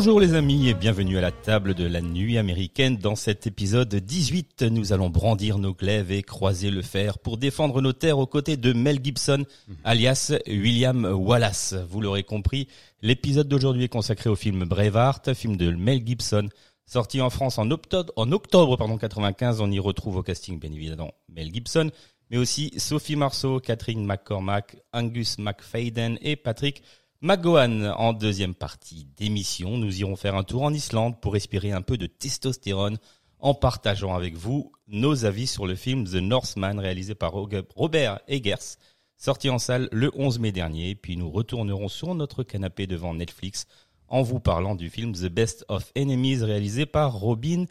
Bonjour les amis et bienvenue à la table de la nuit américaine. Dans cet épisode 18, nous allons brandir nos glaives et croiser le fer pour défendre nos terres aux côtés de Mel Gibson, alias William Wallace. Vous l'aurez compris, l'épisode d'aujourd'hui est consacré au film Braveheart, film de Mel Gibson, sorti en France en octobre, en octobre pardon, 95. On y retrouve au casting bien évidemment Mel Gibson, mais aussi Sophie Marceau, Catherine McCormack, Angus McFadden et Patrick McGowan, en deuxième partie d'émission, nous irons faire un tour en Islande pour respirer un peu de testostérone en partageant avec vous nos avis sur le film The Northman réalisé par Robert Eggers, sorti en salle le 11 mai dernier. Puis nous retournerons sur notre canapé devant Netflix en vous parlant du film The Best of Enemies réalisé par Robin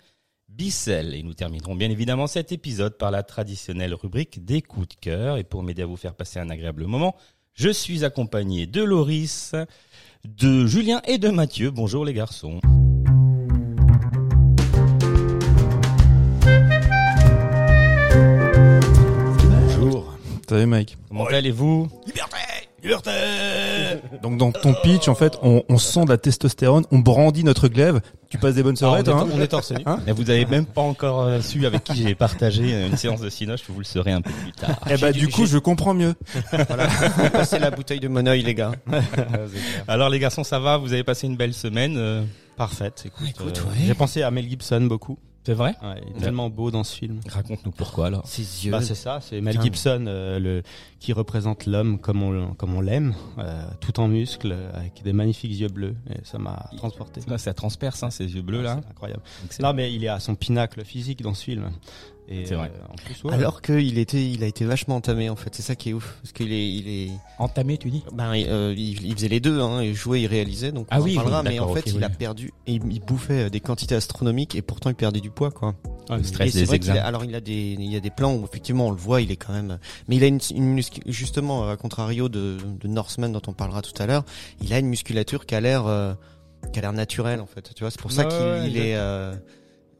Bissell. Et nous terminerons bien évidemment cet épisode par la traditionnelle rubrique des coups de cœur. Et pour m'aider à vous faire passer un agréable moment, je suis accompagné de Loris, de Julien et de Mathieu. Bonjour les garçons. Bonjour. Salut Mike? Comment allez-vous? Liberté Liberté Donc dans ton pitch, en fait, on, on sent de la testostérone, on brandit notre glaive. Tu passes des bonnes soirées, toi hein on est torse nu. Mais Vous avez même pas encore euh, su avec qui j'ai partagé une séance de cinoche, vous le saurez un peu plus tard. Eh bah du coup, je comprends mieux. Voilà, on passer la bouteille de monoeil, les gars. Alors les garçons, ça va Vous avez passé une belle semaine euh, Parfaite, écoute. Écoute, euh, ouais. J'ai pensé à Mel Gibson beaucoup. C'est vrai Ouais, il est tellement beau dans ce film. Raconte-nous pourquoi alors. Ses yeux. Bah, c'est ça, c'est Mel. Gibson euh, le, qui représente l'homme comme on, comme on l'aime, euh, tout en muscles, avec des magnifiques yeux bleus. Et ça m'a transporté. Là, ça transperce, hein, ces yeux bleus là. C'est incroyable. Excellent. Non, mais il est à son pinacle physique dans ce film. Et C'est vrai. euh, en plus, ouais. Alors qu'il était, il a été vachement entamé en fait. C'est ça qui est ouf, parce qu'il est, il est, Entamé, tu dis ben, euh, il, il faisait les deux, hein, il jouait, il réalisait, donc on Ah en oui, parlera. oui, mais en fait, il a perdu, et il, il bouffait euh, des quantités astronomiques, et pourtant il perdait du poids, quoi. Ouais, Le stress Et c'est des examens. a- alors il a des, il y a des plans où effectivement on le voit, il est quand même, mais il a une, une muscu- justement à contrario de, de Norseman dont on parlera tout à l'heure, il a une musculature qui a l'air, euh, qui a l'air naturelle en fait. Tu vois, c'est pour ça Ouais, qu'il ouais, il est, euh,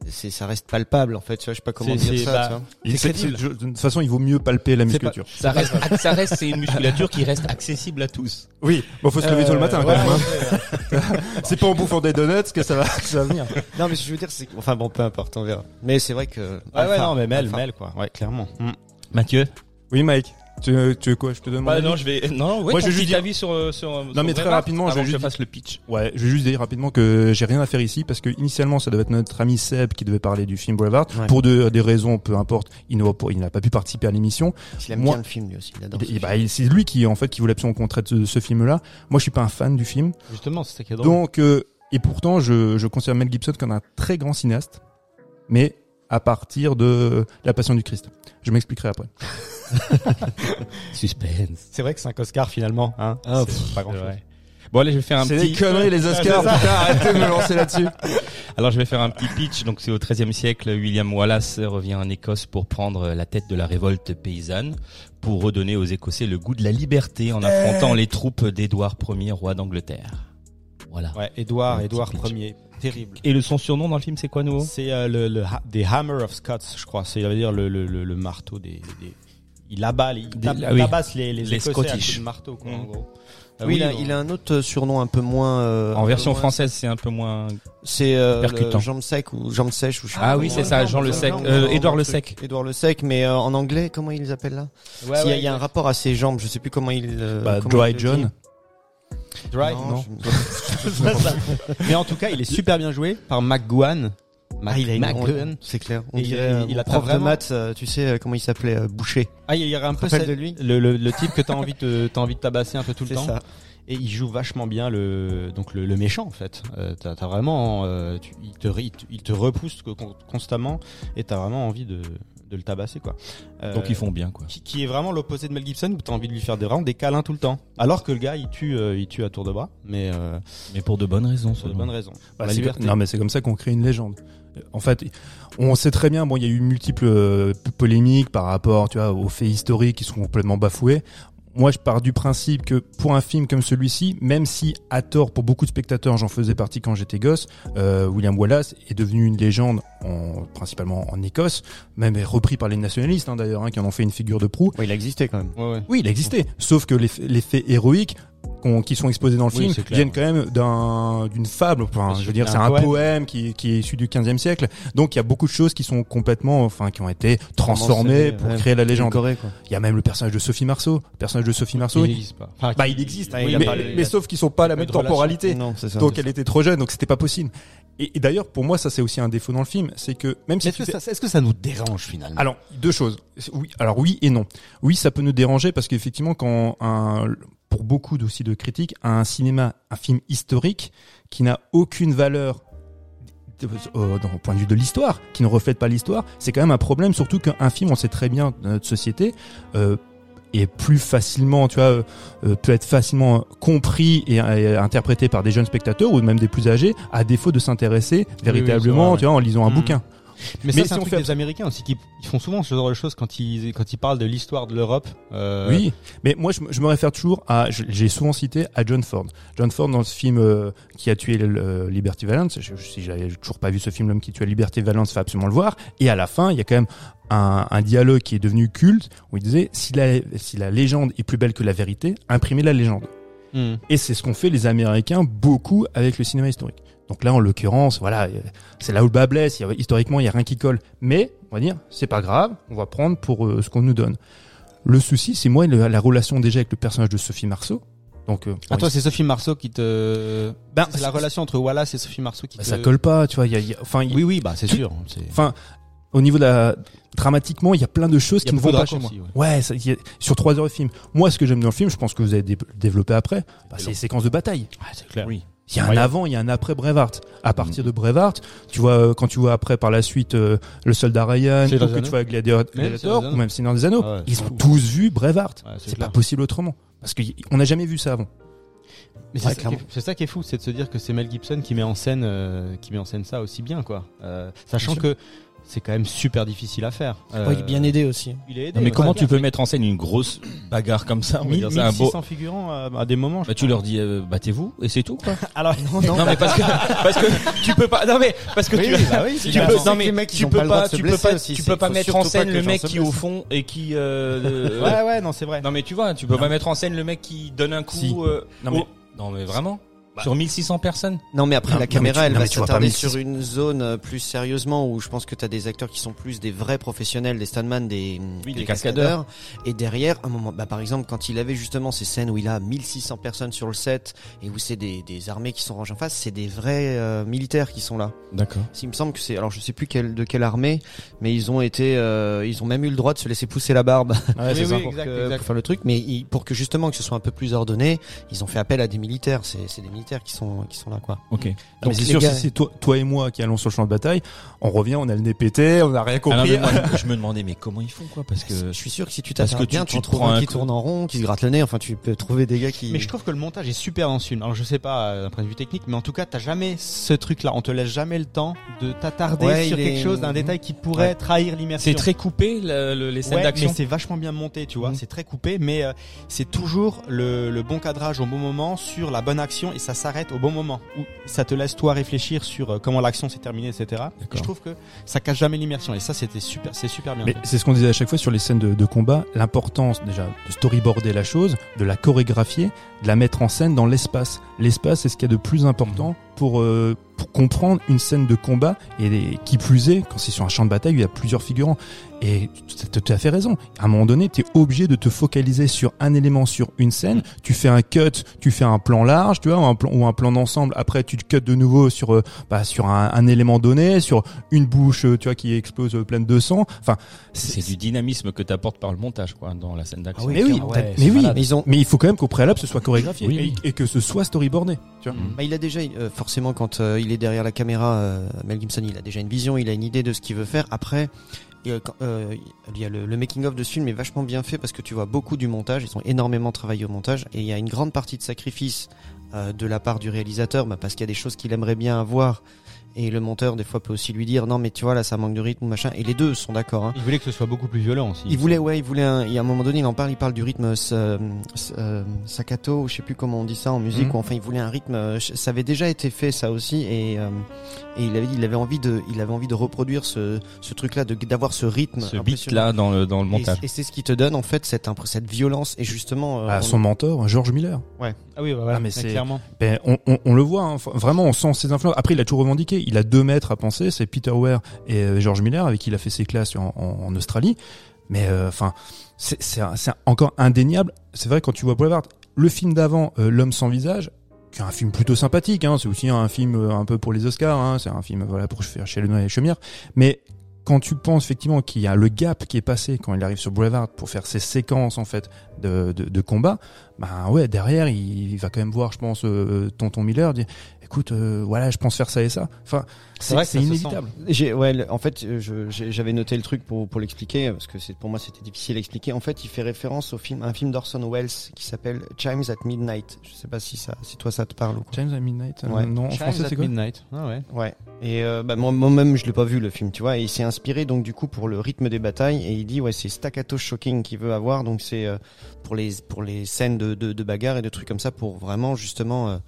c'est, ça reste palpable en fait. Tu vois, je sais pas comment dire ça. bah, tu vois. De toute façon, il vaut mieux palper la pas- musculature. Ça reste, ça reste, c'est une musculature qui reste accessible à tous. Oui, bon, faut se lever tôt le matin Euh, quand ouais, même. hein. c'est pas en bouffant des donuts que ça va, que ça va venir. Non, mais ce que je veux dire, c'est, enfin bon, peu importe, on verra. Mais c'est vrai que. Ouais, ouais, non, mais Mel. Mel, quoi. Ouais, clairement. Mm. Mathieu? Oui, Mike. Tu, tu veux quoi? Je te mon Bah non, je vais non, ouais, Moi, je vais juste dire- avis sur euh, sur Non, sur mais très rapidement, je vais que je juste fasse le pitch. Ouais, je vais juste dire rapidement que j'ai rien à faire ici parce que initialement ça devait être notre ami Seb qui devait parler du film Braveheart. Ouais. Pour de- des raisons, peu importe, il n'a pas- il n'a pas pu participer à l'émission. Il aime Moi- bien le film lui aussi, il adore. Et- ce bah, il- c'est lui qui en fait qui voulait absolument qu'on traite ce, ce film-là. Moi, je suis pas un fan du film, Justement, c'est ça qui est drôle. donc euh, et pourtant je, je considère Mel Gibson comme un très grand cinéaste, mais à partir de La Passion du Christ. Je m'expliquerai après. Suspense. C'est vrai que 5 Oscars finalement, hein. Ah, c'est pff, pas grand chose. Bon allez, je vais faire un C'est petit des conneries les Oscars. c'est ça. putain, arrêtez de me lancer là-dessus. Alors je vais faire un petit pitch. Donc c'est au XIIIe siècle, William Wallace revient en Écosse pour prendre la tête de la révolte paysanne, pour redonner aux Écossais le goût de la liberté en affrontant les troupes d'Édouard Ier, roi d'Angleterre. Voilà. Ouais, Édouard, Un Édouard. Ier. Terrible. Et le son surnom dans le film, c'est quoi nouveau C'est euh, le, le ha- des Hammer of Scots, je crois. C'est, ça veut dire le, le, le, le marteau des, des- il abat, les- il ah oui. tabasse les, les, Les Écossais à Scottish. de marteau, quoi, en Mm. gros. Euh, oui, il, a, bon. il a un autre euh, surnom un peu moins. euh, En version moins- française, c'est un peu moins. C'est euh, Percutant. le Jambe sec ou Jambe sèche ou je sais Ah pas oui, c'est ça, Jean le Sec, euh, Jean- Édouard le. Sec. Édouard le Sec, mais euh, en anglais, comment ils les appellent là? Ouais, S'il y a- ouais, Il y a un rapport à ses jambes, je sais plus comment il. euh, Bah, comment Dry il John. Dry, Non, non. je- Mais en tout cas, il est super bien joué par McGowan. Ah, il a une McGowan. C'est clair. On Et dirait il- euh, il attrape prof de vraiment- maths, euh, tu sais euh, comment il s'appelait euh, Boucher. Ah, il y a un peu cette- de lui? le, le, le type que t'as envie de, t'as envie de tabasser un peu tout le C'est temps. ça. Et il joue vachement bien le donc le, le méchant en fait. Euh, t'as, t'as vraiment, euh, tu- il te il te, il te repousse co- con- constamment et t'as vraiment envie de de le tabasser quoi. Euh, Donc ils font bien quoi. qui, qui est vraiment l'opposé de Mel Gibson où t'as envie de lui faire des vraiment des câlins tout le temps. Alors que le gars il tue euh, il tue à tour de bras, mais euh, Mais pour de bonnes raisons. pour de bonnes raisons. Bah, la liberté. non mais c'est comme ça qu'on crée une légende. En fait, on sait très bien. Bon, il y a eu multiples euh, polémiques par rapport, tu vois, aux faits historiques qui sont complètement bafoués. Moi, je pars du principe que pour un film comme celui-ci, même si à tort pour beaucoup de spectateurs, j'en faisais partie quand j'étais gosse, euh, William Wallace est devenu une légende, en, principalement en Écosse, même est repris par les nationalistes hein, d'ailleurs, hein, qui en ont fait une figure de proue. Ouais, il a existé quand même. Ouais, ouais. Oui, il existait. Sauf que les faits héroïques qu'on- qui sont exposés dans le Oui, film viennent quand même d'un d'une fable. Enfin, je veux dire, c'est un poème. poème, qui, qui est issu du 15e siècle. Donc, il y a beaucoup de choses qui sont complètement, enfin, qui ont été transformées pour ouais. créer la légende. Il y a même le personnage de Sophie Marceau. Le personnage de Sophie Marceau. Il n'existe pas. Enfin, bah, il existe. Mais, il mais- pas le- mais sauf qu'ils sont pas à la même temporalité. Non, ça. Donc, elle était trop jeune, donc c'était pas possible. Et, et d'ailleurs, pour moi, ça c'est aussi un défaut dans le film, c'est que même si Est-ce que, est-ce que ça nous dérange finalement? Alors deux choses. Oui, alors oui et non. Oui, ça peut nous déranger parce qu'effectivement, quand un, pour beaucoup aussi de critiques, un cinéma, un film historique qui n'a aucune valeur euh, dans- au point de vue de l'histoire, qui ne reflète pas l'histoire, c'est quand même un problème. Surtout qu'un film, on sait très bien dans notre société. Euh, est plus facilement, tu vois, euh, euh, peut être facilement compris et, et interprété par des jeunes spectateurs ou même des plus âgés, à défaut de s'intéresser véritablement, vrai, tu vois, en lisant un Mhm. bouquin. Mais, Mais ça, c'est si un truc fait- des Américains aussi qui ils font souvent ce genre de choses quand ils quand ils parlent de l'histoire de l'Europe. Euh, Oui, mais moi je, me- je me réfère toujours à, j'ai souvent cité à John Ford. John Ford dans ce film euh, qui a tué le, Liberty Valance. Je, je- si j'avais toujours pas vu ce film, l'homme qui tue Liberty Valance, faut absolument le voir. Et à la fin, il y a quand même un, un dialogue qui est devenu culte où il disait si la, si la légende est plus belle que la vérité, imprimez la légende. Hmm. Et c'est ce qu'ont fait les Américains beaucoup avec le cinéma historique. Donc là, en l'occurrence, voilà, euh, c'est là où le bas blesse. Il y a- historiquement, il y a rien qui colle. Mais on va dire, c'est pas grave. On va prendre pour euh, ce qu'on nous donne. Le souci, c'est moi le- la relation déjà avec le personnage de Sophie Marceau. Donc, euh, Ah, bon, toi, c'est Sophie Marceau qui te. Ben, c'est la relation entre Wallace et Sophie Marceau qui bah, te. ça colle pas, tu vois. Il y a, y a- enfin, Oui, oui, bah c'est sûr. enfin, au niveau de la dramatiquement, il y a plein de choses qui ne vont pas chez moi. Ouais, ça, a- sur trois heures de film. Moi, ce que j'aime dans le film, je pense que vous avez dé- développé après, bah, c'est les séquences de bataille. Ah, c'est clair. Oui. Il y a un avant, il y a un après Brevard. À partir de Brevard, tu vois euh, quand tu vois après par la suite euh, le soldat Ryan, ou que tu vois Gladiator, Gladiator ou même Seigneur des Anneaux, Ah ouais, ils ont fou. tous vu Brevard. Ouais, c'est pas possible autrement parce qu'on n'a jamais vu ça avant. Mais c'est Ouais, ça, qui clairement. est- c'est ça qui est fou, c'est de se dire que c'est Mel Gibson qui met en scène, euh, qui met en scène ça aussi bien, quoi. Euh, sachant Bien que c'est quand même super difficile à faire. Euh, Ouais, il est bien aidé aussi. Il est aidé. Non, mais comment tu bien. peux mettre en scène une grosse bagarre comme ça on va 1000 dire, C'est un beau. 1600 figurants à, à des moments. je Bah, tu leur dis euh, battez-vous et c'est tout quoi. Alors, Non, non. Non mais parce que parce que tu peux pas non mais parce que Oui, tu oui, bah oui, tu peux non mais tu peux pas tu peux pas aussi, tu peux pas mettre en scène le mec qui au fond et qui euh, euh, Ouais, ouais, non, c'est vrai. non mais tu vois tu peux pas mettre en scène le mec qui donne un coup euh, Non, mais- non mais vraiment Bah. sur 1600 personnes Non, mais après, Non, la caméra, tu- elle non, va s'attarder 1600. sur une zone euh, plus sérieusement où je pense que tu as des acteurs qui sont plus des vrais professionnels, des stuntman, des, Oui, des cascadeurs. Et derrière, un moment, bah, par exemple, quand il avait justement ces scènes où il a 1600 personnes sur le set et où c'est des, des armées qui sont rangées en face, c'est des vrais euh, militaires qui sont là. d'accord Il me semble que c'est, alors je sais plus quelle, de quelle armée, mais ils ont été, euh, ils ont même eu le droit de se laisser pousser la barbe Ouais, Oui, c'est oui, ça. pour, exact, que- exact. pour faire le truc, mais ils- pour que justement que ce soit un peu plus ordonné, ils ont fait appel à des militaires. C'est, c'est des militaires qui sont, qui sont là, quoi. ok Ah, Donc, c'est sûr, gars- si c'est toi, toi et moi qui allons sur le champ de bataille, on revient, on a le nez pété, on n'a rien Ah non, compris. moi, je me demandais mais comment ils font quoi parce que je suis sûr que si tu tu- bien, tu tu, en te trouves prends un un qui coup. tourne en rond, qui se gratte le nez. Enfin, tu peux trouver des gars qui. Mais je trouve que le montage est super dans ce film. Alors je sais pas euh, d'un point de vue technique, mais en tout cas t'as jamais ce truc-là. On te laisse jamais le temps de t'attarder Ouais, sur quelque est- chose, d'un détail qui pourrait Ouais. trahir l'immersion. c'est très coupé le- le- les scènes Ouais, mais d'action c'est vachement bien monté, tu vois. Mhm. C'est très coupé, mais euh, c'est toujours le, le bon cadrage au bon moment sur la bonne action et ça s'arrête au bon moment. Où ça te laisse toi réfléchir sur euh, comment l'action s'est terminée, etc. Et je trouve que ça cache jamais l'immersion et ça c'était super, c'est super bien. Mais c'est ce qu'on disait à chaque fois sur les scènes de, de combat, l'importance déjà de storyboarder la chose, de la chorégraphier, de la mettre en scène dans l'espace. L'espace, c'est ce qu'il y a de plus important pour, euh, pour comprendre une scène de combat et les- qui plus est, quand c'est sur un champ de bataille, où il y a plusieurs figurants. Et tu as tout à fait raison. À un moment donné, tu es obligé de te focaliser sur un élément, sur une scène. Tu fais un cut, tu fais un plan large, tu vois, ou un plan, ou un plan d'ensemble. Après, tu te cut de nouveau sur, euh, bah, sur un, un élément donné, sur une bouche, euh, tu vois, qui explose euh, pleine de sang. Enfin, c'est du dynamisme que t'apportes par le montage quoi dans la scène d'action Ah oui, mais oui, Ouais, c'est oui. Mais ils ont. mais il faut quand même qu'au préalable ce soit chorégraphié Oui, et, oui. et que ce soit storyboardé. Tu vois. Mhm. Bah, il a déjà euh, forcément forcément quand euh, il est derrière la caméra, euh, Mel Gibson, il a déjà une vision, il a une idée de ce qu'il veut faire. Après, il y euh, le, le making of de ce film est vachement bien fait parce que tu vois beaucoup du montage. Ils ont énormément travaillé au montage et il y a une grande partie de sacrifice euh, de la part du réalisateur, bah, parce qu'il y a des choses qu'il aimerait bien avoir. Et le monteur, des fois, peut aussi lui dire non, mais tu vois là, ça manque de rythme, machin. Et les deux sont d'accord. Hein. Il voulait que ce soit beaucoup plus violent aussi. Il voulait, ouais, il voulait. Un, il y a un moment donné, il en parle. Il parle du rythme euh, euh, staccato, je sais plus comment on dit ça en musique. Mhm. ou enfin, il voulait un rythme. euh, Ça avait déjà été fait, ça aussi, et, euh, et il avait, il avait envie de, il avait envie de reproduire ce, ce truc-là, de d'avoir ce rythme. Ce beat là dans le dans le Et- montage. Et, c'est ce qui te donne en fait cette, impr- cette violence et justement. euh, Ah, on- son mentor, George Miller. Ah oui, bah voilà, Ah, mais mais c'est- clairement. Ben, on, on, on le voit, hein, vraiment, on sent ses influences. Après, il a toujours revendiqué. Il a deux maîtres à penser, c'est Peter Ware et euh, George Miller, avec qui il a fait ses classes en, Australie. Mais euh, enfin, c'est encore indéniable. C'est vrai quand tu vois Boulevard, le film d'avant, euh, L'homme sans visage, qui est un film plutôt sympathique. Hein, c'est aussi un film un peu pour les Oscars. Hein, c'est un film voilà pour faire chez le et chaumières. Mais quand tu penses effectivement qu'il y a le gap qui est passé quand il arrive sur Boulevard pour faire ses séquences en fait de, combat, ben ouais derrière il, va quand même voir je pense Tonton Miller écoute euh, voilà je pense faire ça et ça. Enfin c'est vrai que c'est se inévitable. J'ai, ouais, le- en fait, j'avais noté le truc pour, pour l'expliquer parce que c'est pour moi c'était difficile à expliquer. En fait, il fait référence au film, un film d'Orson Welles qui s'appelle Chimes at Midnight. Je sais pas si ça, si toi ça te parle ou quoi. James at Midnight. euh, Ouais. non en Chimes français at c'est quoi Midnight. Ah ouais. Ouais. Et euh, bah, moi- moi-même, je l'ai pas vu le film, tu vois. Et il s'est inspiré donc du coup pour le rythme des batailles. Et il dit ouais, c'est staccato shocking qu'il veut avoir. Donc c'est euh, pour les pour les scènes de, de, de bagarre et de trucs comme ça pour vraiment justement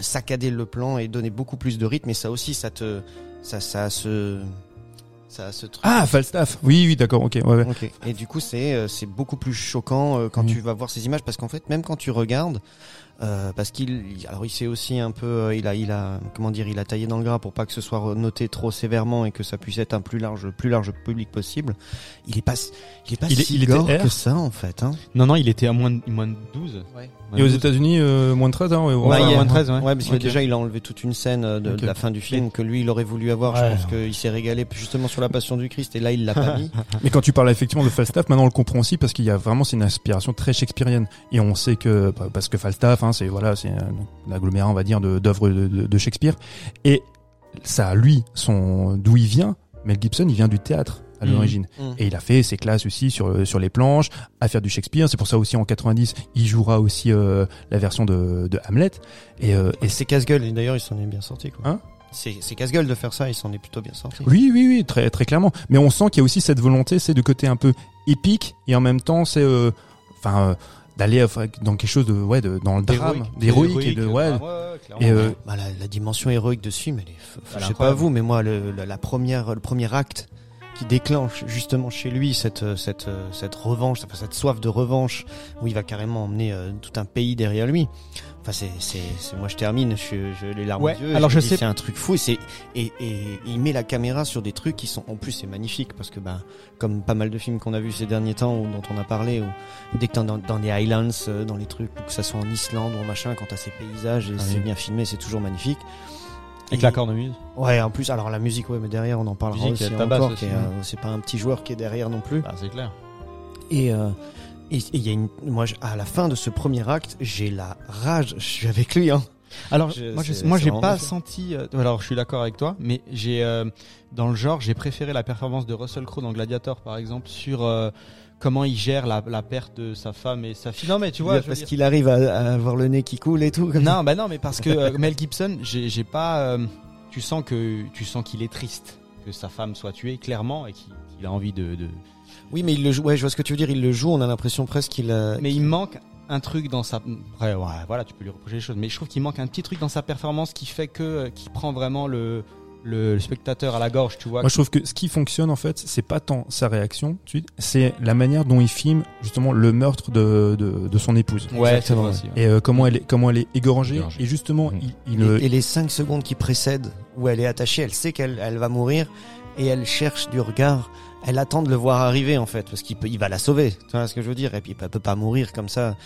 saccader le plan et donner beaucoup plus de rythme. Et ça aussi, ça te ça ça ce ça truc. Ah Falstaff. Oui oui d'accord ok ouais, ouais. Ok. Et du coup, c'est euh, c'est beaucoup plus choquant euh, quand tu vas voir ces images parce qu'en fait, même quand tu regardes, euh, parce qu'il, il- alors il sait aussi un peu, euh, il a, il a, comment dire, il a taillé dans le gras pour pas que ce soit noté trop sévèrement et que ça puisse être un plus large, plus large public possible. Il est pas, il est pas Il si il était gore R que ça en fait. Hein. Non, non, il était à moins de, moins de 12. Ouais. Moins Et aux de 12. États-unis euh, moins de 13 hein, ouais, Ouais, ouais, il y a- moins de 13, ouais. Ouais, parce que déjà il a enlevé toute une scène euh, de, de la fin du film que lui il aurait voulu avoir. Ouais. Je pense qu'il s'est régalé justement sur la Passion du Christ et là il l'a pas mis. Mais quand tu parles effectivement de Falstaff, maintenant on le comprend aussi parce qu'il y a vraiment c'est une inspiration très shakespearienne et on sait que bah, parce que Falstaff, hein, c'est voilà, c'est un agglomérat on va dire de- d'œuvres de, de, de Shakespeare et ça lui son d'où il vient. Mel Gibson, il vient du théâtre à Mhm. l'origine Mhm. et il a fait ses classes aussi sur sur les planches à faire du Shakespeare. C'est pour ça aussi en 90 il jouera aussi euh, la version de, de Hamlet et, euh, et c'est casse-gueule, d'ailleurs il s'en est bien sorti quoi. Hein? C'est casse-gueule de faire ça, il s'en est plutôt bien sorti. Oui, oui, oui, très, très clairement. Mais on sent qu'il y a aussi cette volonté, c'est de côté un peu épique et en même temps, c'est, euh, enfin, euh, d'aller euh, dans quelque chose de, ouais, de, dans le drame, d'héroïque et de, ouais. Ah, ouais, clairement. Et euh, Bah, la, la dimension héroïque de ce film, elle est, je sais pas vous, mais moi, le, la, la première, le premier acte qui déclenche justement chez lui cette, euh, cette, euh, cette revanche, enfin, cette soif de revanche, où il va carrément emmener euh, tout un pays derrière lui. Enfin, c'est, c'est, c'est- moi, je termine, je, je les larmes Ouais, aux yeux. alors je sais- c'est un truc fou. Et c'est, et, et il met la caméra sur des trucs qui sont, en plus, c'est magnifique parce que, bah, comme pas mal de films qu'on a vus ces derniers temps ou dont on a parlé, ou dès que t'es dans, dans les Highlands, euh, dans les trucs, ou que ça soit en Islande ou en machin, quand t'as ces paysages et Ah c'est oui. bien filmé, c'est toujours magnifique. Avec Et- la cornemuse. Ouais, en plus, alors la musique, ouais, mais derrière, on en parlera Musique, aussi encore. aussi, qui est, ouais. euh, c'est pas un petit joueur qui est derrière non plus. Bah, c'est clair. Et euh, et il y a une, moi, à la fin de ce premier acte, j'ai la rage. Je suis avec lui, hein. Alors, Je- moi, je, moi, j'ai pas fait. senti. euh, alors, je suis d'accord avec toi, mais j'ai euh, dans le genre, j'ai préféré la performance de Russell Crowe dans Gladiator, par exemple, sur euh, comment il gère la, la perte de sa femme et sa fille. Non, mais tu vois, parce qu'il arrive à, à avoir le nez qui coule et tout. Comme ça. non, bah non, mais parce que Mel Gibson, j'ai pas. tu sens que tu sens qu'il est triste que sa femme soit tuée clairement et qu'il a envie de, de- Oui, mais il le joue. Ouais, je vois ce que tu veux dire. Il le joue. On a l'impression presque qu'il. a- Mais il manque un truc dans sa. Après, ouais, voilà, tu peux lui reprocher les choses, mais je trouve qu'il manque un petit truc dans sa performance qui fait que qui prend vraiment le, le spectateur à la gorge, tu vois. moi je trouve que ce qui fonctionne en fait, c'est pas tant sa réaction, c'est la manière dont il filme justement le meurtre de, de, de son épouse. ouais, c'est Exactement, vrai ouais. aussi. ouais. Et euh, comment elle est, comment elle est égorgée. Et justement, Mhm. il, il, Et, euh, et les 5 secondes qui précèdent où elle est attachée, elle sait qu'elle elle va mourir et elle cherche du regard elle attend de le voir arriver en fait parce qu'il peut, il va la sauver. Tu vois ce que je veux dire? Et puis elle peut pas mourir comme ça.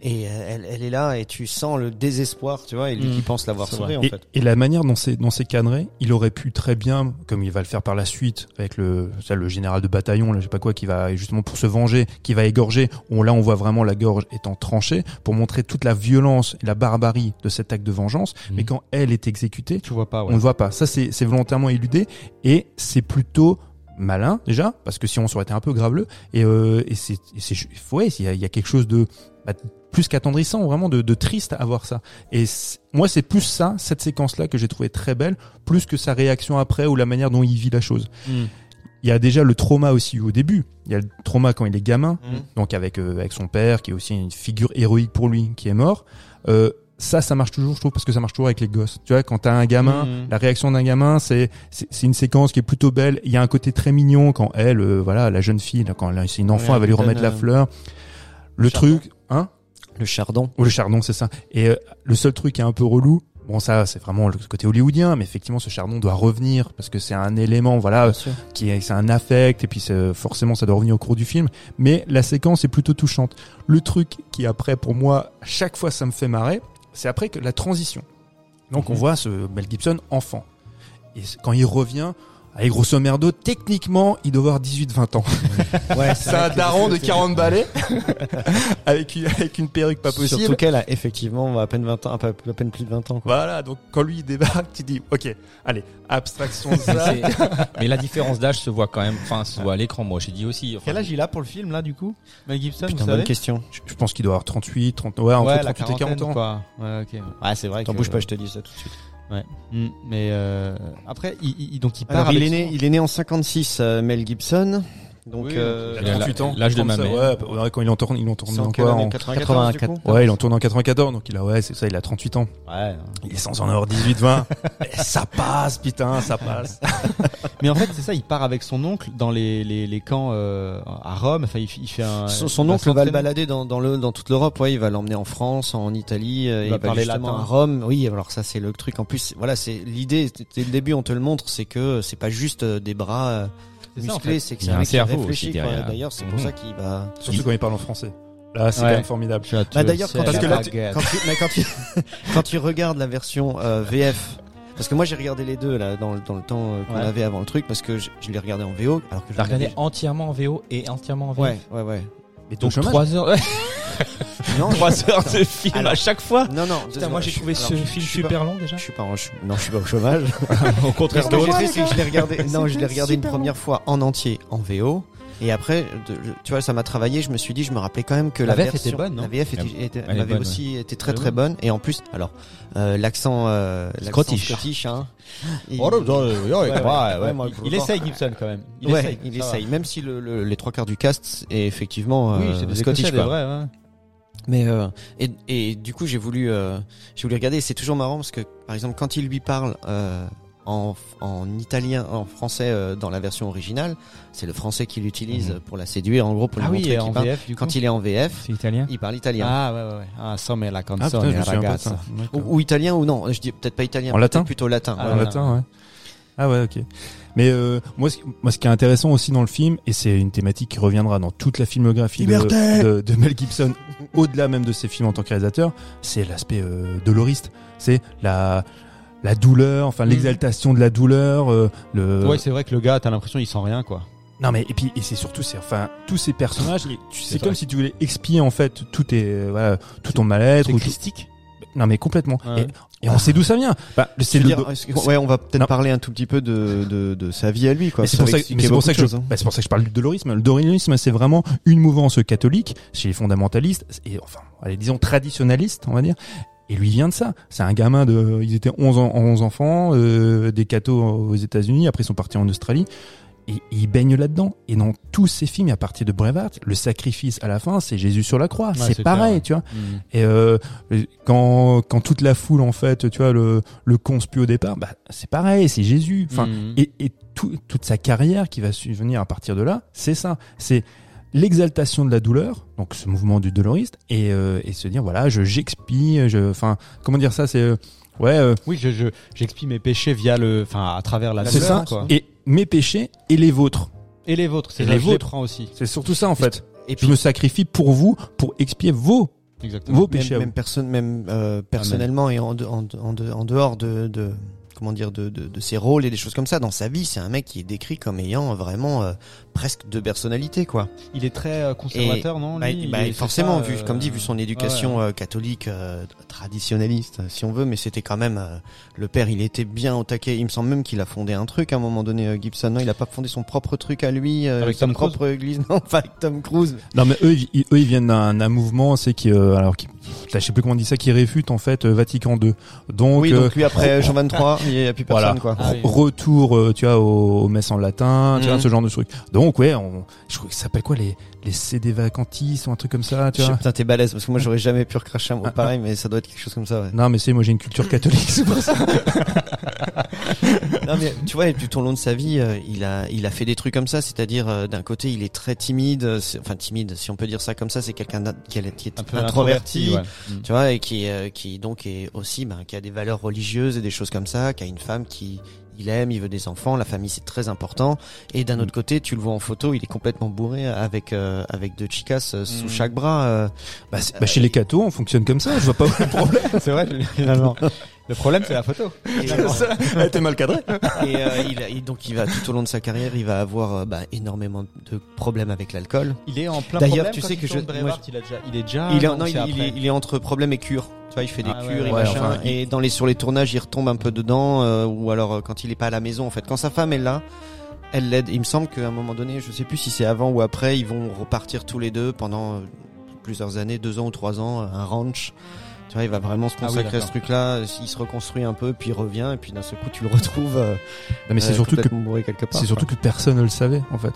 Et euh, elle, elle est là et tu sens le désespoir, tu vois, et lui qui pense l'avoir sauvé en et, fait. et la manière dont c'est dont c'est cadré, il aurait pu très bien, comme il va le faire par la suite avec le ça, le général de bataillon, là, je sais pas quoi, qui va justement pour se venger, qui va égorger. On, là, on voit vraiment la gorge étant tranchée pour montrer toute la violence et la barbarie de cet acte de vengeance. Mais quand elle est exécutée, Tu vois pas, on ne voit pas. Ça, c'est c'est volontairement éludé et c'est plutôt malin déjà parce que si on aurait été un peu graveleux et, euh, et c'est ouais il y y a quelque chose de bah, plus qu'attendrissant vraiment de, de triste à voir ça et moi c'est plus ça cette séquence là que j'ai trouvé très belle plus que sa réaction après ou la manière dont il vit la chose Mm. il y a déjà le trauma aussi au début il y a le trauma quand il est gamin Mhm. donc avec euh, avec son père qui est aussi une figure héroïque pour lui qui est mort euh, ça ça marche toujours je trouve parce que ça marche toujours avec les gosses. Tu vois quand t'as un gamin Mhm. la réaction d'un gamin c'est c'est une séquence qui est plutôt belle. Il y a un côté très mignon quand elle euh, voilà la jeune fille quand elle- c'est une enfant Ouais, elle va lui remettre la fleur. Le chardon. truc hein? Le chardon. ou le chardon c'est ça. Et euh, le seul truc qui est un peu relou Bon ça c'est vraiment le côté hollywoodien mais effectivement ce chardon doit revenir parce que c'est un élément voilà qui est c'est un affect et puis c'est- forcément ça doit revenir au cours du film. Mais la séquence est plutôt touchante. Le truc qui après pour moi chaque fois ça me fait marrer c'est après que la transition. Donc on voit ce Mel Gibson enfant. Et quand il revient avec grosso merdo techniquement il doit avoir 18-20 ans Ouais, c'est un daron de 40 balais avec une, avec une perruque pas possible Surtout qu'elle a effectivement à peine 20 ans, à peine plus de 20 ans. Quoi. voilà donc quand lui il débarque tu dis ok allez abstraction de Mais ça Mais la différence d'âge se voit quand même, enfin, se voit à l'écran. Moi, j'ai dit aussi. enfin, Quel âge il a pour le film là du coup? Mel Gibson, Putain, vous bonne savez? question. je je pense qu'il doit avoir 38 30 ouais entre Ouais, la 38 et 40 ans quoi. Ouais, ok. Ouais, c'est vrai. T'en que- bouge pas, je te dis ça tout de suite. Mm, Mais euh, après, il, il- donc il part. Alors, il est né, son- il est né en 56, euh, Mel Gibson. Donc, Oui, euh, Il a la- 38 ans l'âge de ma ça, mère. ouais, ouais, quand il en tourne il en tourne c'est en dans quelle quoi année en- 94, du coup Ouais, il en tourne en 94, donc il a, ouais, c'est ça, il a 38 ans. Ouais. Il est sans en avoir 18, 20. Et ça passe, putain, ça passe. Mais en fait, c'est ça. Il part avec son oncle dans les les, les camps euh, à Rome. Enfin, il, fait un. Son, oncle va le balader dans, dans, le, dans toute l'Europe, ouais, il va l'emmener en France, en Italie, euh, il, va va, parler justement latin. à Rome. Oui, alors ça c'est le truc. En plus, voilà, c'est l'idée. Dès le début, on te le montre, c'est que c'est pas juste euh, des bras C'est ça, en fait. c'est que un mec qui cerveau réfléchit. aussi quoi. derrière. D'ailleurs, c'est pour Mhm. ça qu'il va. Surtout quand il parle en français. Là, c'est Ouais. quand même formidable. Bah d'ailleurs, le quand, tu- que là, quand tu, mais quand tu, quand tu regardes la version euh, VF, parce que moi j'ai regardé les deux là dans, le- dans le temps euh, qu'on Ouais. avait avant le truc, parce que je, je l'ai regardé en VO, alors que je regardé entièrement en VO et entièrement en VF. Ouais, ouais, ouais. Mais Donc 3 heures, Non, 3 heures de film Alors- à chaque fois. non, non. Putain, moi j'ai je- trouvé alors, ce je- film je pas- super long déjà. Je suis pas en, ch- non, je suis pas au chômage. Au contraire Ce que j'ai d'autres. fait, c'est que je l'ai regardé. Non, je l'ai regardé une première fois en entier en VO. Et après, tu vois, ça m'a travaillé. Je me suis dit, je me rappelais quand même que La la, VF version, était bonne, non La VF était, Elle bonne, aussi été très très bonne. Et en plus, alors euh, l'accent euh, Scottish. scottish, hein. Il- Oh, non, ouais, ouais, ouais, ouais, ouais. moi, Il essaye Gibson quand même. Il ouais, essaye. il essaye. Même si le, le- les trois quarts du cast est effectivement euh, Oui, c'est Scottish, quoi. vrais. ouais. Mais euh, et, et du coup, j'ai voulu euh, j'ai voulu regarder. et C'est toujours marrant parce que par exemple, quand il lui parle euh, en, en italien, en français euh, dans la version originale, c'est le français qu'il utilise Mhm. pour la séduire, en gros, pour Ah lui oui, montrer qu'il parle. VF du coup. Quand il est en VF, C'est italien? il parle italien. Ah ouais ouais ouais. Ah, ça mais la Ah, canzone de ragazza. ou, ou italien ou non, je dis peut-être pas italien, En latin plutôt latin. Ah, En voilà. latin, ouais. Ah ouais, ok. Mais euh, moi, ce, moi, ce qui est intéressant aussi dans le film, et c'est une thématique qui reviendra dans toute la filmographie de, Liberté de, de Mel Gibson, au-delà même de ses films en tant que réalisateur, c'est l'aspect euh, doloriste. C'est la la douleur, enfin Mhm. l'exaltation de la douleur. euh, le... Ouais, c'est vrai que le gars, t'as l'impression il sent rien quoi. Non mais et puis et c'est surtout c'est enfin tous ces personnages, c'est C'est comme vrai. si tu voulais expier en fait tout tes euh, voilà tout ton mal-être. Ou christique. Non mais complètement. Ouais. Et, et on sait d'où ça vient. Bah, c'est le ouais, on va peut-être parler un tout petit peu de, de, de sa vie à lui, quoi. Mais c'est pour ça, que- mais pour ça que je, hein. bah, pour ça que je parle du dolorisme. Le dolorisme, c'est vraiment une mouvance catholique chez les fondamentalistes et enfin, allez, disons traditionnalistes, on va dire. Et lui vient de ça. C'est un gamin de, ils étaient 11, en- 11 enfants, euh, des cathos aux États-Unis. Après, ils sont partis en Australie. Et, et il baigne là-dedans. Et dans tous ces films, à partir de Braveheart, le sacrifice à la fin, c'est Jésus sur la croix. c'est c'est pareil, clair, tu vois. Mm. Et euh, quand quand toute la foule en fait, tu vois, le le conspue au départ, bah c'est pareil, c'est Jésus. Enfin, Mm. et, et tout- toute sa carrière qui va subvenir à partir de là, c'est ça. C'est l'exaltation de la douleur, donc ce mouvement du doloriste, et, euh, et se dire voilà, je j'expie, je, enfin, comment dire ça, c'est euh, ouais, euh, Oui, je je j'expie mes péchés via le enfin à travers la c'est douleur, ça. quoi. Et mes péchés et les vôtres. Et les vôtres, c'est Et les je les vôtres. prends aussi. C'est surtout ça en fait. Et Je me sacrifie pour vous, pour expier vos Exactement. vos même, péchés. même, vous. personne, même euh, personnellement et en, de- en, de- en, de- en dehors de, de comment dire de, de, de ses rôles et des choses comme ça dans sa vie, c'est un mec qui est décrit comme ayant vraiment euh, presque deux personnalités quoi. Il est très euh, conservateur, non Bah, lui, bah, forcément, ça, vu euh, comme dit, vu son éducation euh, catholique euh, traditionnaliste, si on veut, mais c'était quand même euh, le père. Il était bien au taquet. Il me semble même qu'il a fondé un truc à un moment donné, euh, Gibson. Non, il a pas fondé son propre truc à lui, euh, Avec sa Tom Cruise? propre église. Non, pas avec Tom Cruise. Non mais eux, ils, eux, ils viennent d'un d'un mouvement, c'est qui, euh, alors qui, je sais plus comment on dit ça, qui réfute en fait euh, Vatican II. Donc, oui, euh, donc lui après Jean 23, il y a plus personne Voilà. quoi. Ah oui. retour, euh, tu vois, aux, aux messes en latin, tu vois, Mhm. ce genre de truc. Donc ouais, on, je crois que ça s'appelle quoi les les CD vacantis ou un truc comme ça, tu Je sais- vois. Putain, t'es balèze parce que moi j'aurais jamais pu recracher un mot Ah, pareil, mais ça doit être quelque chose comme ça. Ouais. Non mais c'est moi j'ai une culture catholique, c'est pour ça. non mais tu vois, et tout au long de sa vie, euh, il a il a fait des trucs comme ça, c'est-à-dire euh, d'un côté il est très timide, euh, enfin timide, si on peut dire ça comme ça, c'est quelqu'un qui, est- qui est un peu introverti, ouais. Mm. tu vois, et qui euh, qui donc est aussi ben, qui a des valeurs religieuses et des choses comme ça, qui a une femme qui il aime, il veut des enfants, la famille c'est très important. Et d'un autre côté, tu le vois en photo, il est complètement bourré avec euh, avec deux chicas euh, sous Mm. chaque bras. euh. Bah, c'est- bah, chez les cathos, on fonctionne comme ça. Je vois pas le problème. C'est vrai, finalement. Le problème, c'est la photo. Et, euh, Elle était mal cadrée. et, euh, il, a- et donc il va tout au long de sa carrière, il va avoir euh, bah, énormément de problèmes avec l'alcool. Il est en plein D'ailleurs, problème tu quand sais il que je- moi, il, a déjà, il est déjà. il est non, non, il, il est, il est entre problèmes et cures. Vois, il fait des Ah ouais, cures et ouais, machin. enfin, et dans les sur les tournages, il retombe un peu dedans, euh, ou alors euh, quand il est pas à la maison. En fait, quand sa femme est là, elle l'aide. Il me semble qu'à un moment donné, je sais plus si c'est avant ou après, ils vont repartir tous les deux pendant euh, plusieurs années, deux ans ou trois ans, un ranch. Tu vois, il va vraiment se Ah oui, consacrer à ce truc-là. Il se reconstruit un peu, puis il revient, et puis d'un seul coup, tu le retrouves. euh, mais c'est euh, surtout que quelque part. c'est surtout que personne ne le savait en fait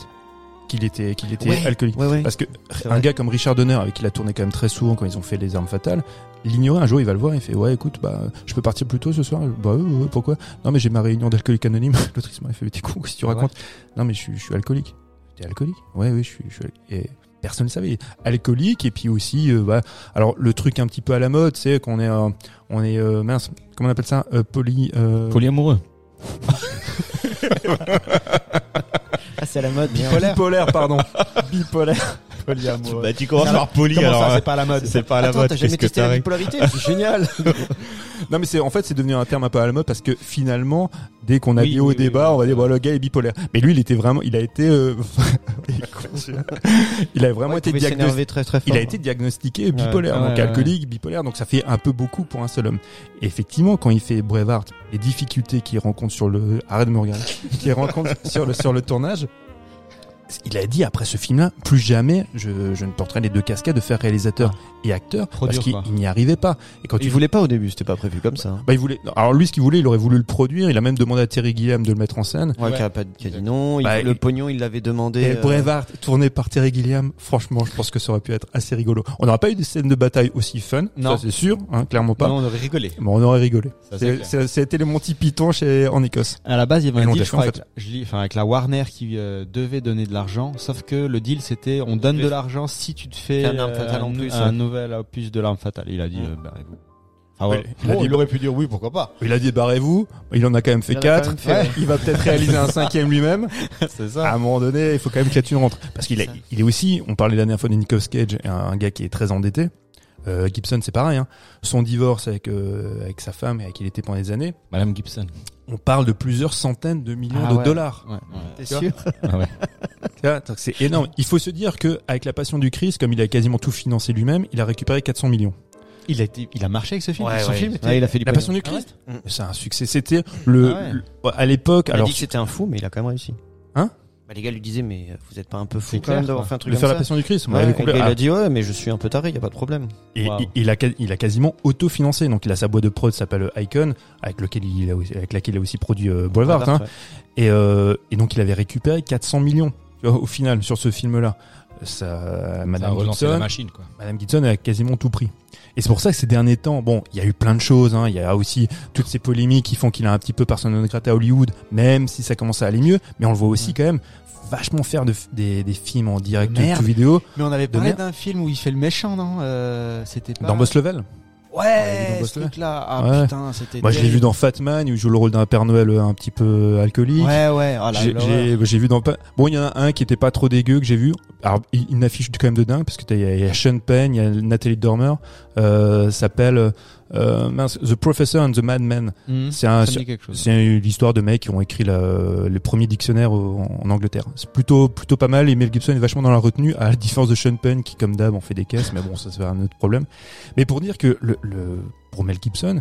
qu'il était qu'il était Ouais, alcoolique. Ouais, ouais. Parce que un gars comme Richard Donner, avec qui il a tourné quand même très souvent quand ils ont fait les armes fatales, l'ignorait. Un jour, il va le voir, il fait ouais, écoute, bah, je peux partir plus tôt ce soir? Bah, ouais, ouais, pourquoi? Non, mais j'ai ma réunion d'alcoolique anonyme. L'autre il il fait mais t'es con, qu'est-ce que tu Ouais. racontes? Non, mais je suis, je suis alcoolique. T'es alcoolique? Ouais, oui, je suis. Je suis et personne ne savait. Alcoolique et puis aussi, euh, bah, alors le truc un petit peu à la mode, c'est qu'on est, euh, on est euh, mince, comment on appelle ça? Euh, Poly. euh, Polyamoureux. C'est à la mode. Bipolaire. Bipolaire, pardon. Bipolaire. Polyamoureux. Bah, tu commences par poli, Comment alors. ça, c'est pas à la mode c'est pas à la Attends, mode. t'as jamais Qu'est-ce que testé la bipolarité C'est génial. Non mais c'est en fait c'est devenu un terme un peu à la mode parce que finalement dès qu'on a Oui, dit au oui, oui, débat oui. on va dire bon le gars est bipolaire mais lui il était vraiment il a été euh, il a vraiment Ouais, été il pouvait diagnostiqué s'énerver très très fort. il a été diagnostiqué bipolaire ouais, donc ouais, alcoolique bipolaire donc ça fait un peu beaucoup pour un seul homme Et effectivement quand il fait Braveheart les difficultés qu'il rencontre sur le arrête de me regarder qu'il rencontre sur le sur le tournage il a dit après ce film-là, plus jamais je, je ne porterai les deux casquettes de faire réalisateur et acteur parce qu'il quoi. n'y arrivait pas. Et quand Il tu voulait pas au début, c'était pas prévu comme ça. hein. bah, il voulait. Alors lui, ce qu'il voulait, il aurait voulu le produire. Il a même demandé à Terry Gilliam de le mettre en scène. Ouais, Ouais. qui a pas qui a dit non. Il- Bah, le et- pognon, il l'avait demandé. Et euh, tourné par Terry Gilliam, franchement, je pense que ça aurait pu être assez rigolo. On n'aura pas eu des scènes de bataille aussi fun, Non. ça c'est sûr, hein, clairement pas. Non, on aurait rigolé. Mais on aurait rigolé. Ça, c'est C'est- clair. c'est- C'était les Monty Python chez en Écosse. À la base, il y avait Ils un l'ont deal, déjà je fait, crois, en avec, la- je lis, enfin, avec la Warner qui euh, devait donner de l'argent, sauf que le deal c'était on donne de l'argent si tu te fais Fais un arme fatale un, en nou- plus, un ouais. nouvel opus de l'arme fatale. Il a dit, euh, barrez-vous. Enfin, ouais. Ouais, il a Bon, dit- il aurait pu dire oui, pourquoi pas. Il a dit barrez-vous. Il en a quand même fait Il quatre. fait, Ouais. Il va peut-être réaliser un cinquième lui-même. c'est À un moment donné, il faut quand même que la thune rentre. Parce qu'il est, Ça. il est aussi, on parlait la dernière fois de Nicolas Cage, un, un gars qui est très endetté. Euh, Gibson, c'est pareil. Hein. Son divorce avec euh, avec sa femme et avec qui il était pendant des années, Madame Gibson. On parle de plusieurs centaines de millions Ah de ouais. dollars. Ouais, ouais. T'es sûr Ah C'est énorme. Il faut se dire que avec la Passion du Christ, comme il a quasiment tout financé lui-même, il a récupéré 400 millions. Il a été, il a marché avec ce film? Ouais, Son ouais. film était- Ouais, il a fait du La. Passion du Ah ouais? Christ, Mm. c'est un succès. C'était le, Ah ouais. le- à l'époque. Il a Alors dit que c'était un fou, mais il a quand même réussi. Hein? Bah, Les gars lui disaient, mais euh, vous êtes pas un peu fou quand même d'avoir fait un truc de comme faire ça la Passion du Christ, on Ouais, avait et compris. il Ah, a dit ouais, mais je suis un peu taré, y a pas de problème. Et Wow. il, il a, il a quasiment auto-financé. Donc il a sa boîte de prod s'appelle Icon, avec lequel il a aussi, avec laquelle il a aussi produit euh, Braveheart. hein. Ouais. Et, euh, et donc il avait récupéré 400 millions tu vois, au final sur ce film-là. Ça, Ça a Madame la Gibson, machine, quoi. Madame Gibson a quasiment tout pris. Et c'est pour ça que ces derniers temps, bon, il y a eu plein de choses. Hein. Il y a aussi toutes ces polémiques qui font qu'il a un petit peu non grata à Hollywood, même si ça commence à aller mieux. Mais on le voit aussi quand même vachement faire de, des, des films en direct Merde. tout vidéo Mais on avait De parlé d'un film où il fait le méchant, non? Euh, C'était pas. dans Boss Level. Ouais, ce truc-là. Ah Ouais. putain, c'était. Moi, je l'ai vu dans Fatman, où il joue le rôle d'un Père Noël euh, un petit peu alcoolique. Ouais, ouais. Oh, J'ai- l'horreur. J'ai j'ai vu dans. Bon, il y en a un qui était pas trop dégueu que j'ai vu. Alors, il- une affiche quand même de dingue parce que t'as- il y, a- il y a Sean Penn, il y a Nathalie Dormer. Euh, s'appelle euh, mince, The Professor and the Madman. Mhm. C'est un, c'est l'histoire de mecs qui ont écrit la- le premier dictionnaire au- en, Angleterre. C'est plutôt plutôt pas mal et Mel Gibson est vachement dans la retenue à la différence de Sean Penn qui comme d'hab en fait des caisses. Mais bon, ça c'est un autre problème. Mais pour dire que le, le pour Mel Gibson,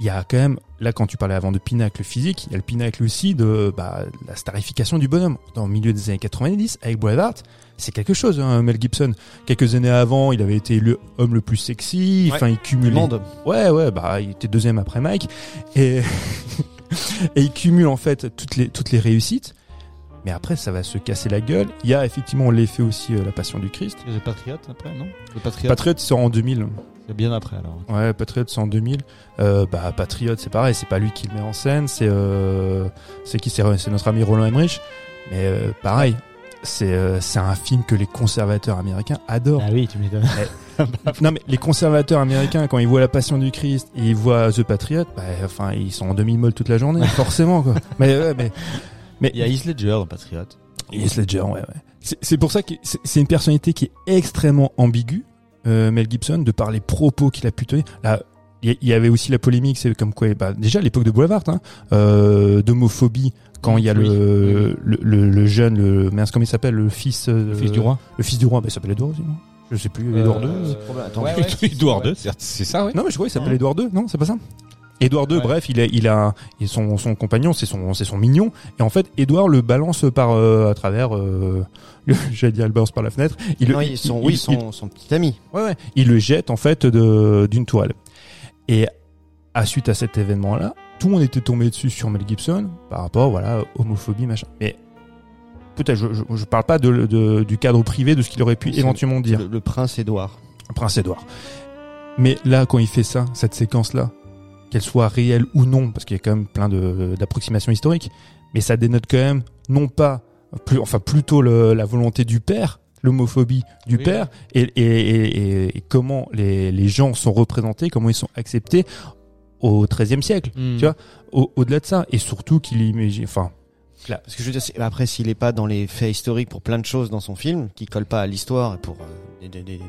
il y a quand même, là quand tu parlais avant de pinacle physique, il y a le pinacle aussi de bah, la starification du bonhomme. Dans le milieu des années 90, avec Braveheart, c'est quelque chose, hein, Mel Gibson. Quelques années avant, il avait été le homme le plus sexy, Ouais. enfin il Du cumulait. Ouais, ouais, bah il était deuxième après Mike. Et, et il cumule en fait toutes les, toutes les réussites. Mais après, ça va se casser la gueule. Il y a effectivement l'effet aussi, euh, la passion du Christ. Le Patriote après, non? Le Patriote. Patriot, c'est en 2000. C'est bien après alors. Ouais, Patriot, c'est en 2000. Euh, bah, Patriot, c'est pareil, c'est pas lui qui le met en scène, c'est euh, c'est qui C'est c'est notre ami Roland Emmerich. Mais euh, pareil, c'est euh, c'est un film que les conservateurs américains adorent. Ah oui, tu m'étonnes. non mais les conservateurs américains, quand ils voient La Passion du Christ et ils voient The Patriot, bah, enfin ils sont en demi-molle toute la journée, forcément quoi. Mais ouais, mais mais Il y a Heath Ledger dans Patriote. Heath Ledger, ouais, ouais. C'est- pour ça que c'est c'est une personnalité qui est extrêmement ambiguë, euh, Mel Gibson, de par les propos qu'il a pu tenir. Là, il y- avait aussi la polémique, c'est comme quoi, bah, déjà à l'époque de Boulevard, hein, euh, d'homophobie, quand il y a Oui, le, le, le, le jeune, le, mince, comment il s'appelle, le fils, euh, Le fils du roi. le fils du roi, bah, il s'appelle Edouard aussi, non? Je sais plus, Edouard II. Euh, Attends, Ouais, Edouard ouais. II, c'est ça, ouais. Non, mais je crois qu'il s'appelle Édouard II. Non, c'est pas ça? Édouard II, Ouais. bref, il a, il a, et son, son compagnon, c'est son, c'est son mignon. Et en fait, Édouard le balance par, euh, à travers, euh, le- j'allais dire, il balance par la fenêtre. Il, Non, le- ils sont, il- oui, il- son, son petit ami. ouais, ouais. il le jette, en fait, d'une toile. Et, à suite à cet événement-là, tout le monde était tombé dessus sur Mel Gibson par rapport, voilà, homophobie, machin. Mais, peut-être, je, je, je parle pas de, de- du cadre privé de ce qu'il aurait pu éventuellement dire. Le, le prince Édouard. Prince Édouard. Mais là, quand il fait ça, cette séquence-là, qu'elle soit réelle ou non, parce qu'il y a quand même plein de- d'approximations historiques, mais ça dénote quand même, non pas, plus, enfin plutôt le- la volonté du père, l'homophobie du Oui, père, et, et, et, et- et comment les, les gens sont représentés, comment ils sont acceptés au XIIIe siècle, Hmm. tu vois, au- au-delà de ça, et surtout qu'il imagine, enfin, Parce que je veux dire, c'est- après, s'il est pas dans les faits historiques pour plein de choses dans son film, qui collent pas à l'histoire et pour euh, des, des, des, des-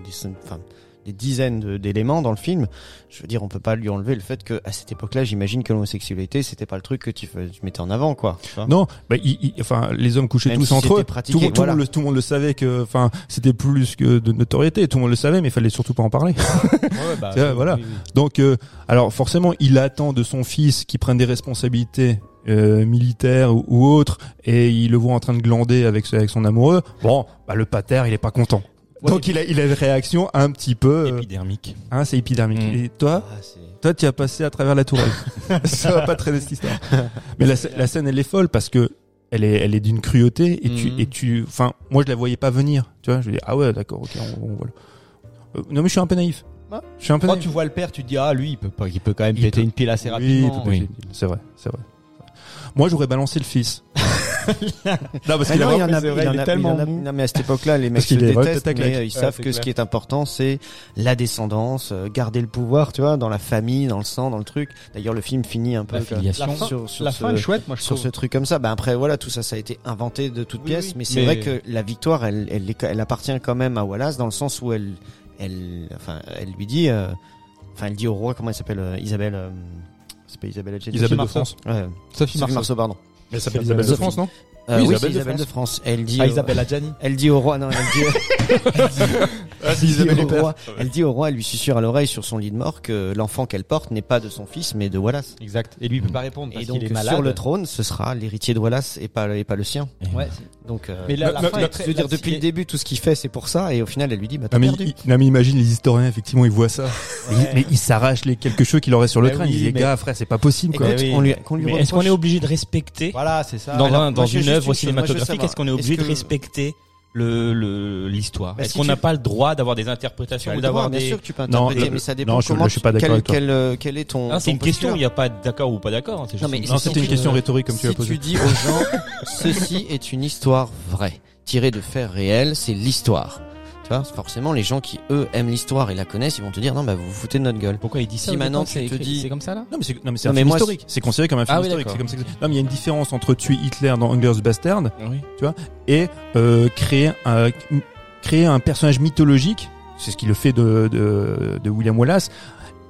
enfin, des dizaines d'éléments dans le film, je veux dire, on peut pas lui enlever le fait que à cette époque-là, j'imagine que l'homosexualité, c'était pas le truc que tu, tu mettais en avant, quoi. Non, bah, il- il- enfin, les hommes couchaient Même tous si entre eux. pratiqué, tout, le monde- tout le voilà. monde le, tout le monde le savait que, enfin, c'était plus que de notoriété. Tout le monde le savait, mais il fallait surtout pas en parler. Ouais, bah, voilà. oui, oui. Donc, euh, alors forcément, il attend de son fils qu'il prenne des responsabilités euh, militaires ou, ou autres, et il le voit en train de glander avec, avec son amoureux. Bon, bah, le pater, il est pas content. Ouais, Donc il a, il a une réaction un petit peu, euh, Épidermique. hein, c'est épidermique. Mm. Et toi, Ah, c'est- toi, tu as passé à travers la tourelle. ça va pas traîner cette histoire. Mais la, scè- la scène, elle est folle parce que elle est, elle est d'une cruauté et tu, Mhm. et tu, enfin, moi, je la voyais pas venir. Tu vois, je dis, ah ouais, d'accord, ok, on, on- voilà. Euh, non, mais je suis un peu naïf. Ouais. Je suis un peu Quand naïf. tu vois le père, tu te dis ah lui il peut pas, il peut quand même Il péter peut- une pile assez Oui, rapidement. tout à fait. C'est vrai, c'est vrai. Moi, j'aurais balancé le fils. non, parce qu'il non, a il y en a, c'est vrai, il y en il est a- tellement non, mais à cette époque-là, les mecs se détestent, mais euh, ils savent que ce qui est important, c'est la descendance, euh, garder le pouvoir, tu vois, dans la famille, dans le sang, dans le truc. D'ailleurs, le film finit un peu La que- filiation. La fin, sur, sur la ce, fin est chouette, moi je sur trouve. ce truc comme ça. Ben après, voilà, tout ça, ça a été inventé de toutes Oui, pièces, oui. mais c'est Mais- vrai que la victoire, elle, elle, elle appartient quand même à Wallace dans le sens où elle, elle, enfin, elle lui dit, euh, enfin, elle dit au roi, comment elle s'appelle, euh, Isabelle, euh, c'est pas Isabelle Adjani. Isabelle de. France. Ouais, Sophie Marceau. Marceau, pardon. Elle s'appelle Isabelle de. France, non Euh, Oui, Isabelle c'est de Isabelle de France. Elle dit, Ah au- Isabelle Adjani. elle dit au roi, non, elle dit, Ah, elle dit au roi, elle dit au roi, elle lui susurre à l'oreille sur son lit de mort que l'enfant qu'elle porte n'est pas de son fils, mais de Wallace. Exact. Et lui il peut pas répondre parce Et donc, qu'il est malade. sur le trône, ce sera l'héritier de Wallace et pas, et pas le sien. Ouais. Donc, euh, Mais la, la Non, fin non, est très. je veux dire, depuis le début, tout ce qu'il fait, c'est pour ça, et au final, elle lui dit, bah, t'as perdu. il- non, mais imagine les historiens, effectivement, ils voient ça. Mais, Ouais. ils- mais ils s'arrachent les quelque chose qu'il aurait sur le Mais crâne. oui, ils disent, gars, frère, c'est pas possible, quoi. Mais est-ce qu'on est obligé de respecter Voilà, c'est ça. dans, Alors, un, moi, dans j'ai une œuvre cinématographique Est-ce qu'on est obligé de respecter le le- l'histoire Bah, Est-ce si qu'on tu- n'a pas le droit d'avoir des interprétations as ou d'avoir bien des sûr que tu peux Non, interpréter, le- mais ça dépend non, je- comment je suis pas d'accord quel, avec toi. quel, euh, quel est ton. Ah, c'est une question, il n'y a pas d'accord ou pas d'accord. hein, c'est Non, juste mais Non, c'était une question rhétorique, comme tu l'as Si posé. tu dis aux gens, ceci est une histoire vraie, tirée de faits réels, c'est l'histoire. Tu vois, forcément, les gens qui eux aiment l'histoire et la connaissent, ils vont te dire non, bah vous vous foutez de notre gueule. Pourquoi il dit ça Si maintenant tu c'est te dis- c'est comme ça là Non mais c'est non mais c'est Non, un mais film moi, historique. C'est considéré comme un film Ah oui, historique. d'accord. C'est comme ça. que- Non mais il y a une différence entre tuer Hitler dans Hunger's Bastard Oui. et euh, créer un créer un personnage mythologique. C'est ce qui le fait de de, de William Wallace.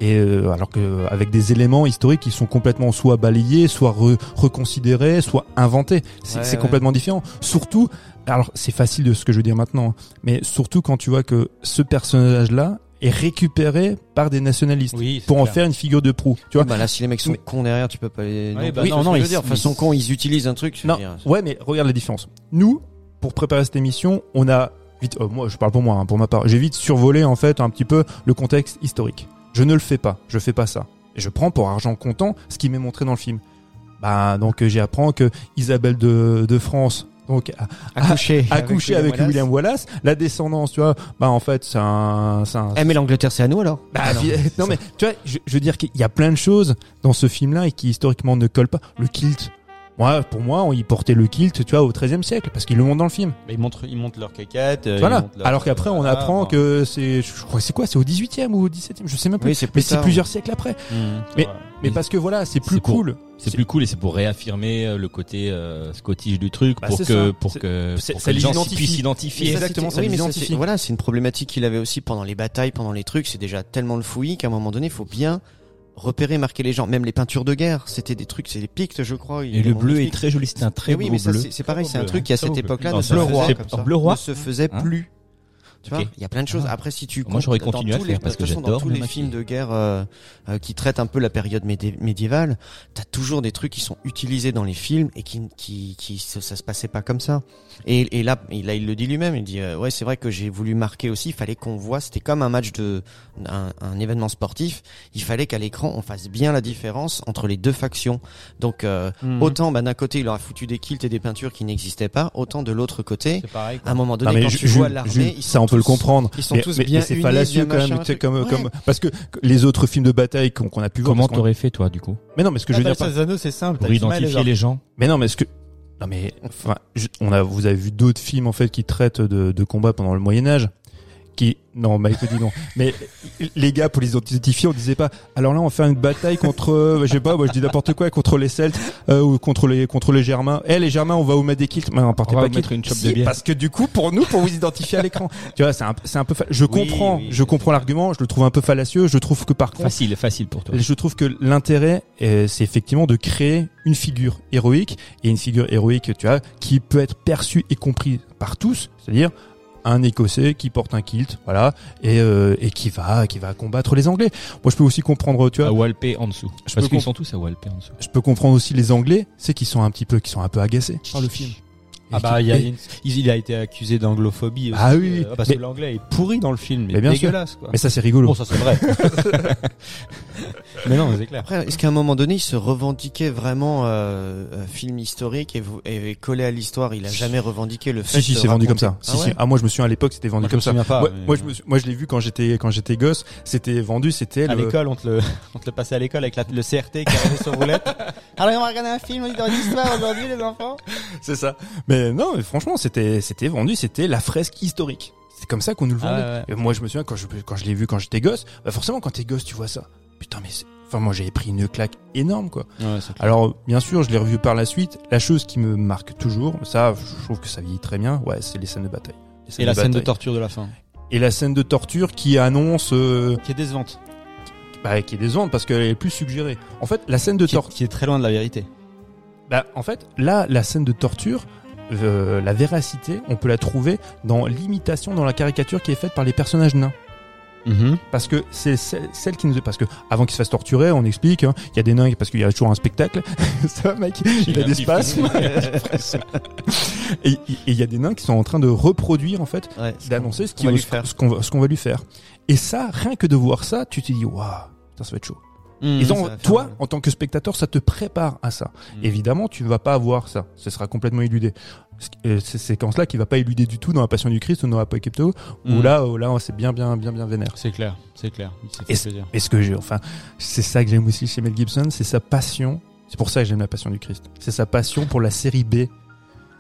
Et euh, alors que avec des éléments historiques qui sont complètement soit balayés, soit re- reconsidérés, soit inventés, c'est Ouais, c'est ouais. complètement différent. Surtout, alors c'est facile de ce que je veux dire maintenant, mais surtout quand tu vois que ce personnage-là est récupéré par des nationalistes Oui, pour en faire une figure de proue. Tu vois, bah là, si les mecs sont Mais- cons derrière, tu peux pas les. Ouais, bah oui, non, non, non, je ils- veux dire, ils- façon con, ils utilisent un truc. Non, dire. ouais, mais regarde la différence. Nous, pour préparer cette émission, on a vite, euh, moi, je parle pour moi, hein, pour ma part, j'ai vite survolé en fait un petit peu le contexte historique. Je ne le fais pas, je fais pas ça. Et je prends pour argent comptant ce qui m'est montré dans le film. Bah, donc euh, j'apprends que Isabelle de, de France, donc a, Accouché. a couché avec William Wallace, la descendance, tu vois, bah en fait c'est un, c'est un, Eh, mais l'Angleterre, c'est à nous alors bah, Ah, non. non mais tu vois, je, je veux dire qu'il y a plein de choses dans ce film-là et qui historiquement ne collent pas. Le kilt, moi, pour moi, ils portaient le kilt, tu vois, au XIIIe siècle, parce qu'ils le montrent dans le film. Bah, ils montrent, ils montent leur caquette. euh, ils voilà. leur- Alors qu'après, on apprend que c'est, je crois, que c'est quoi, c'est au XVIIIe ou au XVIIe, je sais même plus. Oui, c'est mais c'est plusieurs siècles après. Mmh, Mais-. Mais Mais parce que voilà, c'est plus c'est pour- cool. C'est plus cool et c'est pour réaffirmer euh, le côté euh, scottish du truc Bah, pour, que, pour C'est- que pour que les les gens puissent Mais s'identifier. Exactement, ça oui, les mais ça, identifie. c'est- Voilà, c'est une problématique qu'il avait aussi pendant les batailles, pendant les trucs. C'est déjà tellement le fouillis qu'à un moment donné, il faut bien repérer, marquer les gens. Même les peintures de guerre, c'était des trucs, c'est des pictes, je crois. Et le bleu est très joli, c'est un très oui, beau mais ça, bleu. c'est pareil, c'est un truc qui à cette époque-là ne, se bleu faisait- roi. comme En ça, bleu roi ne se faisait Hein plus. Tu vois, il y a plein de choses. Ah. Après, si tu Moi, j'aurais continué à faire les- parce que façon, Dans tous les maquiller. films de guerre euh, euh, qui traitent un peu la période médi- médiévale, t'as toujours des trucs qui sont utilisés dans les films et qui, qui, qui, ça, ça se passait pas comme ça. Et, et là, et là, il le dit lui-même. Il dit, euh, ouais, c'est vrai que j'ai voulu marquer aussi. Il fallait qu'on voit. C'était comme un match de, un, un événement sportif. Il fallait qu'à l'écran, on fasse bien la différence entre les deux factions. Donc, euh, Mmh. autant, bah, d'un côté, il aura foutu des kilts et des peintures qui n'existaient pas. Autant de l'autre côté, pareil. à un moment Non, donné, mais quand tu vois l'armée, ça on peut le comprendre. ils sont mais, tous mais- bien mais c'est fallacieux quand même, comme, Ouais. comme, parce que les autres films de bataille qu'on qu'on a pu voir. Comment t'aurais fait toi du coup? Mais non, mais ce que je veux bah, dire, c'est simple. pour identifier les gens Mais non, mais ce que non mais enfin, on a vous avez vu d'autres films en fait qui traitent de, de combats pendant le Moyen Âge qui non Mike dit non. Mais les gars pour les identifier on disait pas alors là on va faire une bataille contre euh, je sais pas moi je dis n'importe quoi contre les Celtes euh, ou contre les contre les Germains. Eh les Germains on va vous mettre des kilts. Mais non portez On va pas mettre une chope Si, de bière. parce que du coup pour nous pour vous identifier à l'écran. Tu vois c'est un c'est un peu fa- je Oui, comprends oui, je comprends l'argument je le trouve un peu fallacieux je trouve que par contre facile facile pour toi. je trouve que l'intérêt, euh, c'est effectivement de créer une figure héroïque et une figure héroïque, tu vois, qui peut être perçue et comprise par tous, c'est-à-dire un Écossais qui porte un kilt, voilà, et, euh, et qui va qui va combattre les Anglais. Moi, je peux aussi comprendre, tu vois, à Walpé en dessous Je parce peux qu'ils sont tous à Walpé en dessous je peux comprendre aussi les Anglais, c'est qu'ils sont un petit peu, qui sont un peu agacés par le film. Ah bah, il, y a et- une- il il a été accusé d'anglophobie aussi. Ah oui, euh, parce mais- que l'anglais est pourri dans le film, mais, Mais bien sûr. dégueulasse quoi. mais ça c'est rigolo. Bon, ça c'est vrai. mais non, c'est clair. Après, est-ce qu'à un moment donné, il se revendiquait vraiment euh, euh, film historique et, vous, et collé à l'histoire Il a jamais revendiqué le fait. Si si, c'est vendu comme ça. Ah Si ouais si. Ah moi je me souviens à l'époque c'était vendu Moi, comme me ça. pas, moi, mais- moi, je me suis- moi je l'ai vu quand j'étais quand j'étais gosse, c'était vendu, c'était À le- l'école, on te le, on te le passait à l'école avec la- le CRT qui arrivait sur roulette. Alors, on va regarder un film dans l'histoire aujourd'hui, les enfants. C'est ça. Mais non, mais franchement, c'était c'était vendu, c'était la fresque historique. C'est comme ça qu'on nous le vendait. Ah ouais. Et moi, je me souviens quand je quand je l'ai vu quand j'étais gosse, bah forcément quand t'es gosse, tu vois ça. Putain, mais c'est- enfin moi j'avais pris une claque énorme quoi. Ouais. Alors bien sûr, je l'ai revu par la suite. La chose qui me marque toujours, ça, je trouve que ça vieillit très bien. Ouais, c'est les scènes de bataille. Scènes Et la scène de torture de la fin. Et la scène de torture qui annonce, euh, Qui est décevante. bah, qui est décevante parce qu'elle est plus suggérée. En fait, la scène de torture. qui est très loin de la vérité. Bah, en fait, là, la scène de torture, euh, la véracité, on peut la trouver dans l'imitation, dans la caricature qui est faite par les personnages nains. Parce que c'est celle, qui nous parce que avant qu'ils se fassent torturer, on explique, hein, il y a des nains parce qu'il y a toujours un spectacle. Ça, mec, il a des spasmes. et il y a des nains qui sont en train de reproduire en fait, Ouais, d'annoncer ce qu'on va lui faire. va, va lui. Et ça, rien que de voir ça, tu te dis waouh, ça va être chaud. Mmh. Et donc, toi, mal. en tant que spectateur, ça te prépare à ça. Mm. Évidemment, tu ne vas pas avoir ça. Ce sera complètement éludé. Euh, Ces séquences-là qui va pas éluder du tout dans la Passion du Christ ou dans Apocalypto, où Mm. là, où là, c'est bien, bien, bien, bien vénère. C'est clair, c'est clair. Et ce que j'ai, enfin, c'est ça que j'aime aussi chez Mel Gibson, c'est sa passion. C'est pour ça que j'aime la Passion du Christ. C'est sa passion pour la série B.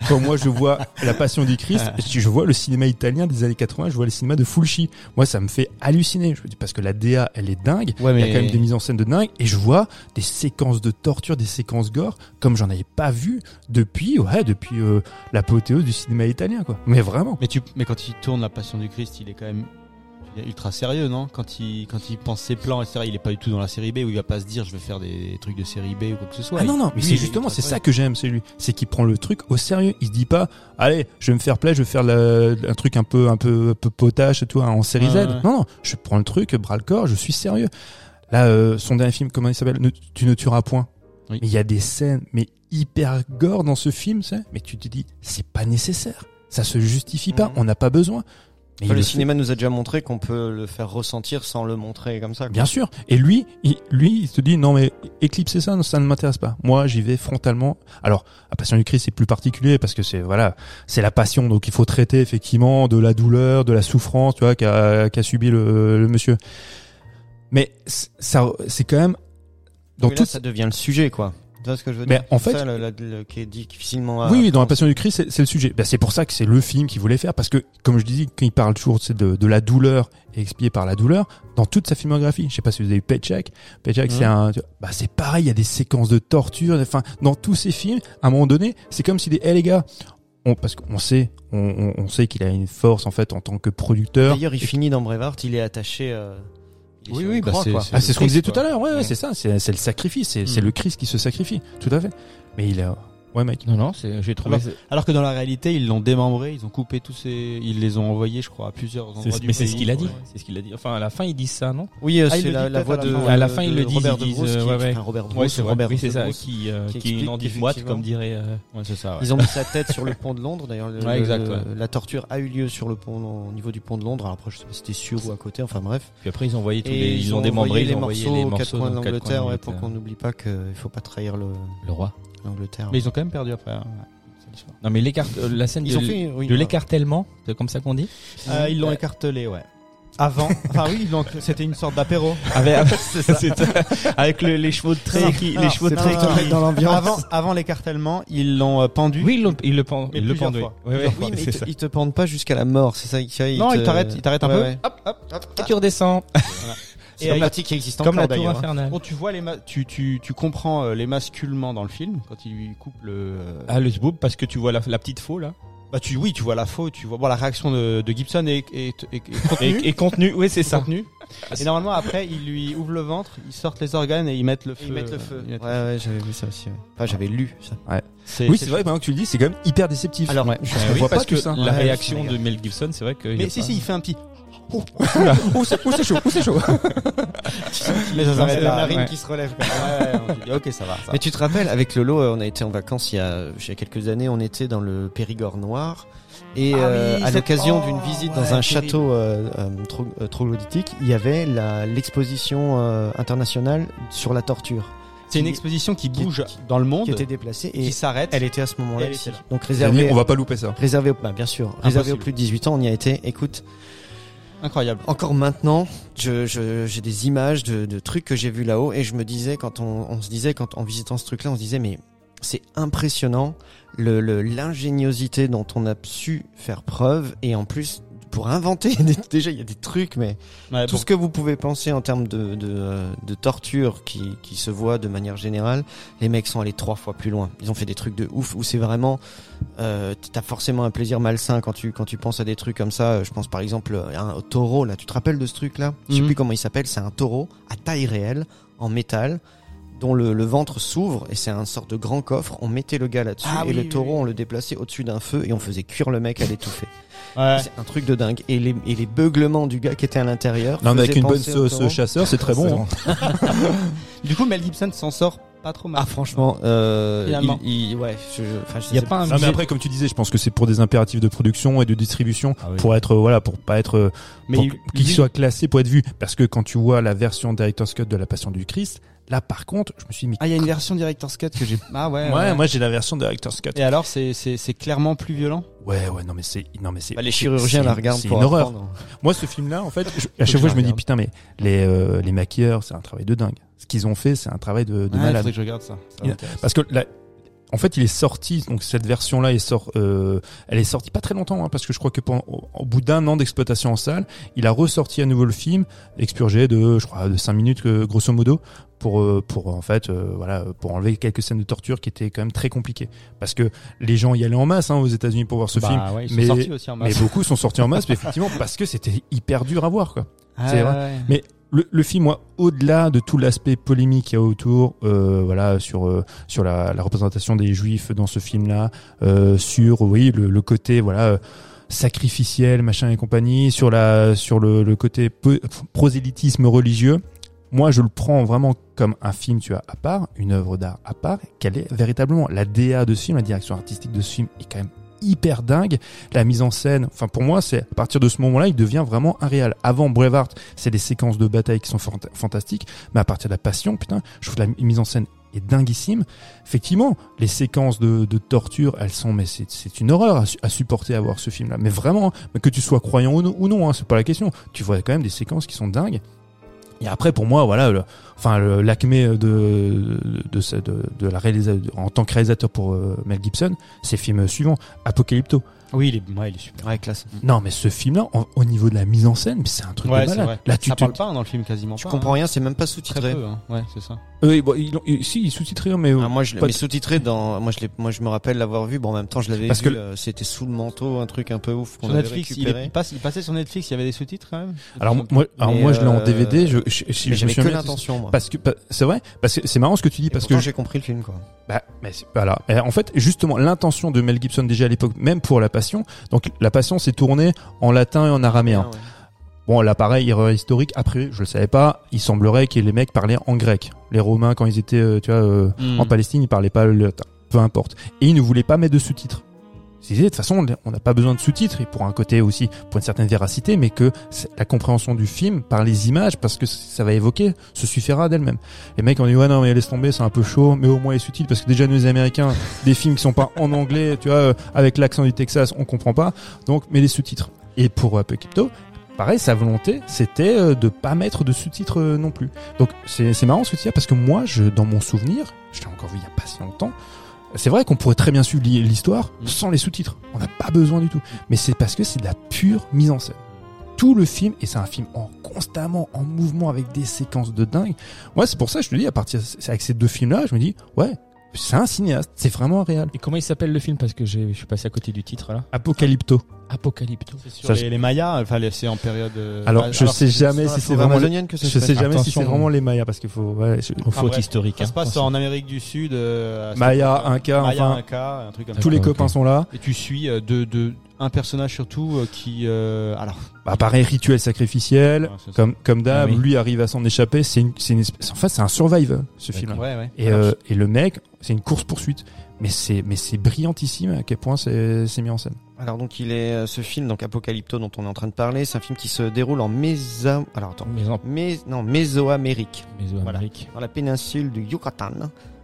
quand moi je vois La Passion du Christ, je vois le cinéma italien des années 80, je vois le cinéma de Fulci. Moi, ça me fait halluciner. Je me dis parce que la DA, elle est dingue. Ouais, Il y a quand même des mises en scène de dingue et je vois des séquences de torture, des séquences gore comme j'en avais pas vu depuis ouais, depuis euh, l'apothéose du cinéma italien quoi. Mais vraiment. Mais tu, mais quand il tourne la Passion du Christ, il est quand même ultra sérieux, non Quand il, quand il pense ses plans, etc. Il est pas du tout dans la série B où il va pas se dire je vais faire des trucs de série B ou quoi que ce soit. Ah non non, mais c'est justement c'est ça que j'aime c'est lui, c'est qu'il prend le truc au sérieux. Il se dit pas allez, je vais me faire plaisir, je vais faire le- un truc un peu un peu, un peu potache et tout hein, en série Z. ouais. Non non, je prends le truc bras le corps, je suis sérieux. Là euh, son dernier film comment il s'appelle Tu ne tueras point. Oui. Mais il y a des scènes mais hyper gore dans ce film, mais tu te dis c'est pas nécessaire. Ça se justifie pas, on n'a pas besoin. Enfin, le fait. cinéma nous a déjà montré qu'on peut le faire ressentir sans le montrer comme ça. quoi. Bien sûr. Et lui, il, lui, il se dit non mais éclipser ça, ça ne m'intéresse pas. Moi, j'y vais frontalement. Alors, la passion du Christ c'est plus particulier parce que c'est voilà, c'est la passion, donc il faut traiter effectivement de la douleur, de la souffrance, tu vois, qu'a qu'a subi le, le monsieur. Mais ça, c'est quand même dans là, toute ça devient le sujet, quoi. Tu vois ce que je veux Mais dire? en fait- ça, le- le- le- qui est difficilement. à- Oui, oui, dans la Passion du Christ, c'est- c'est le sujet. Ben, c'est pour ça que c'est le film qu'il voulait faire, parce que, comme je disais, quand il parle toujours de, de la douleur et expié par la douleur, dans toute sa filmographie, je sais pas si vous avez vu Paycheck, Paycheck, c'est un, tu vois, bah, c'est pareil, il y a des séquences de torture, enfin, dans tous ces films, à un moment donné, c'est comme si des, hé les gars, on, parce qu'on sait, on, on, sait qu'il a une force, en fait, en tant que producteur. D'ailleurs, il finit dans Brevard, il est attaché. euh, Oui, oui, bah, c'est- Ah, c'est ce qu'on disait tout à l'heure, ouais, ouais, Ouais. c'est ça, c'est, c'est le sacrifice, c'est, c'est Mm. le Christ qui se sacrifie, tout à fait. Mais il a, ouais, mec. Non, non, j'ai trouvé. Alors, alors que dans la réalité, ils l'ont démembré, ils ont coupé tous ces, ils les ont envoyés, je crois, à plusieurs endroits du mais c'est ce qu'il a dit. Ouais. C'est ce qu'il a dit. Enfin, à la fin, ils disent ça, non? Oui, euh, Ah, c'est la, voix de. À la fin, de ils le disent, Robert ils de disent, Grosse, euh, qui- ouais, ouais. enfin, Robert Grosse, c'est. Robert Oui, de c'est ça, Grosse. qui, euh, qui qui dit moite, qu'effectivement- comme dirait. euh, Ouais, c'est ça. ouais. Ils ont mis sa tête sur le pont de Londres. D'ailleurs, exact, la torture a eu lieu sur le pont, au niveau du pont de Londres. Alors après, je sais pas si c'était sur ou à côté. Enfin bref. Puis après, ils ont envoyé tous les, ils ont démembré, les ont envoyé morceaux aux quatre coins de l'Angleterre, pour qu'on n'oublie pas qu'il faut pas trahir le- le roi. l'Angleterre. Mais ils ont quand même perdu après. hein. Non, mais l'écart, euh, la scène Ils de, ont fait, oui, de voilà. l'écartèlement, c'est comme ça qu'on dit Euh, ils l'ont écartelé, ouais. Avant, enfin oui, l'ont- c'était une sorte d'apéro. Avec, avec le- les chevaux de trait qui, non, les chevaux de trait qui, dans l'ambiance. Avant, avant l'écartellement, ils l'ont euh, pendu. Oui, ils le, ils le pendent, Mais ils le plusieurs pendent, oui. fois. Ouais, ouais, Plusieurs Oui, mais c'est ils ça. te, ils te pendent pas jusqu'à la mort, c'est ça Non, te- ils t'arrêtent, ils t'arrêtent un Ouais, peu. ouais. Hop, hop, hop. Et tu redescends. C'est euh, pratique qui existe Comme encore la tour d'ailleurs. infernale. Bon, tu vois les, ma- tu, tu, tu comprends euh, l'émasculement dans le film quand il lui coupe le. euh, Ah, le zboob, parce que tu vois la, la petite faux, là. Bah tu, oui, tu vois la faute, tu vois. Bon, la réaction de, de Gibson est, est, est, est contenue. Et, et contenu, oui, c'est ça. Contenu. Et normalement après, ils lui ouvrent le ventre, ils sortent les organes et ils mettent le feu. Ils mettent le feu. Mettent Ouais, le ouais, j'avais vu ça aussi. ouais. Enfin, j'avais lu ça. C'est- Oui, c'est c'est vrai, maintenant que tu le dis, c'est quand même hyper déceptif. Alors, Ouais. je Euh, ne oui, vois parce pas que tout ça. la Ouais, réaction de Mel Gibson, c'est vrai que. Mais si, pas- si, il fait un petit. Ouh, c'est ouh, c'est chaud, ouh, c'est chaud. Mais ça C'est s'arrête la ouais. qui se relève. Ouais, ouais, on dit, ok, ça va. Ça Mais tu te rappelles, avec Lolo, euh, on a été en vacances il y a, il y a quelques années, on était dans le Périgord noir. Et Ah euh, oui, à l'occasion oh, d'une visite ouais, dans un terrible. château euh, euh, tro- euh, troglodytique, il y avait la- l'exposition euh, internationale sur la torture C'est une exposition qui qui- bouge qui- dans le monde, qui était déplacée et qui s'arrête. elle était à ce moment-là. Donc Réservé, réservée, on va pas louper ça. réservé au, bah, bien sûr, réservé aux plus de 18 ans, on y a été. Écoute, Incroyable. encore maintenant, j'ai des images de, trucs que j'ai vus là-haut et je me disais quand on, se disait quand en visitant ce truc-là, on se disait mais c'est impressionnant le le- l'ingéniosité dont on a su faire preuve et en plus pour inventer des- déjà il y a des trucs mais Ouais, tout bon. ce que vous pouvez penser en termes de de, de torture qui qui se voit de manière générale, les mecs sont allés trois fois plus loin. Ils ont fait des trucs de ouf où c'est vraiment euh, t'as forcément un plaisir malsain quand tu quand tu penses à des trucs comme ça. Je pense par exemple à un taureau là. Tu te rappelles de ce truc là Je sais Mhm. plus comment il s'appelle. C'est un taureau à taille réelle en métal dont le, le ventre s'ouvre et c'est un sorte de grand coffre. On mettait le gars là-dessus Ah et oui, le taureau oui. on le déplaçait au-dessus d'un feu et on faisait cuire le mec à l'étouffer. Ouais. C'est un truc de dingue. Et les et les beuglements du gars qui était à l'intérieur. Non, mais avec une bonne au sauce chasseur, c'est très bon. hein. Du coup, Mel Gibson s'en sort pas trop mal. Ah franchement, euh, Finalement. il, il- ouais, je, je- enfin, je Il y a sais pas un Non mais après comme tu disais, je pense que c'est pour des impératifs de production et de distribution Ah oui. pour être voilà pour pas être euh, mais pour il- qu'il lui- soit classé pour être vu parce que quand tu vois la version director's cut de la Passion du Christ, là par contre, je me suis mis Ah, il y a une version director's cut que j'ai. Ah ouais. ouais, moi j'ai la version director's cut. Et alors, c'est c'est c'est clairement plus violent? Ouais ouais non mais c'est non mais c'est Bah, les chirurgiens c'est- la regardent c'est pour une horreur. apprendre. Moi ce film là en fait, je- à que chaque je fois je me dis putain mais les euh, les maquilleurs, c'est un travail de dingue. Ce qu'ils ont fait, c'est un travail de, de Ouais, malade. faudrait que je regarde ça. Parce que la, en fait, il est sorti. Donc cette version-là est sort, euh, elle est sortie pas très longtemps, hein, parce que je crois que pendant, au, bout d'un an d'exploitation en salle, il a ressorti à nouveau le film, expurgé de, je crois, de 5 minutes euh, grosso modo, pour euh, pour en fait, euh, voilà, pour enlever quelques scènes de torture qui étaient quand même très compliquées, parce que les gens y allaient en masse hein, aux États-Unis pour voir ce Bah film. ouais, ils sont mais- sortis aussi en Mais masse. beaucoup sont sortis en masse, mais effectivement, parce que c'était hyper dur à voir, quoi. Ah, ouais. Mais le, film, au-delà de tout l'aspect polémique qu'il y a autour, euh, voilà, sur euh, sur la, représentation des juifs dans ce film-là, euh, sur oui le, côté voilà sacrificiel, machin et compagnie, sur la sur le, côté prosélytisme religieux. Moi, je le prends vraiment comme un film, tu vois, à part, une œuvre d'art à part, qu'elle est véritablement la DA de ce film, la direction artistique de ce film est quand même hyper dingue. La mise en scène, enfin pour moi, c'est à partir de ce moment-là, il devient vraiment un réel. Avant Braveheart, c'est des séquences de bataille qui sont fanta- fantastiques, mais à partir de la passion, putain, je trouve la mise en scène est dinguissime. Effectivement, les séquences de, torture, elles sont, mais c'est, une horreur à, su- à supporter à voir ce film-là. Mais vraiment, mais que tu sois croyant ou non, ou non hein, c'est pas la question. Tu vois quand même des séquences qui sont dingues. Et après, pour moi, voilà, le- enfin, l'acmé de de, de, ce- de, de la réalisa- en tant que réalisateur pour euh, Mel Gibson, c'est film suivant, Apocalypto. Oui, il est, ouais, il est super. Ouais, classe. Non, mais ce film-là, au niveau de la mise en scène, c'est un truc Ouais, de malade. Là, tu ça te- parle pas hein, dans le film quasiment Tu pas. comprends hein. rien, c'est même pas sous-titré. peu, hein. Ouais, c'est ça. Euh, bon, ils l'ont- ils- si, ils sous-titrés, mais euh, Ah, moi, je l'ai sous-titré dans, moi, je l'ai, moi, je me rappelle l'avoir vu. Bon, en même temps, je l'avais Parce vu. que- euh, c'était sous le manteau, un truc un peu ouf qu'on Sur avait Netflix, il, est- il passe, il passait sur Netflix, il y avait des sous-titres quand même. alors moi, alors je l'ai en DVD. Je, je, je, je que l'intention, moi. Parce que c'est vrai, parce que c'est marrant ce que tu dis, Et parce que j'ai compris le film, quoi. Bah, mais c'est- voilà. Et en fait, justement, l'intention de Mel Gibson déjà à l'époque, même pour La Passion. Donc, La Passion s'est tournée en latin et en araméen. Ah, ouais. Bon, là, pareil, erreur historique. Après, je le savais pas. Il semblerait que les mecs parlaient en grec. Les Romains, quand ils étaient, euh, tu vois, euh, Hmm. en Palestine, ils parlaient pas le latin. Peu importe. Et ils ne voulaient pas mettre de sous-titres. De toute façon, on n'a pas besoin de sous-titres, et pour un côté aussi, pour une certaine véracité, mais que la compréhension du film par les images, parce que ça va évoquer, se suffira d'elle-même. Les mecs ont dit, ouais, non, mais laisse tomber, c'est un peu chaud, mais au moins les sous-titres, parce que déjà, nous, les Américains, des films qui sont pas en anglais, tu vois, euh, avec l'accent du Texas, on comprend pas, donc, mets les sous-titres. Et pour Apocalypto, pareil, sa volonté, c'était euh, de pas mettre de sous-titres euh, non plus. Donc, c'est c'est marrant ce que parce que moi, je, dans mon souvenir, je l'ai encore vu il y a pas si longtemps, c'est vrai qu'on pourrait très bien suivre l'histoire Mm. sans les sous-titres. On n'a pas besoin du tout. Mais c'est parce que c'est de la pure mise en scène. Tout le film, et c'est un film en constamment en mouvement avec des séquences de dingue. Ouais, c'est pour ça que je te dis, à partir c'est avec ces deux films-là, je me dis, ouais, c'est un cinéaste, c'est vraiment un réel. Et comment il s'appelle le film? Parce que je suis passé à côté du titre là. Apocalypto. Apocalypto. Sur Ça, les, les Mayas, enfin, c'est en période. euh, Alors, bah, je sais jamais si c'est vraiment. les- que ça Je sais jamais si c'est vraiment les Mayas parce qu'il faut. Ouais, je- Il faut ouais. historique. Ça se hein. passe en Amérique du Sud. euh, Maya. Inca, Maya, enfin, Inca, un truc comme tous les ok. copains sont là. Et tu suis euh, de, de un personnage surtout euh, qui euh, alors Bah, pareil, rituel sacrificiel. Ouais. Comme, comme d'hab, Ah oui. lui arrive à s'en échapper. C'est une, c'est une espèce- en fait, c'est un survival, ce film. ouais ouais. Et, euh, et le mec, c'est une course poursuite. Mais c'est, mais c'est brillantissime à quel point c'est, c'est mis en scène. Alors donc il est euh, ce film donc Apocalypto dont on est en train de parler, c'est un film qui se déroule en Mésa alors attends, Mais en Més... non Mésoamérique, Mésoamérique. dans la péninsule du Yucatan,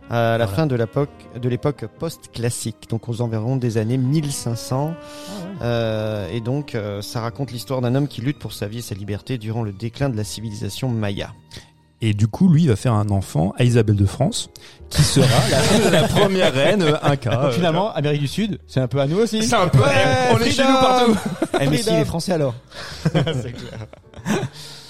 à la Voilà. fin de l'époque de l'époque post-classique, donc aux environs des années 1500. Euh, et donc euh, ça raconte l'histoire d'un homme qui lutte pour sa vie et sa liberté durant le déclin de la civilisation maya. Et du coup, lui, il va faire un enfant à Isabelle de France, qui sera la, la première reine euh, Inca. Donc, euh, finalement, Amérique du Sud, c'est un peu à nous aussi. c'est un peu, Ouais, on est chez nous partout. Eh, mais s'il est français alors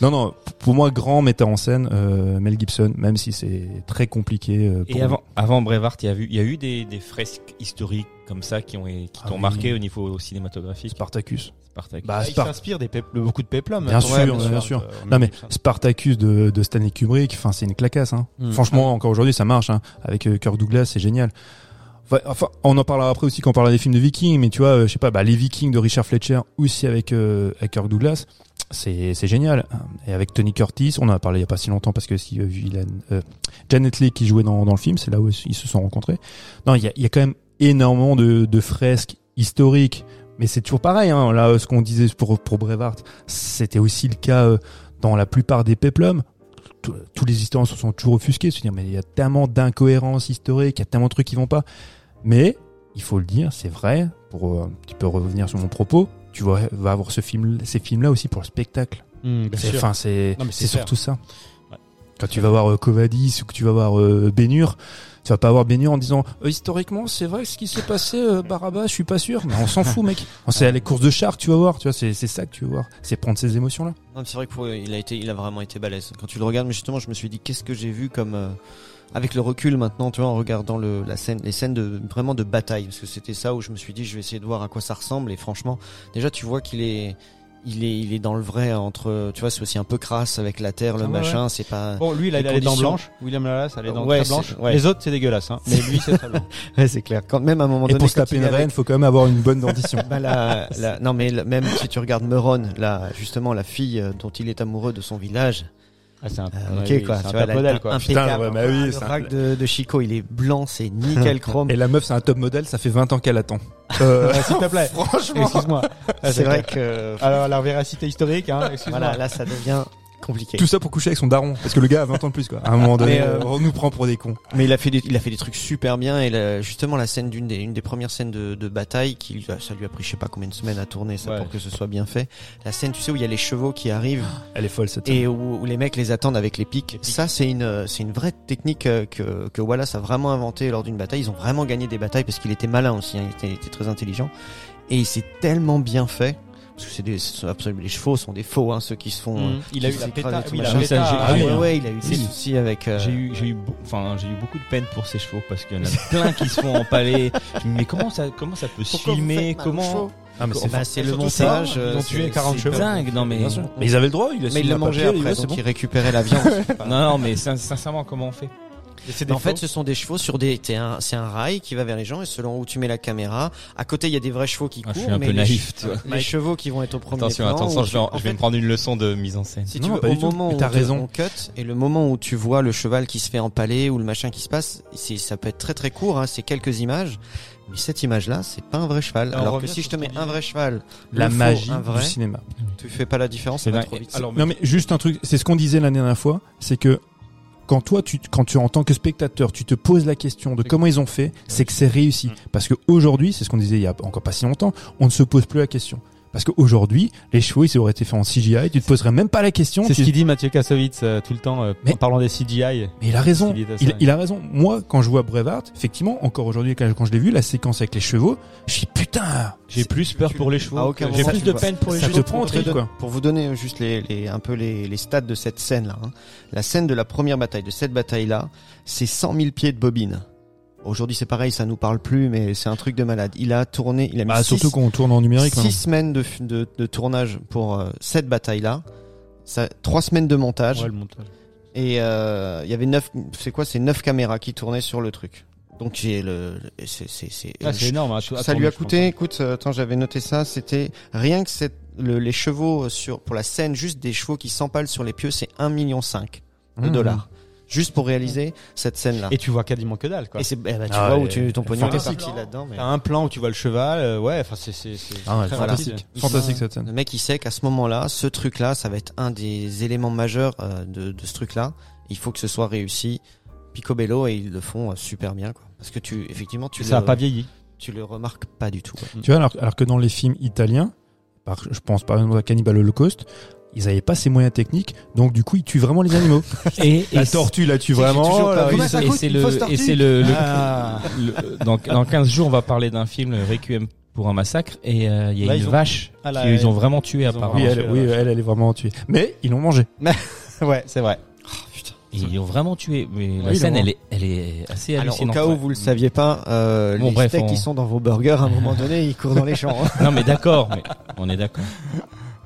Non, non, p- pour moi, grand metteur en scène, euh, Mel Gibson, même si c'est très compliqué. euh, pour Et avant, avant Braveheart, il y a, il y a eu des, des fresques historiques comme ça qui ont qui Ah t'ont oui. marqué au niveau cinématographique. Spartacus. Spartacus. Bah, il Spart- s'inspire des pep- beaucoup de péplums. Bien hein, sûr, bien sûr. euh, Non mais. Spartacus de, de Stanley Kubrick, enfin c'est une clacasse. Hein. Mm. Franchement, encore aujourd'hui, ça marche. Hein. Avec euh, Kirk Douglas, c'est génial. Enfin, enfin, on en parlera après aussi quand on parlera des films de Vikings, mais tu vois, euh, je sais pas, bah, les Vikings de Richard Fletcher aussi avec, euh, avec Kirk Douglas, c'est c'est génial. Et avec Tony Curtis, on en a parlé il y a pas si longtemps parce que si euh, Villain, euh, Janet Leigh qui jouait dans, dans le film, c'est là où ils se sont rencontrés. Non, il y a, il y a quand même énormément de, de fresques historiques. Mais c'est toujours pareil, hein. là, ce qu'on disait pour, pour Braveheart, c'était aussi le cas euh, dans la plupart des péplums. Tous- les historiens se sont toujours offusqués, se dire, mais il y a tellement d'incohérences historiques, il y a tellement de trucs qui vont pas. Mais, il faut le dire, c'est vrai, pour euh, un petit peu revenir sur mon propos, tu vas, vas avoir ce film, ces films-là aussi pour le spectacle. Mm, sûr. enfin, c'est, surtout ça. Quand tu vas voir euh, Covadis ou que tu vas voir euh, Bénur, tu vas pas voir Bénur en disant euh, historiquement c'est vrai ce qui s'est passé euh, Barabas, je suis pas sûr. Mais on s'en fout mec. On sait les courses de chars, tu vas voir, tu vois, c'est c'est ça que tu vas voir, c'est prendre ces émotions là. Non, mais c'est vrai que pour- il a été, il a vraiment été balèze. Quand tu le regardes, mais justement, je me suis dit, qu'est-ce que j'ai vu comme, euh, avec le recul maintenant, tu vois, en regardant le, la scène, les scènes de, vraiment de bataille, parce que c'était ça où je me suis dit, je vais essayer de voir à quoi ça ressemble, et franchement, déjà, tu vois qu'il est, il est, il est dans le vrai entre, tu vois, c'est aussi un peu crasse avec la terre, le Ah ouais, machin, c'est pas, Bon, lui, il a Les les dents blanches. William Lalas a les dents Ouais, très blanches. ouais. Les autres, c'est dégueulasse, hein. Mais lui, c'est très blanc. ouais, c'est clair. Quand même à un moment Et donné, pour se quand taper une avec- reine, faut quand même avoir une bonne dentition. Bah la, la- non mais la- même si tu regardes Meuron, là justement la fille euh, dont il est amoureux de son village, Ah, c'est un, euh, ouais, ok oui, quoi, un top modèle, un- quoi. impeccable. Putain, ouais, bah oui, le c'est un- rack de, de Chico, il est blanc, c'est nickel chrome. Et la meuf, c'est un top modèle, ça fait 20 ans qu'elle attend. Euh, S'il te plaît. franchement. Excuse-moi. C'est vrai que Alors, la véracité historique, hein. Excuse-moi. voilà, là ça devient compliqué. Tout ça pour coucher avec son daron, parce que le gars a 20 ans de plus quoi. À un moment donné, euh, on nous prend pour des cons. Mais il a fait des, il a fait des trucs super bien et justement la scène d'une des, une des premières scènes de, de bataille qui ça lui a pris je sais pas combien de semaines à tourner ça Ouais. pour que ce soit bien fait. La scène tu sais où il y a les chevaux qui arrivent Elle est folle cette et où, où les mecs les attendent avec les pics. Ça, c'est une, euh, c'est une vraie technique euh, que, que Wallace a vraiment inventée lors d'une bataille. Ils ont vraiment gagné des batailles parce qu'il était malin aussi, hein, il, était, il était très intelligent. Et c'est tellement bien fait. Parce que c'est des, ce sont absolument, les chevaux sont des faux, hein, ceux qui se font. euh, Mmh. Il a eu la péta, oui, ça, péta. j'ai- Ah, ah ouais, oui, ouais, il a eu des soucis avec. euh, J'ai eu, j'ai eu, beau- enfin, j'ai eu beaucoup de peine pour ces chevaux parce qu'il y en a plein qui se font empaler. Je me dis, Mais comment ça, comment ça peut se Pourquoi filmer Comment Ah, mais c'est Bah, c'est le montage. ça, ils euh, ont tué c'est- 40 c'est chevaux. dingue Non mais. Mais ils avaient le droit, ils Mais ils le mangeaient après, donc ils récupéraient la viande. non, non, mais sin- sincèrement, comment on fait? En fait, ce sont des chevaux sur des. C'est un, c'est un rail qui va vers les gens et selon où tu mets la caméra, à côté il y a des vrais chevaux qui Ah, courent. Je suis un mais peu les naïf, che- tu vois. Les chevaux qui vont être au premier Attention, plan. attention, où je je vais fait, me prendre une leçon de mise en scène. Si Non, tu veux, pas au tout. moment où t'as te- raison. on cut et le moment où tu vois le cheval qui se fait empaler ou le machin qui se passe, c'est ça peut être très très court. Hein, c'est quelques images, mais cette image-là, c'est pas un vrai cheval. Alors que si je te mets un vrai cheval, La faux, magie un vrai, du cinéma. tu fais pas la différence, ça C'est va dingue. trop vite. Alors, Non mais juste un truc, c'est ce qu'on disait la dernière fois, c'est que quand toi, tu, quand tu en tant que spectateur, tu te poses la question de comment ils ont fait, c'est que c'est réussi. Mm. Parce que aujourd'hui, c'est ce qu'on disait il y a encore pas si longtemps, on ne se pose plus la question. Parce qu'aujourd'hui, les chevaux, ils auraient été faits en CGI, tu te poserais même pas la question. C'est tu- ce qu'il dit Mathieu Kassovitz euh, tout le temps euh, Mais- en parlant des CGI. Mais il a raison. Il a raison. Moi, quand je vois Brevard, effectivement, encore aujourd'hui, quand, quand je l'ai vu, la séquence avec les chevaux, je suis putain. J'ai plus peur pour les chevaux. J'ai plus de peine pour les Ça chevaux. te prend au pour, te trip, quoi. pour vous donner juste les, les un peu les, les stats de cette scène là, la scène de la première bataille, de cette bataille là, c'est 100 000 pieds de bobine. Aujourd'hui c'est pareil, ça nous parle plus, mais c'est un truc de malade. Il a tourné, il a mis Bah, six- surtout quand on tourne en numérique. six hein. semaines de, de, de tournage pour euh, cette bataille là, ça, trois semaines de montage Ouais, le montage. et euh, il y avait neuf, c'est quoi, c'est neuf caméras qui tournaient sur le truc. Donc j'ai le, c'est c'est c'est Ah, c'est énorme. hein, à ça lui a coûté, écoute, euh, attends, j'avais noté ça, c'était rien que cette, le- les chevaux sur, pour la scène, juste des chevaux qui s'empalent sur les pieux, c'est 1,5 million de Mmh. dollars. Juste pour réaliser cette scène-là. Et tu vois quasiment que dalle, quoi. Et c'est, eh ben, tu Ah vois ouais, où tu, ton pognon est fantastique. parti là-dedans, mais T'as un plan où tu vois le cheval, euh, ouais, enfin c'est c'est c'est Ah ouais, fantastique. cette le scène. mec il sait qu'à ce moment-là, ce truc-là, ça va être un des éléments majeurs euh, de, de ce truc-là. Il faut que ce soit réussi. Picobello et ils le font euh, super bien, quoi. Parce que tu, effectivement, tu Ça a le, pas vieilli. tu le remarques pas du tout. quoi. Tu vois, alors, alors que dans les films italiens, par, je pense par exemple à Cannibal Holocaust, ils avaient pas ces moyens techniques, donc du coup ils tuent vraiment les animaux. Et, La et tortue la tue vraiment. ils- et c'est le, et c'est le, le- Ah. le- dans, dans 15 jours, on va parler d'un film, le Requiem pour un massacre, et euh, il y a Là, une ils ont- vache Ah, qu'ils ouais. ont vraiment tué Ils ont apparemment. Oui, elle, oui, elle, elle est vraiment tuée. Mais ils l'ont mangée. Ouais, c'est vrai. Et Ils l'ont vraiment tué. Mais la scène, ils elle est, elle est assez Alors, au hallucinante. cas où vous le saviez pas, euh, Bon, les bref, steaks on- qui sont dans vos burgers, à un moment donné, ils courent dans les champs. hein. Non, mais d'accord, mais on est d'accord.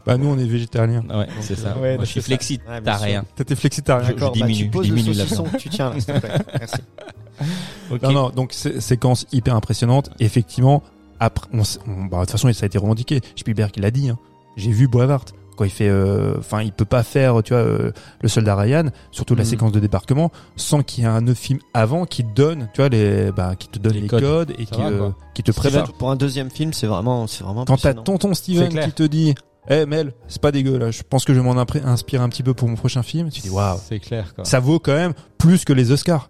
Bah nous on est végétariens. Ouais, c'est ça. Ouais, Moi, je suis c'est ça. flexi, Ouais. T'étais flexitarien. Je- D'accord, bah, diminue, tu je poses le diminue la saucisson tu tiens, là, s'il te plaît. Merci. Non, non, donc sé- séquence hyper impressionnante. Effectivement, après, on, on- bah, de toute façon, ça a été revendiqué. Spielberg, l'a dit. Hein. J'ai vu Boivart quand il fait, euh, enfin, il peut pas faire, tu vois, euh, le soldat Ryan, surtout la Mhm. séquence de débarquement, sans qu'il y ait un autre film avant qui te donne, tu vois, les, bah, qui te donne Les les, codes. codes. et Ça qui, va, euh, qui te prépare. Pour un deuxième film, c'est vraiment, c'est vraiment Quand t'as tonton Steven qui te dit, eh Mel, c'est pas dégueu là. Je pense que je vais m'en inspirer un petit peu pour mon prochain film. Tu dis waouh. C'est clair, quoi. ça vaut quand même plus que les Oscars.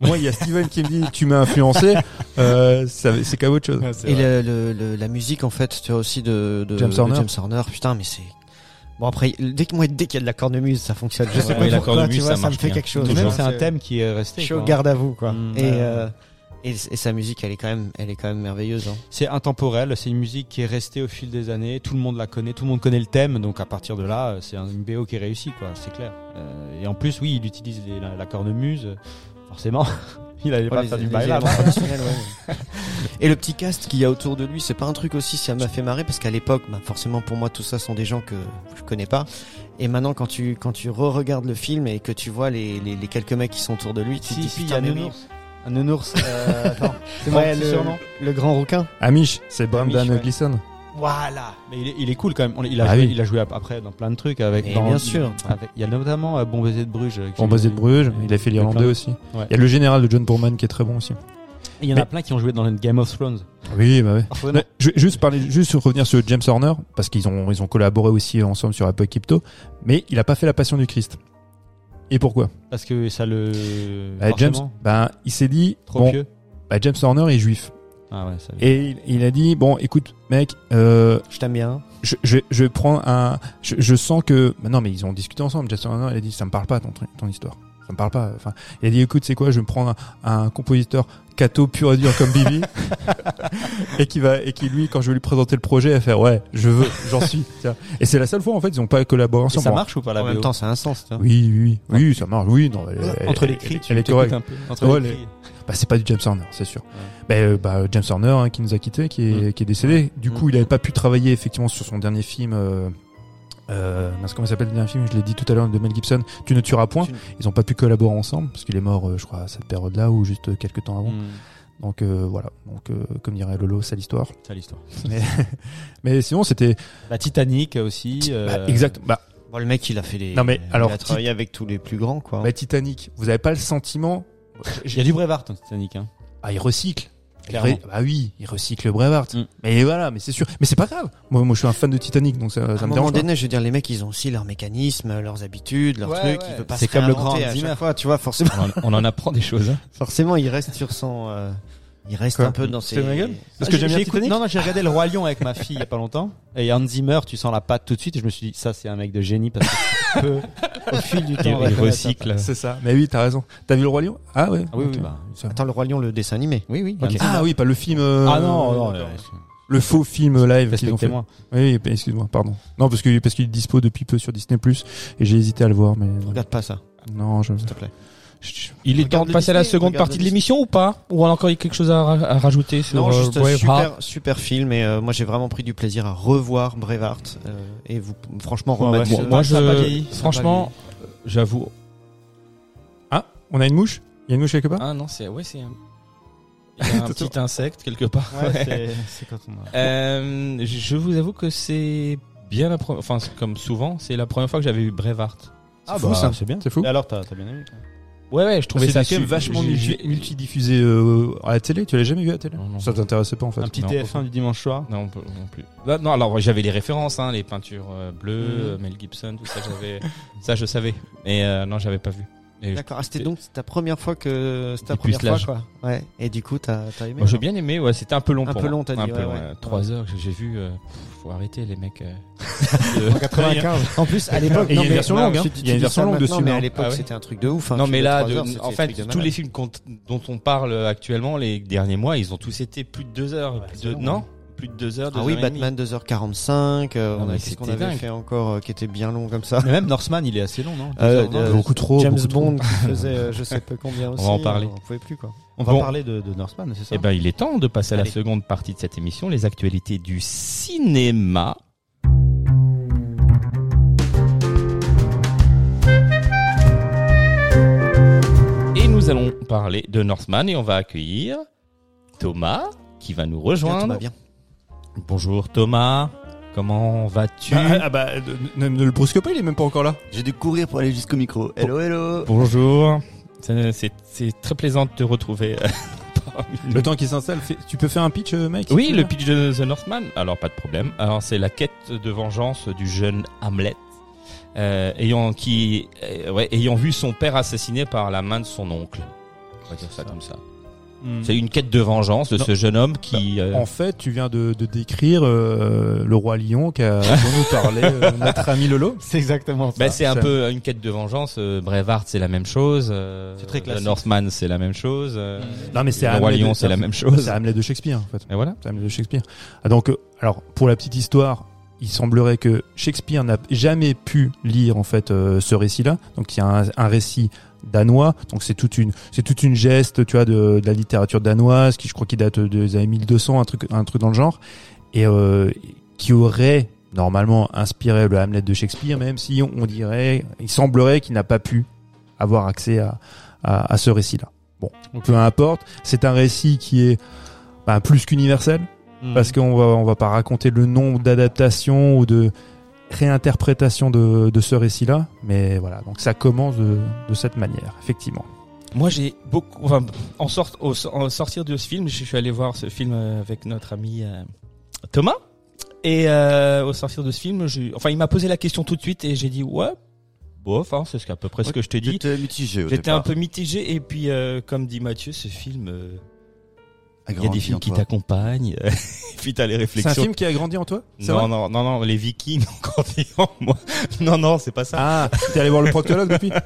Moi, il y a Steven qui me dit tu m'as influencé, euh, ça- c'est quand même autre chose. Ouais, Et le, le, le- la musique, en fait, tu vois aussi de, de James de Horner. James Horner. Putain, mais c'est Bon après, dès que moi, dès qu'il y a de la cornemuse, ça fonctionne. Je sais Ouais, pas oui, la pourquoi, cornemuse, tu vois, ça ça, me fait bien. quelque chose. Même Même c'est un thème qui est resté. Je suis au quoi. garde à vous, quoi. Mm, et, euh, et, et sa musique, elle est quand même, elle est quand même merveilleuse. Hein. C'est intemporel, c'est une musique qui est restée au fil des années, tout le monde la connaît, tout le monde connaît le thème, donc à partir de là, euh, c'est un- une BO qui est réussie, quoi, c'est clair. Euh, et en plus, oui, il utilise les- la, la cornemuse, forcément. il allait pas les- faire du bail là. ouais. Et le petit cast qu'il y a autour de lui, c'est pas un truc aussi, ça m'a fait marrer parce qu'à l'époque, bah, forcément pour moi, tout ça sont des gens que je connais pas. Et maintenant, quand tu quand tu re-regardes le film et que tu vois les, les, les quelques mecs qui sont autour de lui, tu te Si, dis si, y a un nounours. Un nounours, euh, attends, c'est mon Ouais, petit le, surnom. le grand requin. Amish, c'est Brendan Amish, ouais. Gleeson. Voilà. Mais il est, il est cool quand même. On- Il a, Ah joué, oui. il a joué ap- après dans plein de trucs avec. Et dans- bien sûr. avec- il y a notamment euh, Bon baiser de Bruges. euh, qui- Bon, basé de Bruges, il a fait l'Irlandais plein- aussi. Ouais. Il y a le général de John Boorman qui est très bon aussi. Il y en a Mais- plein qui ont joué dans le Game of Thrones. Oui, bah ouais. Je vais juste parler, juste revenir sur James Horner, parce qu'ils ont, ils ont collaboré aussi ensemble sur Apocalypto, mais il a pas fait la Passion du Christ. Et pourquoi Parce que ça le. Bah, James, ben, il s'est dit, Trop bon, bah, James Horner est juif. Ah ouais, ça. Et il, il a dit, bon, écoute, mec, euh, Je t'aime bien. je, je, je prends un, je, je sens que, bah non, mais ils ont discuté ensemble. James Horner, il a dit, ça me parle pas ton, ton histoire. Ça me parle pas. Enfin, il a dit, écoute, c'est quoi, je vais me prendre un, un compositeur catho pur et dur comme Bibi, et qui va, et qui lui, quand je vais lui présenter le projet, va faire, ouais, je veux, j'en suis. tu vois. Et c'est la seule fois, en fait, ils ont pas collaboré Et ensemble. ça marche ou pas la En même temps, ça a un sens. tu vois. Oui, oui, oui, oui, ça marche. Oui, non, elle- Entre les elle- cris, tu elle est t'écoutes correcte. un peu. Entre Ouais, les cris. Bah, c'est pas du James Horner, c'est sûr. Ben, euh, bah, James Horner hein, qui nous a quitté, qui est, qui est décédé. Du coup, il avait pas pu travailler effectivement sur son dernier film. Euh, euh, mince, comment s'appelle le dernier film? Je l'ai dit tout à l'heure de Mel Gibson. Tu ne tueras point. Tu Ils ont pas pu collaborer ensemble parce qu'il est mort, euh, je crois, à cette période-là ou juste euh, quelques temps avant. Hmm, Donc euh, voilà. Donc euh, comme dirait Lolo, c'est l'histoire. C'est l'histoire. Mais, mais sinon, c'était La Titanic aussi. euh, bah, exact. Bah, Bon, le mec, il a fait des. Non, mais alors, il a travaillé avec tous les plus grands, quoi. bah, Titanic. Vous avez pas le sentiment Il y a du Brevard dans Titanic. Hein. Ah, il recycle. Clairement. Bah oui, il recycle Brevard. Mm. Mais voilà, mais c'est sûr. Mais c'est pas grave. Moi, moi, je suis un fan de Titanic, donc ça, à ça un me moment dérange pas. donné, je veux dire, les mecs, ils ont aussi leurs mécanismes, leurs habitudes, leurs Ouais, trucs. ouais. Il veut pas C'est se comme le grand Zimmer. fois, tu vois. Forcément, On en, on en apprend des choses. hein. forcément, il reste sur son. euh, il reste Quoi un peu dans ses. Gueule Parce que Ah, j'aime j'ai bien Titanic. Non, non, j'ai regardé Le Roi Lion avec ma fille il y a pas longtemps. Et Hans Zimmer, tu sens la patte tout de suite. Et je me suis dit, ça, c'est un mec de génie parce que tu peux, au fil du temps, Il, il recycle. C'est ça. Mais oui, t'as raison. T'as vu le roi lion? Ah ouais. Ah oui, ok. oui, bah. Attends, le Roi Lion, le dessin animé. oui, oui. Ok. Hans Zimmer. Ah oui, pas le film. euh, Ah non, non, d'accord. euh, le faux film live qu'ils ont fait. respectez-moi. Oui, bah, excuse-moi, pardon. Non, parce que parce qu'il est dispo depuis peu sur Disney et j'ai hésité à le voir, mais non, Regarde pas ça, non je. s'il te plaît. Il est temps de passer à la seconde partie de l'émission ou pas Ou on a encore quelque chose à, ra- à rajouter sur Non, euh, juste Braveheart super, super film. Et euh, moi, j'ai vraiment pris du plaisir à revoir Braveheart. euh, et vous, franchement, Ouais, remettre. ouais, Moi, a je, vieilli, a franchement, j'avoue. Ah, on a une mouche? Il y a une mouche quelque part? Ah non, c'est ouais, c'est un, il y a un petit insecte quelque part. Ouais, Ouais. c'est- c'est quand on a- Euh, je vous avoue que c'est bien la première, enfin comme souvent, c'est la première fois que j'avais vu Braveheart. Ah fou, bah, ça. c'est bien. C'est fou. Et alors, t'as t'as bien aimé Ouais ouais, je trouvais C'est ça quand même vachement multi- multidiffusé euh, à la télé. Tu l'as jamais vu à la télé? Non, non. Ça t'intéressait pas en fait. Un petit non. TF1 du dimanche soir? Non, non plus. Bah, non, alors j'avais les références, hein, les peintures euh, bleues, Mhm. euh, Mel Gibson, tout ça, j'avais, ça je savais. Mais euh, non, j'avais pas vu. D'accord. Ah, c'était donc ta première fois que c'était ta première fois, quoi. Ouais. Et du coup, t'as t'as aimé. Moi, j'ai bien aimé, ouais, c'était un peu long Un pour peu moi. long, t'as dit, Un ouais, peu long, ouais. ouais. Trois heures que j'ai vu. euh, pff, faut arrêter les mecs. euh. En 95. En plus, à l'époque, il y a non, une mais- version non, longue, hein. Il y a une version longue de maintenant, ce Mais à hein. l'époque, Ah ouais c'était un truc de ouf. hein. non, mais là, en fait, tous les films dont on parle actuellement, les derniers mois, ils ont tous été plus de deux heures. plus c'est de, long, non, plus de deux heures. Ah oui, heures. Batman 2h45. euh, on a qu'est-ce qu'on avait dingue. fait encore euh, qui était bien long comme ça. Mais même Northman, il est assez long, non Euh, heures, euh, non beaucoup trop. James beaucoup trop. Bond qui faisait je sais pas combien aussi. va en parler. On pouvait plus quoi. On va Bon. parler de, de Northman, c'est ça Eh ben, il est temps de passer à la seconde partie de cette émission, les actualités du cinéma. Et nous allons parler de Northman et on va accueillir Thomas qui va nous Bien, tout rejoindre. va bien. Bonjour Thomas, comment vas-tu Ah, ah, bah, ne, ne le brusque pas, il est même pas encore là. J'ai dû courir pour aller jusqu'au micro. Hello, hello. Bonjour, C'est- très plaisant de te retrouver. euh. Le temps qu'il s'installe, tu peux faire un pitch, euh, mec Oui, le pitch de The Northman. Alors pas de problème. Alors c'est la quête de vengeance du jeune Hamlet, euh, ayant qui, euh, ouais, ayant vu son père assassiné par la main de son oncle. On va dire ça, Ça. comme ça. Mm. C'est une quête de vengeance de Non. ce jeune homme qui. euh, En fait, tu viens de, de décrire euh, le roi lion qu'a dont nous parlait euh, notre ami Lolo. C'est exactement ça. bah, c'est un peu une quête de vengeance. Euh, Braveheart, c'est la même chose. euh, C'est très The classique. Northman, c'est la même chose. euh, Non, mais c'est Le roi Hamlet lion, c'est la même chose. C'est Hamlet de Shakespeare, en fait. Et voilà. C'est Hamlet de Shakespeare. Ah, donc, euh, alors, pour la petite histoire, il semblerait que Shakespeare n'a jamais pu lire, en fait, euh, ce récit-là. Donc, il y a un, un récit danois. Donc, c'est toute une, c'est toute une geste, tu vois, de, de la littérature danoise, qui je crois qui date des années 1200, un truc, un truc dans le genre. Et, euh, qui aurait, normalement, inspiré le Hamlet de Shakespeare, même si on, on dirait, il semblerait qu'il n'a pas pu avoir accès à, à, à ce récit-là. Bon, peu importe. C'est un récit qui est, ben, plus qu'universel Mm. parce qu'on va on va pas raconter le nombre d'adaptations ou de réinterprétations de, de ce récit-là, mais voilà, donc ça commence de, de cette manière, effectivement. Moi, j'ai beaucoup. Enfin, en, sort, au, en sortir de ce film, je suis allé voir ce film euh, avec notre ami euh, Thomas. Et euh, au sortir de ce film, enfin, il m'a posé la question tout de suite et j'ai dit ouais, bof, hein, c'est ce qu'à peu près ce que je t'ai dit. J'étais mitigé au J'étais un peu mitigé et puis, euh, comme dit Mathieu, ce film, euh, il y a des films qui t'accompagnent. et puis t'as les C'est un réflexions. film qui a grandi en toi? Non, vrai non, non, non, les Vikings ont grandi en moi. Non, non, c'est pas ça. Ah, t'es allé voir le proctologue depuis?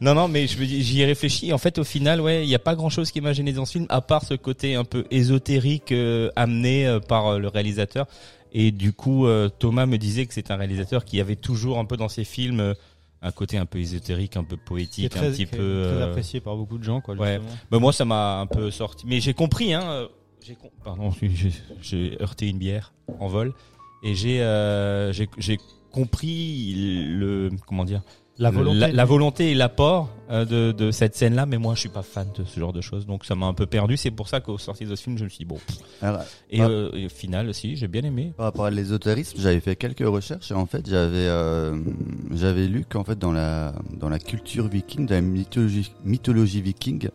Non, non, mais j'y ai réfléchi. En fait, au final, ouais, il n'y a pas grand chose qui m'a gêné dans ce film, à part ce côté un peu ésotérique euh, amené euh, par euh, le réalisateur. Et du coup, euh, Thomas me disait que c'est un réalisateur qui avait toujours un peu dans ses films euh, un côté un peu ésotérique, un peu poétique, très, un petit peu. très euh, apprécié par beaucoup de gens, quoi. ouais. bah, moi, ça m'a un peu sorti. Mais j'ai compris, hein. euh, J'ai com- Pardon, j'ai- heurté une bière en vol et j'ai euh, j'ai j'ai compris le comment dire La volonté. la, la volonté et l'apport euh, de, de cette scène-là, mais moi je suis pas fan de ce genre de choses, donc ça m'a un peu perdu. C'est pour ça qu'au sorti de ce film, je me suis dit bon. pff. Alors, Et, euh, et au final, si j'ai bien aimé. Par rapport à l'ésotérisme, j'avais fait quelques recherches et en fait j'avais euh, j'avais lu qu'en fait dans la dans la culture viking, dans la mythologie, mythologie viking,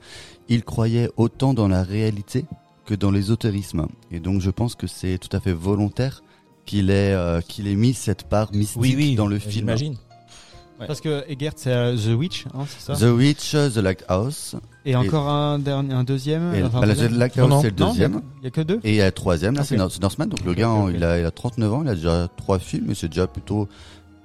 ils croyaient autant dans la réalité que dans l'ésotérisme. Et donc je pense que c'est tout à fait volontaire qu'il ait euh, qu'il ait mis cette part mystique dans le film. J'imagine. Ouais. Parce que Egert, c'est euh, The Witch, hein, c'est ça The Witch, The Lighthouse. Et encore un dernier, un deuxième. Et, enfin, bah, un The Lighthouse c'est le deuxième. Il y a que deux. Et il y a le troisième, là, c'est Nor- c'est Northman. Donc le gars, ok. Il, a, il a 39 ans, il a déjà trois films, et c'est déjà plutôt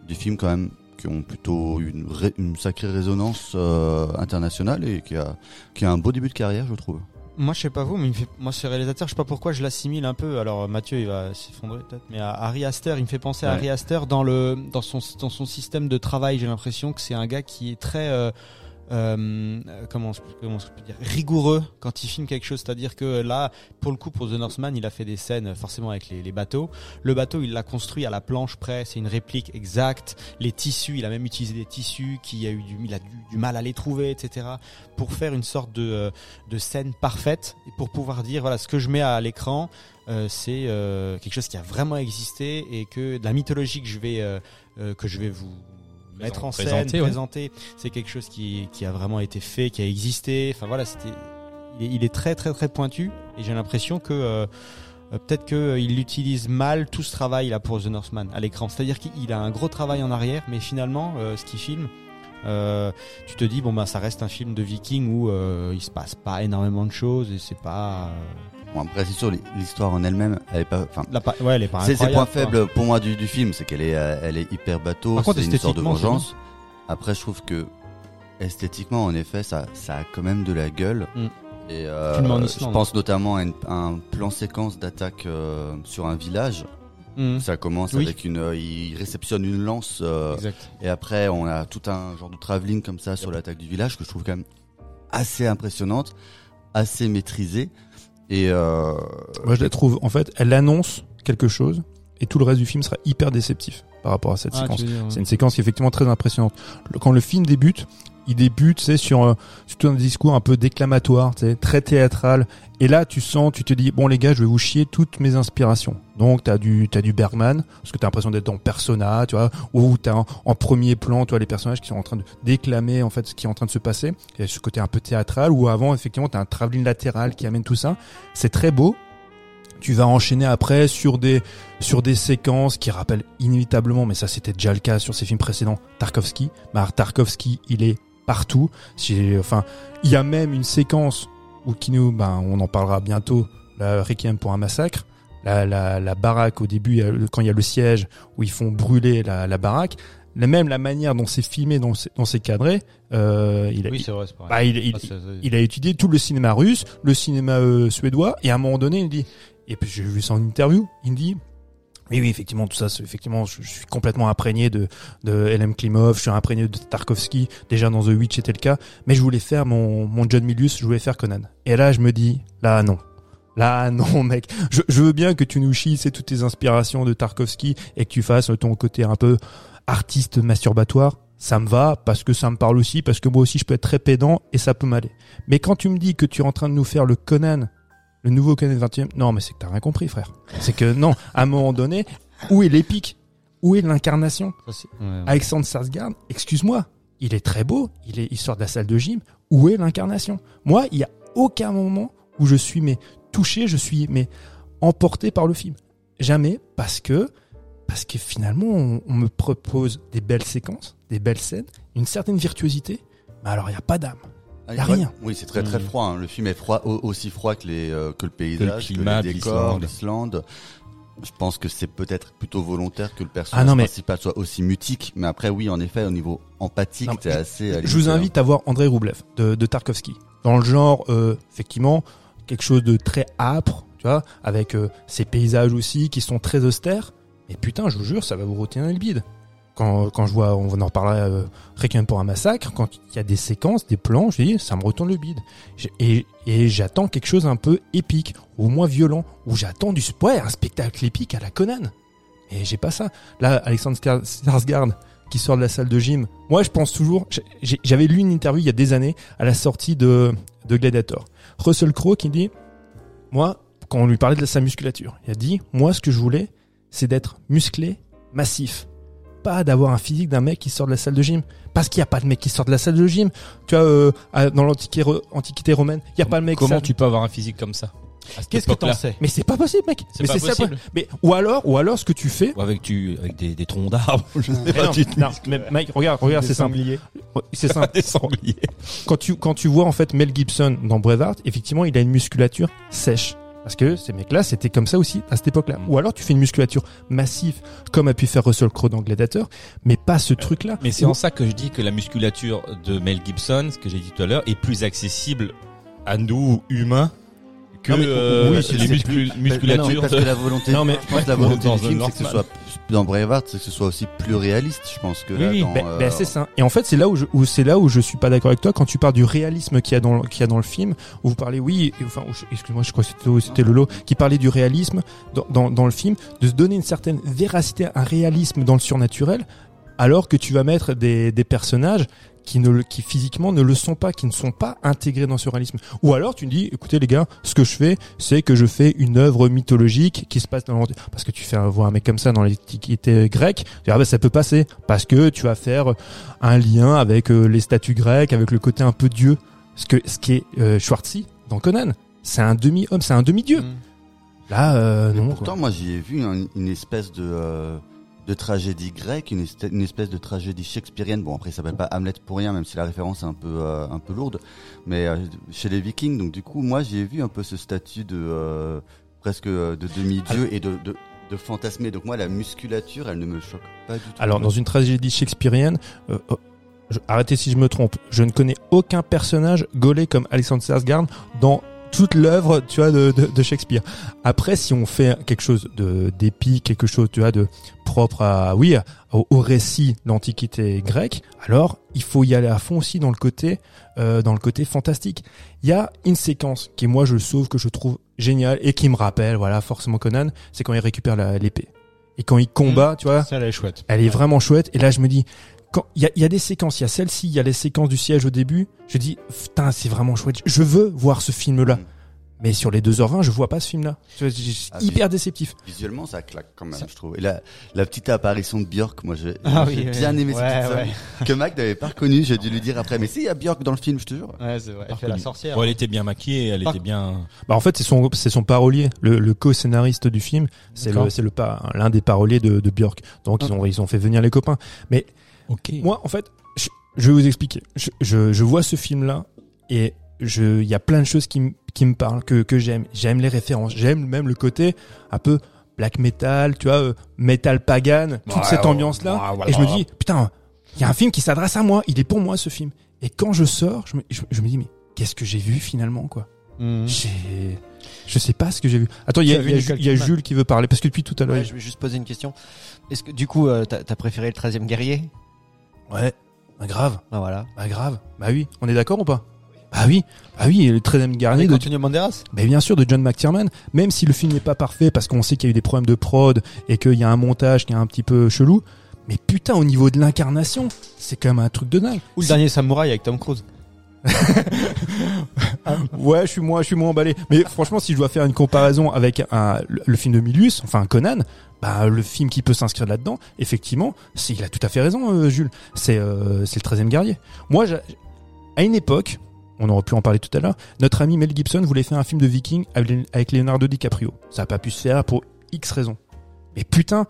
des films quand même qui ont plutôt une, ré- une sacrée résonance euh, internationale et qui a, qui a un beau début de carrière, je trouve. Moi, je sais pas vous, mais il me fait... moi, ce réalisateur, je sais pas pourquoi je l'assimile un peu. Alors, Mathieu, il va s'effondrer peut-être, mais à Harry Astor, il me fait penser à. Harry Astor dans le dans son dans son système de travail. J'ai l'impression que c'est un gars qui est très euh, euh, comment, je- comment peux dire? Rigoureux quand il filme quelque chose. C'est-à-dire que là, pour le coup, pour The Northman, il a fait des scènes forcément avec les, les bateaux. Le bateau, il l'a construit à la planche près. C'est une réplique exacte. Les tissus, il a même utilisé des tissus qui a eu du, il a du, du mal à les trouver, etc. Pour faire une sorte de euh, de scène parfaite et pour pouvoir dire voilà ce que je mets à l'écran euh, c'est euh, quelque chose qui a vraiment existé et que de la mythologie que je vais euh, euh, que je vais vous mettre en scène présenter, ouais. présenter c'est quelque chose qui qui a vraiment été fait qui a existé. Enfin voilà c'était il est, il est très très très pointu. Et j'ai l'impression que euh, euh, peut-être qu'il utilise mal tout ce travail là pour The Northman à l'écran. C'est-à-dire qu'il a un gros travail en arrière mais finalement euh, ce qu'il filme euh, tu te dis bon bah ça reste un film de viking où euh, il se passe pas énormément de choses et c'est pas euh, Bon, après, c'est sûr, l'histoire en elle-même, elle est pas, enfin, pa- ouais elle est pas c'est le point faible pour moi du, du film, c'est qu'elle est, elle est hyper bateau, c'est une sorte de vengeance. Après, je trouve que esthétiquement, en effet, ça, ça a quand même de la gueule. Mm. Et je pense notamment à, une- à un plan séquence d'attaque sur un village. Mhm. Ça commence Oui. avec une, euh, il réceptionne une lance euh, exact et après on a tout un genre de travelling comme ça sur l'attaque du village que je trouve quand même assez impressionnante, assez maîtrisée et euh, Moi, je la trouve, en fait, elle annonce quelque chose et tout le reste du film sera hyper déceptif par rapport à cette Ah, séquence. ouais. C'est une séquence qui est effectivement très impressionnante. Le- Quand le film débute, il débute, c'est sur, euh, sur tout un discours un peu déclamatoire, très théâtral. Et là, tu sens, tu te dis, bon les gars, je vais vous chier toutes mes inspirations. Donc t'as du, t'as du Bergman, parce que t'as l'impression d'être dans Persona, tu vois, où t'as en, premier plan, tu vois, les personnages qui sont en train de déclamer en fait ce qui est en train de se passer. Il y a ce côté un peu théâtral, où avant effectivement t'as un travelling latéral qui amène tout ça. C'est très beau. Tu vas enchaîner après sur des sur des séquences qui rappellent inévitablement, mais ça c'était déjà le cas sur ses films précédents, Tarkovsky. Alors, Tarkovsky, il est partout. Enfin, il y a même une séquence qui nous, ben, on en parlera bientôt, la Requiem pour un massacre, la, la, la baraque au début, quand il y a le siège où ils font brûler la, la baraque, même la manière dont c'est filmé, dont c'est, cadré, euh, il, a, Oui, vrai, bah, il, il, Ah, il a étudié tout le cinéma russe, le cinéma euh, suédois, et à un moment donné, il dit, et puis j'ai vu ça en interview, il me dit, oui, oui, effectivement, tout ça, effectivement, je, suis complètement imprégné de, de L.M. Klimov, je suis imprégné de Tarkovsky, déjà dans The Witch c'était le cas, mais je voulais faire mon, mon John Milius, je voulais faire Conan. Et là, je me dis, là, non. Là, non, mec. Je, je veux bien que tu nous chies, c'est toutes tes inspirations de Tarkovsky et que tu fasses ton côté un peu artiste masturbatoire. Ça me va parce que ça me parle aussi, parce que moi aussi je peux être très pédant et ça peut m'aller. Mais quand tu me dis que tu es en train de nous faire le Conan, le nouveau Conan 21 non, mais c'est que t'as rien compris, frère. C'est que non, à un moment donné, où est l'épique? Où est l'incarnation? Ouais, ouais. Alexandre Sarsgaard, excuse-moi, il est très beau, il, est, il sort de la salle de gym. Où est l'incarnation? Moi, il y a aucun moment où je suis mais touché, je suis mais emporté par le film. Jamais, parce que parce que finalement, on, on me propose des belles séquences, des belles scènes, une certaine virtuosité, mais alors il n'y a pas d'âme. Ah, y a rien. Oui, c'est très très Mhm. froid. hein. Le film est froid, au- aussi froid que les euh, que le paysage, que, climat de les décors, l'Islande. Je pense que c'est peut-être plutôt volontaire que le personnage Ah non, mais- principal soit aussi mutique. Mais après, oui, en effet, au niveau empathique, c'est assez. Je vous limite, invite à voir Andrei Roublev de, de Tarkovsky. Dans le genre, euh, effectivement, quelque chose de très âpre, tu vois, avec euh, ces paysages aussi qui sont très austères. Mais putain, je vous jure, ça va vous retirer le bide. Quand, je vois, on en reparlera, euh, Requiem pour un massacre, quand il y a des séquences, des plans, je dis, ça me retourne le bide. Et, j'attends quelque chose un peu épique, au moins violent, ou j'attends du ouais, un spectacle épique à la Conan. Et j'ai pas ça. Là, Alexandre Skar- Skarsgård, qui sort de la salle de gym. Moi, je pense toujours. J'avais lu une interview il y a des années à la sortie de, de Gladiator. Russell Crowe qui dit, moi, quand on lui parlait de sa musculature, il a dit, moi, ce que je voulais, c'est d'être musclé, massif, pas d'avoir un physique d'un mec qui sort de la salle de gym. Parce qu'il n'y a pas de mec qui sort de la salle de gym. Tu vois, euh, dans l'antiquité ro- antiquité romaine, il n'y a pas de mec. Comment ça- tu peux avoir un physique comme ça Qu'est-ce que t'en sais? Mais c'est pas possible, mec. Mais c'est ça. Mais ou alors, ou alors, ce que tu fais. Ou avec tu avec des, des troncs d'arbres, je sais Mais pas, non, tu te non, mais mec, regarde, regarde, c'est simple. C'est simple. des sangliers. quand tu quand tu vois en fait Mel Gibson dans Braveheart, effectivement, il a une musculature sèche. Parce que ces mecs-là, c'était comme ça aussi à cette époque-là. Mm. Ou alors tu fais une musculature massive, comme a pu faire Russell Crowe dans Gladiator, mais pas ce truc-là. Mais c'est en ça que je dis que la musculature de Mel Gibson, ce que j'ai dit tout à l'heure, est plus accessible à nous humains que Non, mais- euh, oui, c'est- les c'est muscul- Mais non, musculatures. parce de- que la volonté, Non, mais- je pense que la Ouais, volonté dans du film, c'est que ce soit dans Braveheart, c'est que ce soit aussi plus réaliste. Je pense que là, Oui, dans, Ben, euh, ben, c'est ça. Et en fait, c'est là où je, où c'est là où je suis pas d'accord avec toi quand tu parles du réalisme qu'il y a dans, le- qu'il y a dans le film, où vous parlez, oui, et- enfin, excuse-moi, je crois que c'était, c'était Lolo qui parlait du réalisme dans, dans, dans le film, de se donner une certaine véracité, un réalisme dans le surnaturel, alors que tu vas mettre des, des personnages qui ne le- qui physiquement ne le sont pas, qui ne sont pas intégrés dans ce réalisme. Ou alors tu me dis, écoutez les gars, ce que je fais, c'est que je fais une œuvre mythologique qui se passe dans l'Anti- parce que tu fais un, voir un mec comme ça dans l'Antiquité grecque, tu dis, ah ben ça peut passer parce que tu vas faire un lien avec euh, les statues grecques, avec le côté un peu dieu, ce que ce qui est euh, Schwarzy dans Conan, c'est un demi homme, c'est un demi dieu. Mm. Là, euh, Mais non. pourtant, quoi. moi, j'y ai vu un- une espèce de, euh, de tragédie grecque, une, espèce de tragédie shakespearienne. Bon, après, ça s'appelle pas Hamlet pour rien, même si la référence est un peu, euh, un peu lourde. Mais euh, chez les Vikings, donc du coup, moi, j'y ai vu un peu ce statut de euh, presque de demi-dieu et de, fantasmé. Donc moi, la musculature, elle ne me choque pas du tout. Alors dans une tragédie shakespearienne, je- arrêtez si je me trompe, je ne connais aucun personnage gaulé comme Alexandre Skarsgård dans toute l'œuvre, tu vois, de, de, de Shakespeare. Après, si on fait quelque chose de d'épique, quelque chose, tu vois, de propre à, oui, au, au récit de l'Antiquité grecque, alors il faut y aller à fond aussi dans le côté, euh, dans le côté fantastique. Il y a une séquence qui, moi, je le sauve, que je trouve géniale et qui me rappelle, voilà, forcément Conan, c'est quand il récupère l'épée. Et quand il combat, tu vois, Ça, elle est chouette. elle est vraiment chouette. Et là, je me dis, il y a, il y a des séquences, il y a celle-ci, il y a les séquences du siège au début. Je dis, putain, c'est vraiment chouette. Je veux voir ce film-là. Mm. Mais sur les 2h20, je vois pas ce film-là. C'est Ah, hyper déceptif. Visuellement, ça claque quand même, je trouve. Et la, la petite apparition de Björk, moi, j'ai Ah oui, bien oui. aimé cette Ouais, petite ouais. que Mac n'avait pas reconnu. J'ai dû lui dire après, mais si, il y a Björk dans le film, je te jure. Ouais, c'est vrai. Elle fait la sorcière. Bon, elle était bien maquillée, elle Par- était bien. Bah, en fait, c'est son, c'est son parolier, le, le co-scénariste du film. C'est le, c'est le pas, l'un des paroliers de, de Björk. Donc, ils ont, ils ont fait venir les copains. Ok. Moi, en fait, je, je vais vous expliquer. Je, je, je vois ce film-là et je, il y a plein de choses qui, me- qui me parlent, que, que j'aime. J'aime les références. J'aime même le côté un peu black metal, tu vois, euh, metal pagan, toute Ouais, cette ouais, ambiance-là. ouais, voilà. Et je me dis, putain, il y a un film qui s'adresse à moi. Il est pour moi, ce film. Et quand je sors, je me, je, je me dis, mais qu'est-ce que j'ai vu finalement, quoi? J'ai, je sais pas ce que j'ai vu. Attends, il y as y y a Jules qui veut parler, parce que depuis tout à l'heure, Ouais, je vais juste poser une question. Est-ce que du coup, euh, t'as t'as préféré le 13e guerrier? Ouais, bah, grave, Bah voilà. bah grave, bah oui, on est d'accord ou pas? Bah oui, bah oui, et le 13e garni Avec de Antonio Banderas. Mais bien sûr, de John McTiernan, même si le film n'est pas parfait parce qu'on sait qu'il y a eu des problèmes de prod et qu'il y a un montage qui est un petit peu chelou, mais putain, au niveau de l'incarnation, c'est quand même un truc de dingue. Ou le dernier samouraï avec Tom Cruise. Ouais, je suis moins, je suis moins emballé. Mais franchement, si je dois faire une comparaison avec un, le, le film de Milius, enfin Conan, bah le film qui peut s'inscrire là-dedans, effectivement, il a tout à fait raison, euh, Jules. C'est, euh, c'est le 13e guerrier. Moi, à une époque, on aurait pu en parler tout à l'heure, notre ami Mel Gibson voulait faire un film de viking avec Leonardo DiCaprio. Ça a pas pu se faire pour X raisons. Mais putain,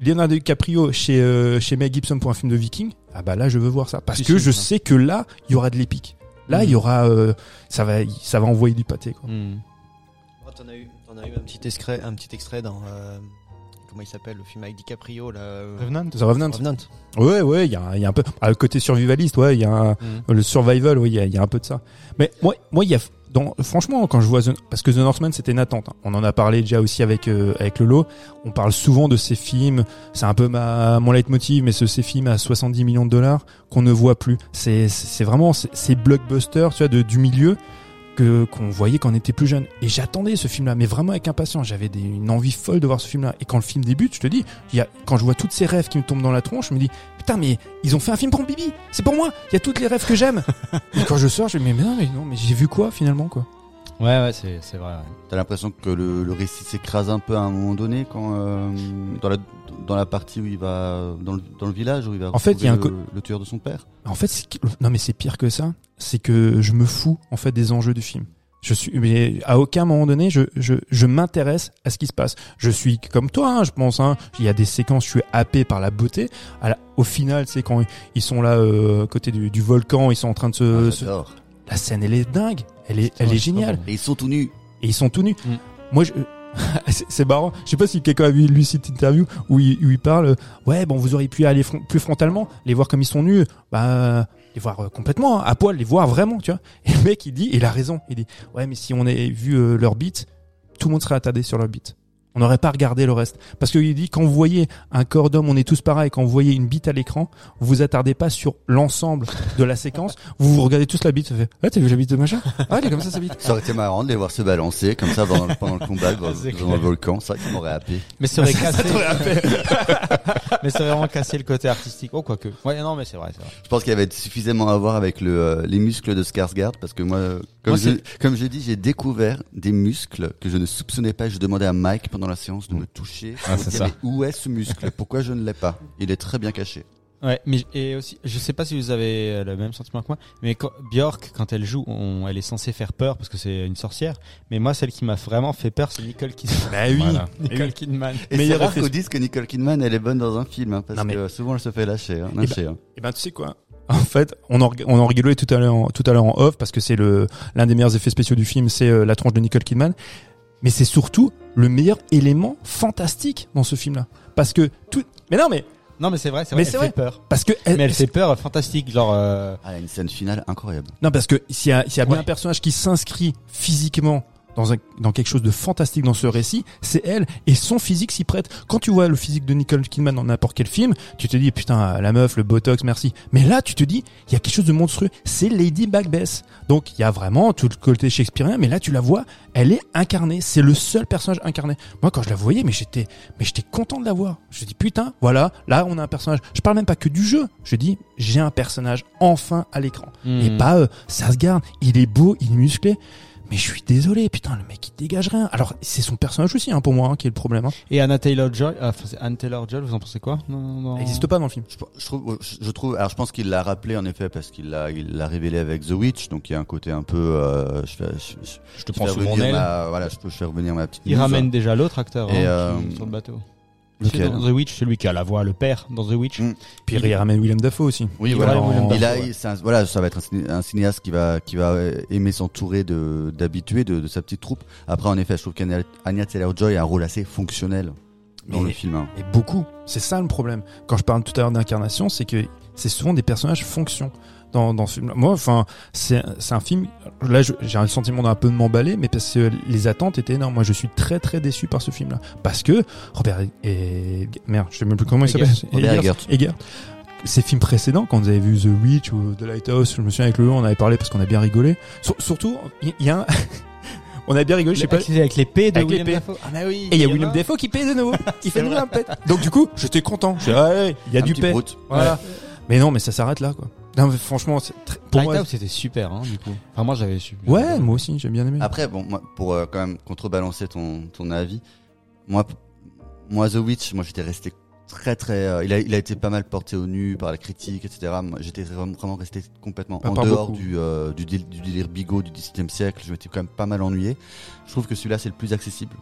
Leonardo DiCaprio chez, euh, chez Mel Gibson pour un film de viking, ah bah là, je veux voir ça. Parce que je ça. sais que là, il y aura de l'épique. Là, il y Mhm. aura, euh, ça va, ça va envoyer du pâté, quoi. Oh, T'en as eu, t'en as eu un petit extrait, un petit extrait dans euh, comment il s'appelle le film avec DiCaprio là. euh, Revenant The Revenant. Revenant. Ouais, ouais, il y a, un- il y a un peu, ah, le côté survivaliste, ouais, il y a un- Mhm. le survival, oui, il y a, il y a un peu de ça. Mais moi, moi, il y a, dans, franchement, quand je vois The, parce que The Northman, c'était une attente. hein. On en a parlé déjà aussi avec euh, avec Lolo. On parle souvent de ces films. C'est un peu ma mon leitmotiv, mais ce, ces films à 70 millions de dollars qu'on ne voit plus. C'est c'est vraiment ces ces blockbusters, tu vois, de, du milieu que qu'on voyait quand on était plus jeune. Et j'attendais ce film-là, mais vraiment avec impatience. J'avais des- une envie folle de voir ce film-là. Et quand le film débute, je te dis, il y a, quand je vois toutes ces rêves qui me tombent dans la tronche, je me dis, putain, mais ils ont fait un film pour Bibi. C'est pour moi. Il y a toutes les rêves que j'aime. et quand je sors, je me dis, mais non, mais non, mais j'ai vu quoi finalement, quoi? Ouais, ouais, c'est c'est vrai. ouais. T'as l'impression que le, le récit s'écrase un peu à un moment donné quand euh, dans la dans la partie où il va dans le, dans le village où il va En fait, il y a un le, le tueur de son père. En fait, non, mais c'est pire que ça. C'est que je me fous en fait des enjeux du film. Je suis, mais à aucun moment donné, je, je, je m'intéresse à ce qui se passe. Je suis comme toi, hein, je pense. Hein, il y a des séquences, je suis happé par la beauté. À la- au final, c'est quand ils sont là, euh, à côté du, du volcan, ils sont en train de se, Ah, se- la scène, elle est dingue. Elle est, elle est géniale. Et ils sont tout nus. Et ils sont tout nus. Mm. Moi, je, c'est marrant. Je sais pas si quelqu'un a vu lui cette interview où il, parle. euh, Ouais, bon, vous auriez pu aller plus frontalement, les voir comme ils sont nus. Bah, les voir euh, complètement hein, à poil, les voir vraiment, tu vois. Et le mec, il dit, il a raison. Il dit, ouais, mais si on avait vu euh, leur bite, tout le monde serait attardé sur leur bite. On n'aurait pas regardé le reste. Parce qu'il dit, quand vous voyez un corps d'homme, on est tous pareils. Quand vous voyez une bite à l'écran, vous vous attardez pas sur l'ensemble de la séquence. Vous vous regardez tous la bite. Ça fait, ah, t'as vu la bite de machin? Ah, elle est comme ça, sa bite. Ça aurait été marrant de les voir se balancer comme ça pendant, pendant le combat dans, le volcan. Ça m'aurait happé. Mais ça aurait cassé. mais ça aurait vraiment cassé le côté artistique. Oh, quoique. Ouais, non, mais c'est vrai, c'est vrai. Je pense qu'il y avait suffisamment à voir avec le, euh, les muscles de Skarsgård parce que moi, euh, comme Moi, je, comme j'ai dit, j'ai découvert des muscles que je ne soupçonnais pas. Je demandais à Mike pendant la séance de me toucher. Ah, c'est ça. où est ce muscle? Pourquoi je ne l'ai pas? Il est très bien caché. Ouais, mais et aussi, je sais pas si vous avez le même sentiment que moi, mais quand, Björk, quand elle joue, on, elle est censée faire peur parce que c'est une sorcière. Mais moi, celle qui m'a vraiment fait peur, c'est Nicole Kidman. Bah oui. Voilà. Nicole Kidman. Et c'est rare qu'on dise que Nicole Kidman elle est bonne dans un film, hein, parce Non, mais- que souvent elle se fait lâcher. Hein, ben- lâcher, hein. Et ben tu sais quoi? En fait, on en, on en rigolait tout à l'heure, en- tout à l'heure en off parce que c'est le l'un des meilleurs effets spéciaux du film, c'est euh, la tronche de Nicole Kidman. Mais c'est surtout le meilleur élément fantastique dans ce film-là, parce que tout. Mais non, mais Non, mais c'est vrai, c'est Mais vrai, c'est elle vrai. fait peur. parce que elle, Mais elle fait peur, fantastique, genre. euh, Ah, elle a une scène finale incroyable. non parce que s'il y a, s'il y a bien Ouais. un personnage qui s'inscrit physiquement dans un, dans quelque chose de fantastique dans ce récit, c'est elle et son physique s'y prête. Quand tu vois le physique de Nicole Kidman dans n'importe quel film, tu te dis putain la meuf, le botox, merci. Mais là, tu te dis il y a quelque chose de monstrueux. C'est Lady Macbeth. Donc il y a vraiment tout le côté shakespearien, mais là tu la vois, elle est incarnée. C'est le seul personnage incarné. Moi quand je la voyais, mais j'étais, mais j'étais content de la voir. Je dis putain, voilà, là on a un personnage. Je parle même pas que du jeu. Je dis j'ai un personnage enfin à l'écran. Et hmm. pas euh, ça se garde, il est beau, il est musclé. Mais je suis désolé, putain, le mec il dégage rien. Alors c'est son personnage aussi hein, pour moi hein, qui est le problème. Hein. Et Anna Taylor Joy, enfin, c'est Anne Taylor Joy, vous en pensez quoi? Non, non, Elle n'existe pas dans le film. Je, je trouve, je trouve, alors je pense qu'il l'a rappelé en effet parce qu'il l'a, il l'a révélé avec The Witch, donc il y a un côté un peu, euh, je fais, je, je- Je te je prends fais sous mon revenir aile. ma, voilà, je peux, fais revenir ma petite. Il news. ramène déjà l'autre acteur Et, hein, euh, sur le bateau. C'est Lequel dans The Witch, celui qui a la voix, le père dans The Witch. Mm. Puis il ramène William Dafoe aussi. Oui, Il voilà. ouais. un- voilà, ça va être un, ciné- un cinéaste qui va, qui va euh, aimer s'entourer de, d'habitués de, de sa petite troupe. Après, en effet, je trouve qu'Anya Taylor-Joy a un rôle assez fonctionnel dans Mais- le film. hein. Et beaucoup. C'est ça le problème. Quand je parle tout à l'heure d'incarnation, c'est que c'est souvent des personnages fonction dans, dans ce film. Moi, enfin, c'est c'est un film. Là, j'ai un sentiment d'un peu de m'emballer, mais parce que les attentes étaient énormes. Moi, je suis très très déçu par ce film-là, parce que Robert et merde, je sais même plus comment il s'appelle. Robert. Eggers. Ces films précédents, quand vous avez vu The Witch ou The Lighthouse, je me souviens avec le on avait parlé parce qu'on a bien rigolé. Sur- surtout, il y, a un... on a bien rigolé. Je sais pas. Avec, avec l'épée de Avec William. Dafoe. Ah bah oui. Et il y a William Dafoe qui paye de nouveau. Il fait une vraie pète. Donc du coup, j'étais content. Je dis, ah ouais, il y a Un du paix. Voilà. Mais non, mais ça s'arrête là, quoi. Non, mais franchement, c'est très- pour moi. Lighthouse, c'était super, hein, du coup. Enfin, moi, j'avais su. Ouais, moi aussi, j'ai bien aimé. Après, bon, moi, pour euh, quand même contrebalancer ton, ton avis, moi, p- moi, The Witch, moi, j'étais resté très, très. euh, il, a, il a été pas mal porté au nu par la critique, etc. Moi, j'étais vraiment, vraiment resté complètement Pas en dehors beaucoup. du, euh, du, dél- du délire bigot du XVIIe siècle. Je m'étais quand même pas mal ennuyé. Je trouve que celui-là, c'est le plus accessible.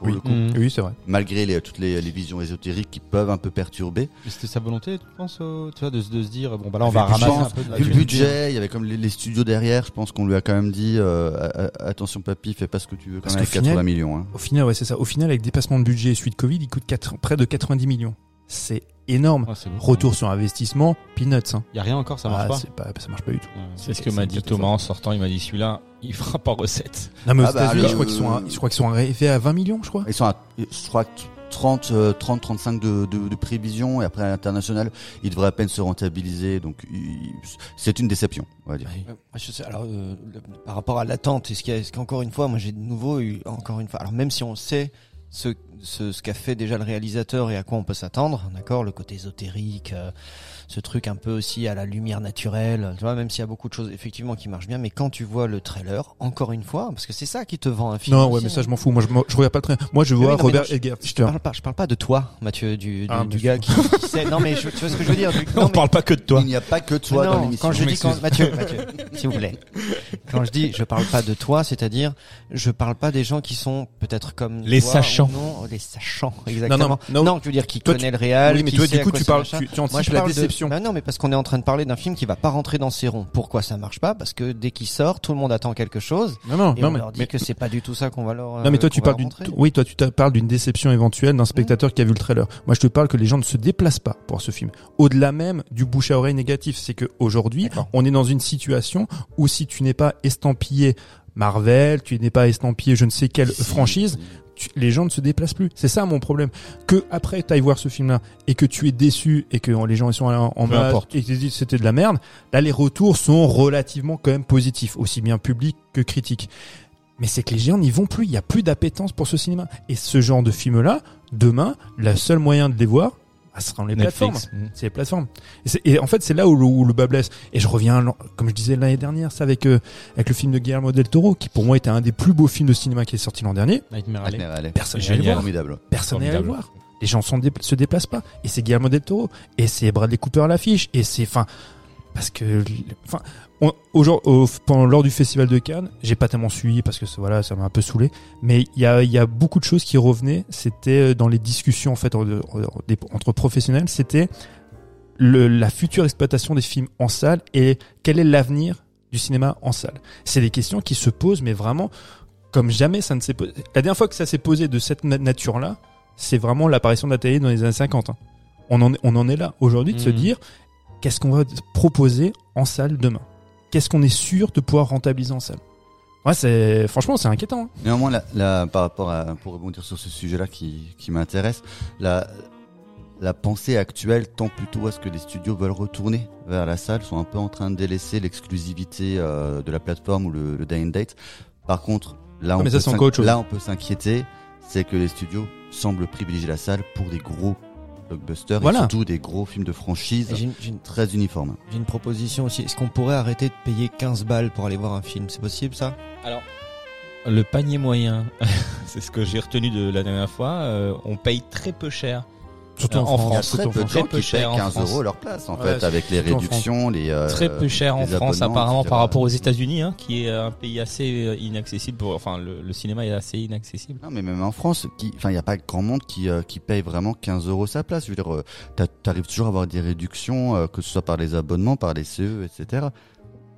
Pour Oui. le coup. Mm. Oui, c'est vrai. Malgré les, toutes les, les visions ésotériques qui peuvent un peu perturber. Mais C'était sa volonté, tu penses, au- tu vois, de, se- de se dire, bon, bah là, on va ramasser un peu de Vu le budget, il y avait comme les, les studios derrière. Je pense qu'on lui a quand même dit euh, attention, papy, fais pas ce que tu veux quand Parce même avec final- 80 millions. Hein. Au final, ouais, c'est ça. Au final, avec dépassement de budget suite Covid, il coûte près de 90 millions. C'est énorme. Bon. Retour sur investissement, peanuts. Hein. Y a rien encore, ça marche Ah, pas. c'est pas. Ça marche pas du tout. Ouais. C'est ce que m'a dit. Thomas en sortant. Il m'a dit celui-là, il fera pas recette. Non, mais aux Ah bah, États-Unis, le- je crois qu'ils sont, à- je crois qu'ils sont arrivés à 20 millions, je crois. Ils sont à, je crois, que 30, euh, 30, 35 de, de, de prévision et après à l'international, ils devraient à peine se rentabiliser. Donc, il- c'est une déception, on va dire. Euh, je sais, alors, euh, le- par rapport à l'attente, est-ce qu'il y a- est-ce qu'encore une fois, moi j'ai de nouveau eu, encore une fois, alors même si on sait ce, ce, ce qu'a fait déjà le réalisateur et à quoi on peut s'attendre, d'accord, le côté ésotérique, euh, ce truc un peu aussi à la lumière naturelle, tu vois, même s'il y a beaucoup de choses effectivement qui marchent bien, mais quand tu vois le trailer, encore une fois, parce que c'est ça qui te vend un film. Non, aussi, ouais, mais ça, hein. je m'en fous. Moi, je, je regarde pas le train. Moi, je vois non, Robert non, je- Eggers. Je te parle pas, je parle pas de toi, Mathieu, du, du, Ah, du gars qui, qui sait. Non, mais je, tu vois ce que je veux dire. du- non, On mais- parle pas que de toi. Il n'y a pas que toi non, dans l'émission. Quand je Je dis quand. Mathieu, Mathieu, s'il vous plaît. Quand je dis je parle pas de toi, c'est-à-dire je parle pas des gens qui sont peut-être comme Les toi, sachants. Non, les sachants, exactement. non, non. je veux dire qui Toi, connaît le réel. oui, mais toi, du coup, tu parles, machin. tu, tu Moi, anticipes je la parle déception. De... Bah non, mais parce qu'on est en train de parler d'un film qui va pas rentrer dans ses ronds. Pourquoi ça marche pas? Parce que dès qu'il sort, tout le monde attend quelque chose Non, non, et non, on mais, leur dit mais- que c'est pas du tout ça qu'on va leur. non, mais toi, euh, tu parles d'une, oui, toi, tu parles d'une déception éventuelle d'un spectateur qui a vu le trailer. Moi, je te parle que les gens ne se déplacent pas pour ce film. Au-delà même du bouche à oreille négatif, c'est que aujourd'hui, on est dans une situation où si tu n'es pas estampillé Marvel, tu n'es pas estampillé je ne sais quelle franchise, tu- les gens ne se déplacent plus. C'est ça mon problème. Que après tu ailles voir ce film-là et que tu es déçu et que les gens ils sont en, en importe. et qu'ils disent c'était de la merde, là les retours sont relativement quand même positifs, aussi bien public que critique. Mais c'est que les gens n'y vont plus, il y a plus d'appétence pour ce cinéma. Et ce genre de film-là, demain, le seul moyen de les voir, ah, ce sera les plateformes. Netflix. Mm. C'est les plateformes. Et, c'est- et en fait, c'est là où le, où le bas blesse. Et je reviens, comme je disais l'année dernière, ça avec euh, avec le film de Guillermo del Toro, qui pour moi était un des plus beaux films de cinéma qui est sorti l'an dernier. Nightmare Alley. Personne n'est allé voir. Formidable. Personne n'est allé voir. Les gens sont dé- se déplacent pas. Et c'est Guillermo del Toro. Et c'est Bradley Cooper à l'affiche. Et c'est, enfin, parce que, enfin, on- au jour- au- pendant lors du festival de Cannes, j'ai pas tellement suivi parce que ça- voilà, ça m'a un peu saoulé. Mais il y a, y a beaucoup de choses qui revenaient. C'était euh, dans les discussions en fait en- en- des- entre professionnels. C'était la future exploitation des films en salle et quel est l'avenir du cinéma en salle. C'est des questions qui se posent, mais vraiment comme jamais ça ne s'est posé. La dernière fois que ça s'est posé de cette na- nature-là, c'est vraiment l'apparition de la télé dans les années 50. hein. On en, est- on en est là aujourd'hui de se Mhm. dire qu'est-ce qu'on va proposer en salle demain? Qu'est-ce qu'on est sûr de pouvoir rentabiliser en salle? Ouais, c'est franchement c'est inquiétant. hein. Néanmoins, la, la- par rapport à, pour rebondir sur ce sujet-là qui, qui m'intéresse, la, la pensée actuelle tend plutôt à ce que les studios veulent retourner vers la salle, sont un peu en train de délaisser l'exclusivité euh, de la plateforme ou le, le day and date. Par contre, là, on peut là, on peut s'inquiéter, c'est que les studios semblent privilégier la salle pour des gros blockbusters Voilà. et surtout des gros films de franchise Et J'ai une- j'ai une très uniformes. j'ai une proposition aussi. Est-ce qu'on pourrait arrêter de payer 15 balles pour aller voir un film? C'est possible ça? Alors, le panier moyen, c'est ce que j'ai retenu de la dernière fois. euh, on paye très peu cher Surtout En en, France, France. Très surtout en peu de gens Très qui cher payent en 15 France. euros leur place, en Ouais, fait, avec les réductions, les euh, Très peu cher en France apparemment etc. par rapport aux États-Unis, hein, qui est un pays assez euh, inaccessible. Pour, enfin, le, le cinéma est assez inaccessible. Non, mais même en France, qui, enfin, il n'y a pas grand monde qui, euh, qui paye vraiment 15 euros sa place. Je veux dire, t'a- t'arrives toujours à avoir des réductions, euh, que ce soit par les abonnements, par les CE, etc.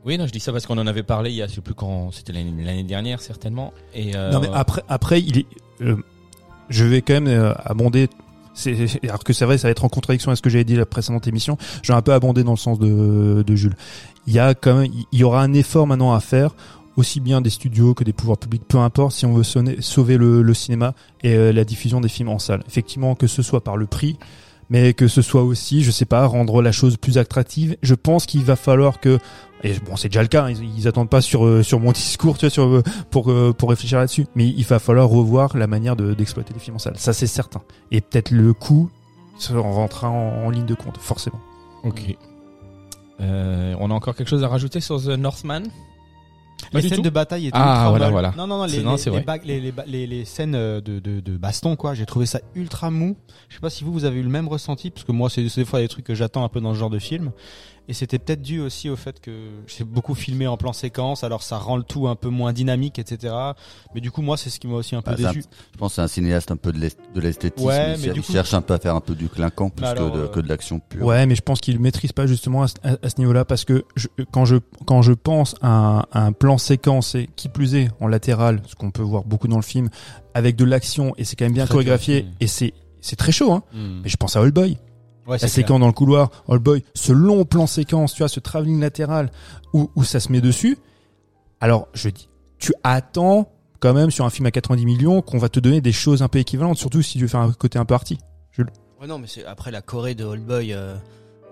Oui, non, je dis ça parce qu'on en avait parlé il y a, je sais plus quand, c'était l'année l'année dernière certainement. Et euh, Non mais après, après, il est. euh, je vais quand même euh, abonder. Alors que c'est vrai, ça va être en contradiction avec ce que j'avais dit la précédente émission. Je vais un peu abonder dans le sens de, de Jules. Il y a quand même, il y aura un effort maintenant à faire, aussi bien des studios que des pouvoirs publics, peu importe, si on veut sonner- sauver le, le cinéma et euh, la diffusion des films en salle. Effectivement, que ce soit par le prix, mais que ce soit aussi, je sais pas, rendre la chose plus attractive. Je pense qu'il va falloir que, et bon, c'est déjà le cas, hein, ils, ils attendent pas sur euh, sur mon discours, tu vois, sur euh, pour euh, pour réfléchir là-dessus. Mais il va falloir revoir la manière de- d'exploiter les films en salle. Ça, c'est certain. Et peut-être le coût ça rentrera en, en ligne de compte, forcément. ok. Euh, on a encore quelque chose à rajouter sur The Northman? Pas les scènes tout de bataille étaient Ah, ultra voilà, voilà. Non, non, non, les, non, les, c'est les vrai. bagues- les, les, les, les scènes de, de, de baston, quoi. J'ai trouvé ça ultra mou. Je sais pas si vous, vous avez eu le même ressenti, parce que moi, c'est c'est des fois des trucs que j'attends un peu dans ce genre de film. Et c'était peut-être dû aussi au fait que c'est beaucoup filmé en plan séquence, alors ça rend le tout un peu moins dynamique, etc. Mais du coup, moi, c'est ce qui m'a aussi un peu Ah, ça- déçu. Je pense que c'est un cinéaste un peu de l'est- de l'esthétisme. Ouais, il du il coup- cherche un peu à faire un peu du clinquant plus alors, que, de, euh, que de l'action pure. Ouais, mais je pense qu'il maîtrise pas justement à, ce- à- à ce niveau-là parce que je, quand je quand je pense à un, à un plan séquence et qui plus est en latéral, ce qu'on peut voir beaucoup dans le film, avec de l'action et c'est quand même bien Très chorégraphié bien. et c'est c'est très chaud. Hein. Hmm. Mais je pense à All Boy. Ouais, La séquence dans le couloir, All Boy, ce long plan séquence, tu vois, ce travelling latéral où, où ça se met dessus. Alors, je dis, tu attends quand même sur un film à 90 millions qu'on va te donner des choses un peu équivalentes, surtout si tu veux faire un côté un peu arty. Ouais, non, mais c'est après la Corée de Old Boy euh,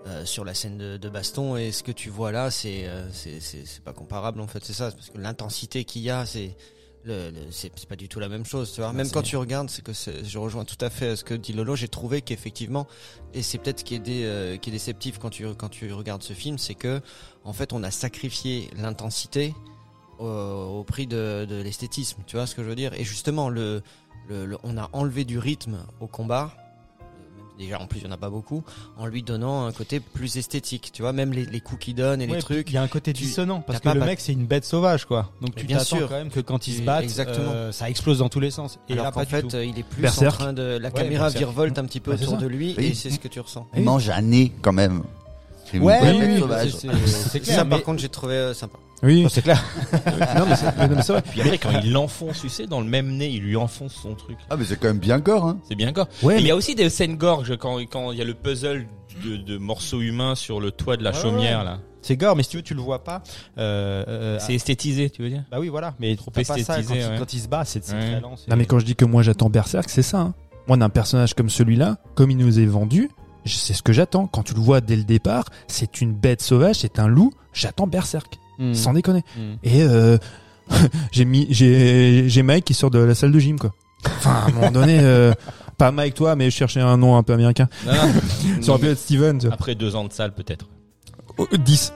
euh, sur la scène de, de baston et ce que tu vois là, c'est euh, c'est c'est c'est pas comparable en fait. C'est ça, parce que l'intensité qu'il y a, c'est le, le- c'est pas du tout la même chose. Tu vois, même c'est- quand tu regardes, c'est que c'est- je rejoins tout à fait ce que dit Lolo. J'ai trouvé qu'effectivement, et c'est peut-être ce qui est dé- euh, qui est déceptif quand tu quand tu regardes ce film, c'est que en fait, on a sacrifié l'intensité au, au prix de, de l'esthétisme. Tu vois ce que je veux dire Et justement, le, le, le- on a enlevé du rythme au combat. Déjà, en plus, il n'y en a pas beaucoup, en lui donnant un côté plus esthétique. Tu vois, même les, les coups qu'il donne et Ouais, les trucs. Il y a un côté tu- dissonant parce que pas le mec c'est une bête sauvage quoi. Donc tu bien t'attends sûr. quand même que quand ils se battent, exactement. euh, ça explose dans tous les sens. Et alors là qu'en fait, il est plus Berserk. en train de. La Ouais, caméra Berserk. virevolte un petit peu Bah, autour de lui et c'est ce que tu ressens. Il mange un nez quand même. C'est une Ouais, oui, oui, sauvage. c'est- c'est c'est clair. ça, mais- par contre, j'ai trouvé euh, sympa. Oui, c'est clair. non, mais c'est non, mais c'est vrai. Puis après, quand il l'enfonce, tu sais, dans le même nez, il lui enfonce son truc. Ah, mais c'est quand même bien gore, hein. C'est bien gore. Ouais, Et il mais- y a aussi des scènes gorges quand quand il y a le puzzle de, de morceaux humains sur le toit de la Ouais, chaumière ouais. là. C'est gore, mais si tu veux, tu le vois pas. Euh, euh, C'est esthétisé, tu veux dire? Bah oui, voilà. Mais Trop pas ça quand, il, ouais. quand il se bat, c'est très lent. Non mais quand je dis que moi j'attends Berserk, c'est ça. hein. Moi d'un personnage comme celui-là, comme il nous est vendu, c'est ce que j'attends. Quand tu le vois dès le départ, c'est une bête sauvage, c'est un loup. J'attends Berserk, Hmm. sans déconner. Hmm. Et euh, j'ai mis, j'ai, j'ai Mike qui sort de la salle de gym quoi. Enfin à un moment donné, euh, pas Mike toi, mais je cherchais un nom un peu américain. Non, non. Ça aurait pu être Steven. tu vois. Après deux ans de salle peut-être. Oh, 10.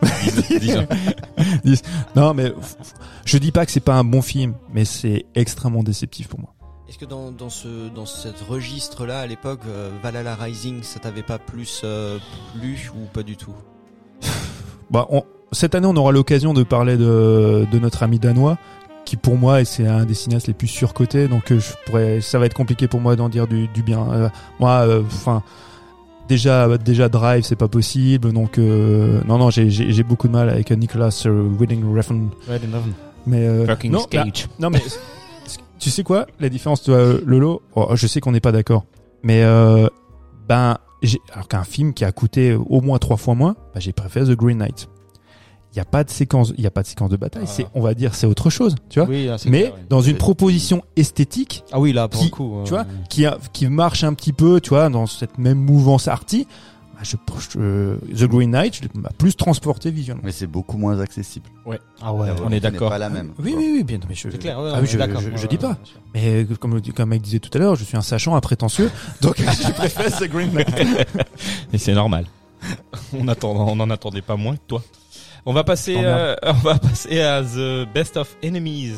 Disons. Non mais je dis pas que c'est pas un bon film, mais c'est extrêmement déceptif pour moi. Est-ce que dans, dans ce dans ce registre-là, à l'époque, euh, Valhalla Rising, ça t'avait pas plus euh, plu ou pas du tout Bah, on- cette année, on aura l'occasion de parler de, de notre ami danois, qui pour moi, et c'est un des cinéastes les plus surcotés, donc euh, je pourrais, ça va être compliqué pour moi d'en dire du, du bien. Euh, moi, enfin, déjà, déjà Drive, c'est pas possible, donc euh, non, non, j'ai- beaucoup de mal avec Nicolas euh, Winding Refn, mais euh, non, là- non, mais tu sais quoi, la différence, tu vois, Lolo, oh, je sais qu'on n'est pas d'accord, mais euh, ben, j'ai- alors qu'un film qui a coûté au moins trois fois moins, bah, j'ai préféré The Green Knight. Il y a pas de séquence, il y a pas de séquence de bataille. Ah. C'est, on va dire, c'est autre chose, tu vois? Oui, là, c'est mais clair, oui. dans une proposition esthétique Ah oui, là, pour qui- le coup. tu euh, vois, qui a, qui marche un petit peu, tu vois, dans cette même mouvance arty, je, je- The Green Knight je- m'a plus transporté visuellement. Mais c'est beaucoup moins accessible. Ah ouais. On est d'accord. pas la même. Oui, oui, oui, bien, mais je, C'est clair, ouais, ah oui, je, d'accord. je, je Ouais, dis ouais, pas. Mais euh, comme, comme Mike disait tout à l'heure, je suis un sachant, un prétentieux, donc je préfère The Green Knight. Et c'est normal. on attend, on n'en attendait pas moins que toi. On va passer, euh, on va passer à The Best of Enemies.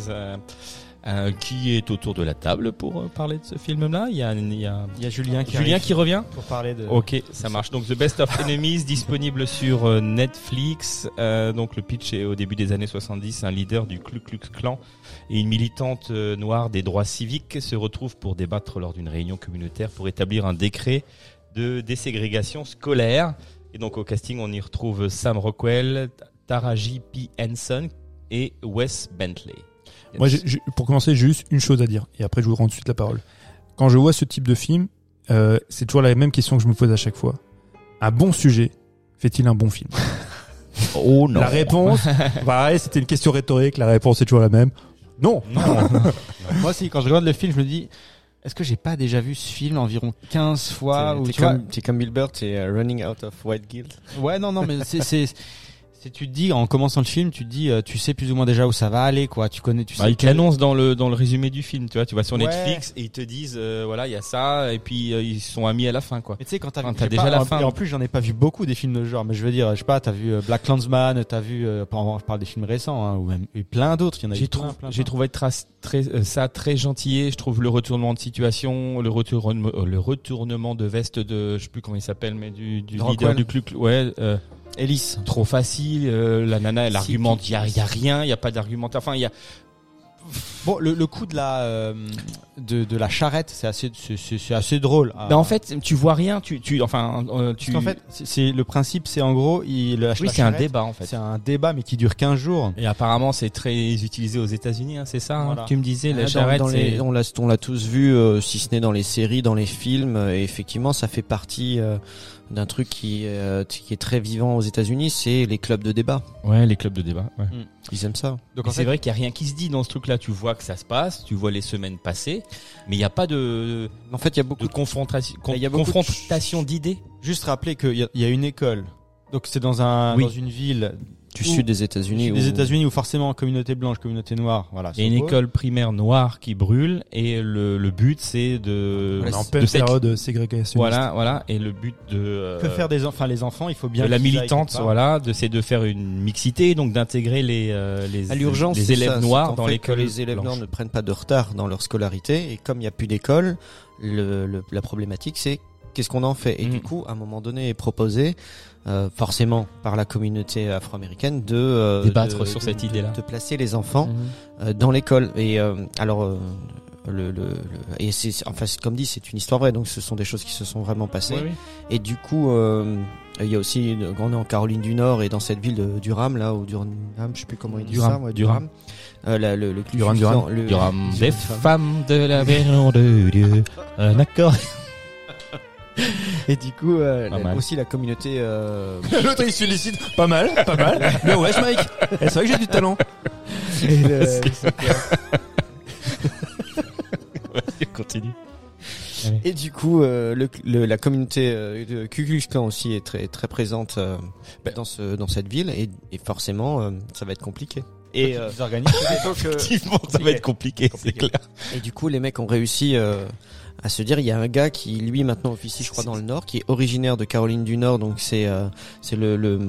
Euh, qui est autour de la table pour euh, parler de ce film-là? Il y a, il y a Il y a Julien qui Julien arrive qui revient? pour parler de. Ok, ça marche. Donc The Best of Enemies, disponible sur euh, Netflix. Donc le pitch est au début des années 70, un leader du Ku Klux Klan et une militante noire des droits civiques se retrouvent pour débattre lors d'une réunion communautaire pour établir un décret de déségrégation scolaire. Et donc au casting, on y retrouve Sam Rockwell, Taraji P. Henson et Wes Bentley. Moi, j'ai- j'ai- pour commencer, j'ai juste une chose à dire, et après je vous rends tout de suite la parole. Quand je vois ce type de film, euh, c'est toujours la même question que je me pose à chaque fois. Un bon sujet fait-il un bon film? Oh La réponse, bah ouais, c'était une question rhétorique, la réponse est toujours la même. Non Non. Moi aussi, quand je regarde le film, je me dis, est-ce que j'ai pas déjà vu ce film environ 15 fois ou T'es tu vois- comme, comme Burr, t'es euh, Running Out of White Guild. Ouais, non, non, mais c'est, c'est, c'est, tu te dis, en commençant le film, tu te dis, euh, tu sais plus ou moins déjà où ça va aller, quoi. Tu connais, tu sais. Bah, ils l'annoncent dans le dans le résumé du film, tu vois, tu vas sur Ouais. Netflix et ils te disent euh, voilà, il y a ça et puis euh, ils sont amis à la fin quoi. Mais tu sais, quand t'as Enfin, déjà pas- la en- fin. Et en plus, j'en ai pas vu beaucoup des films de ce genre, mais je veux dire, je sais pas, t'as vu Black Clansman, t'as vu, euh, je parle des films récents, hein, ou même et plein d'autres. Il y en a J'ai trouvé j'ai trouvé trace- très ça très gentil, je trouve le retournement de situation, le retournement le retournement de veste de je sais plus comment il s'appelle mais du du leader du club ouais Ellis. trop facile, euh, la nana elle argumente, il y a, il y a rien, il y a pas d'argumentaire. Enfin, il y a Bon, le, le coup de la euh, de, de la charrette, c'est assez, c'est, drôle. Ah. Ben, en fait, tu vois rien, tu tu enfin euh, tu qu'en fait, c'est, le principe, c'est en gros, il, oui, c'est un débat en fait. C'est un débat, mais qui dure 15 jours. Et apparemment, c'est très utilisé aux États-Unis, hein, c'est ça hein, Voilà. que Tu me disais, Ah, la dans- charrette, dans les- on l'a on l'a tous vu, euh, si ce n'est dans les séries, dans les films. euh, et effectivement, ça fait partie euh, d'un truc qui, euh, qui est très vivant aux États-Unis, c'est les clubs de débat. Ouais, les clubs de débat. Ouais. Ils aiment ça. Donc c'est vrai qu'il y a rien qui se dit dans ce truc-là. Tu vois que ça se passe, tu vois les semaines passer, mais il n'y a pas de, En fait, il y a beaucoup de confrontation, con- Il y a beaucoup de- confrontation d'idées. juste rappeler qu'il y, a- il y a une école. Donc c'est dans un Oui. dans une ville du Ou- sud des États-Unis. des où- États-Unis où forcément communauté blanche, communauté noire, voilà. Il y a une école primaire noire qui brûle et le, le but c'est de, On est en de période ségrégationniste. voilà, voilà, et le but de, euh, Que faire des enfants, les enfants, il faut bien de la militante, voilà, de c'est de faire une mixité, donc d'intégrer les euh, les, l'urgence, les élèves ça, noirs dans l'école. que les élèves blanche. noirs ne prennent pas de retard dans leur scolarité et comme il n'y a plus d'école, le, le- la problématique c'est qu'est-ce qu'on en fait et Mm. du coup à un moment donné est proposé euh, forcément par la communauté afro-américaine de euh, Débattre de- sur de- cette idée-là. de placer les enfants Mhm. euh, dans l'école et euh, alors euh, le, le, le- et c'est enfin comme dit c'est une histoire vraie donc ce sont des choses qui se sont vraiment passées oui. et du coup, euh, il y a aussi, on est en Caroline du Nord et dans cette ville de Durham, là, ou Durham, je sais plus comment il dit Durham, ça, ouais, Durham. Euh, la- le, Durham, Durham. Aura des Durham. femmes de la maison de Dieu, un accord. Et du coup, euh, Pas la- mal. aussi la communauté. Euh, L'autre il se félicite. Pas mal, pas mal. Bien wesh Mike. Eh, c'est vrai que j'ai du talent. et le- Continue. et du coup, euh, le, le- la communauté euh, de Ku Klux Klan aussi est très très présente euh, dans ce dans cette ville et, et forcément, euh, ça va être compliqué. Et euh, Ils organisent. donc, euh, Effectivement, ça va être compliqué, c'est clair. Et du coup, les mecs ont réussi euh, à se dire, il y a un gars qui, lui, maintenant officie, je crois, dans le Nord, qui est originaire de Caroline du Nord, donc c'est euh, c'est le, le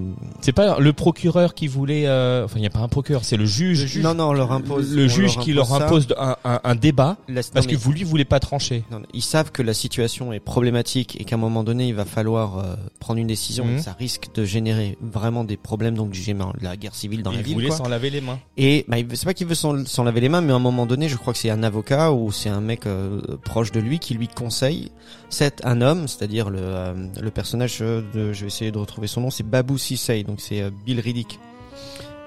C'est pas le procureur qui voulait, euh, enfin il n'y a pas un procureur, c'est le juge. non non, on leur impose le juge qui leur impose un, un, un débat La- parce non, que vous lui voulez pas trancher. non, ils savent que la situation est problématique et qu'à un moment donné, il va falloir euh, prendre une décision. Mhm. et ça risque de générer vraiment des problèmes, donc la guerre civile dans il la ville. voulait s'en laver les mains. Et bah, c'est pas qu'il veut s'en s'en laver les mains, mais à un moment donné, je crois que c'est un avocat ou c'est un mec euh, proche de lui qui lui conseille. C'est un homme, c'est-à-dire le, euh, le personnage de, je vais essayer de retrouver son nom, c'est Babou Sissay, donc c'est euh, Bill Riddick.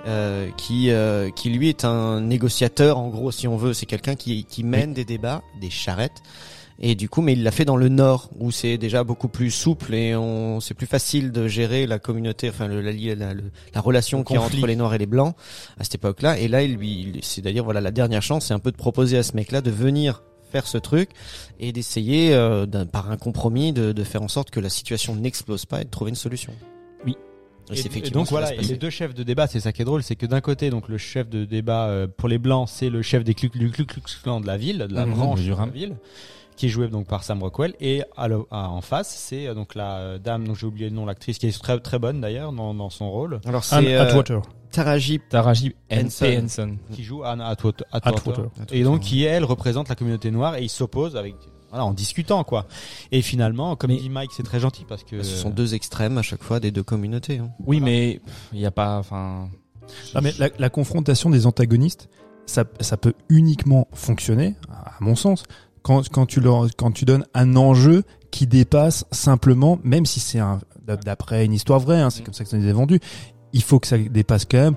Euh, qui euh, qui lui est un négociateur en gros si on veut c'est quelqu'un qui qui mène des débats des charrettes et du coup mais il l'a fait dans le nord où c'est déjà beaucoup plus souple et on c'est plus facile de gérer la communauté enfin le, la, la, la, la relation Le qu'il y a conflit. entre les noirs et les blancs à cette époque-là. Et là, il lui, c'est d'ailleurs voilà la dernière chance, c'est un peu de proposer à ce mec-là de venir faire ce truc et d'essayer euh, d'un- par un compromis de, de faire en sorte que la situation n'explose pas et de trouver une solution. Oui. Et, Et, c'est et effectivement donc ce qui va voilà, et les deux chefs de débat, c'est ça qui est drôle, c'est que d'un côté, donc le chef de débat euh, pour les blancs, c'est le chef des Klux Klan de la ville, de la Mhm, branche du de la ville, qui est joué donc par Sam Rockwell et à le- à- en face c'est euh, donc la euh, dame dont j'ai oublié le nom l'actrice qui est très très bonne d'ailleurs dans, dans son rôle Alors Anne c'est euh, Atwater. Taraji Taraji Henson. N.P. Henson. qui joue Anne Atwater, Atwater. et donc qui elle représente la communauté noire et il s'oppose avec voilà, en discutant quoi et finalement comme Mais- dit Mike c'est très gentil parce que Ce sont deux extrêmes à chaque fois des deux communautés. hein. Oui, mais il n'y a pas, enfin. Ah, mais la, la confrontation des antagonistes, ça, ça peut uniquement fonctionner, à mon sens, quand, quand, tu leur, quand tu donnes un enjeu qui dépasse simplement, même si c'est un, d'après une histoire vraie, hein, c'est comme ça que ça nous est vendu, il faut que ça dépasse quand même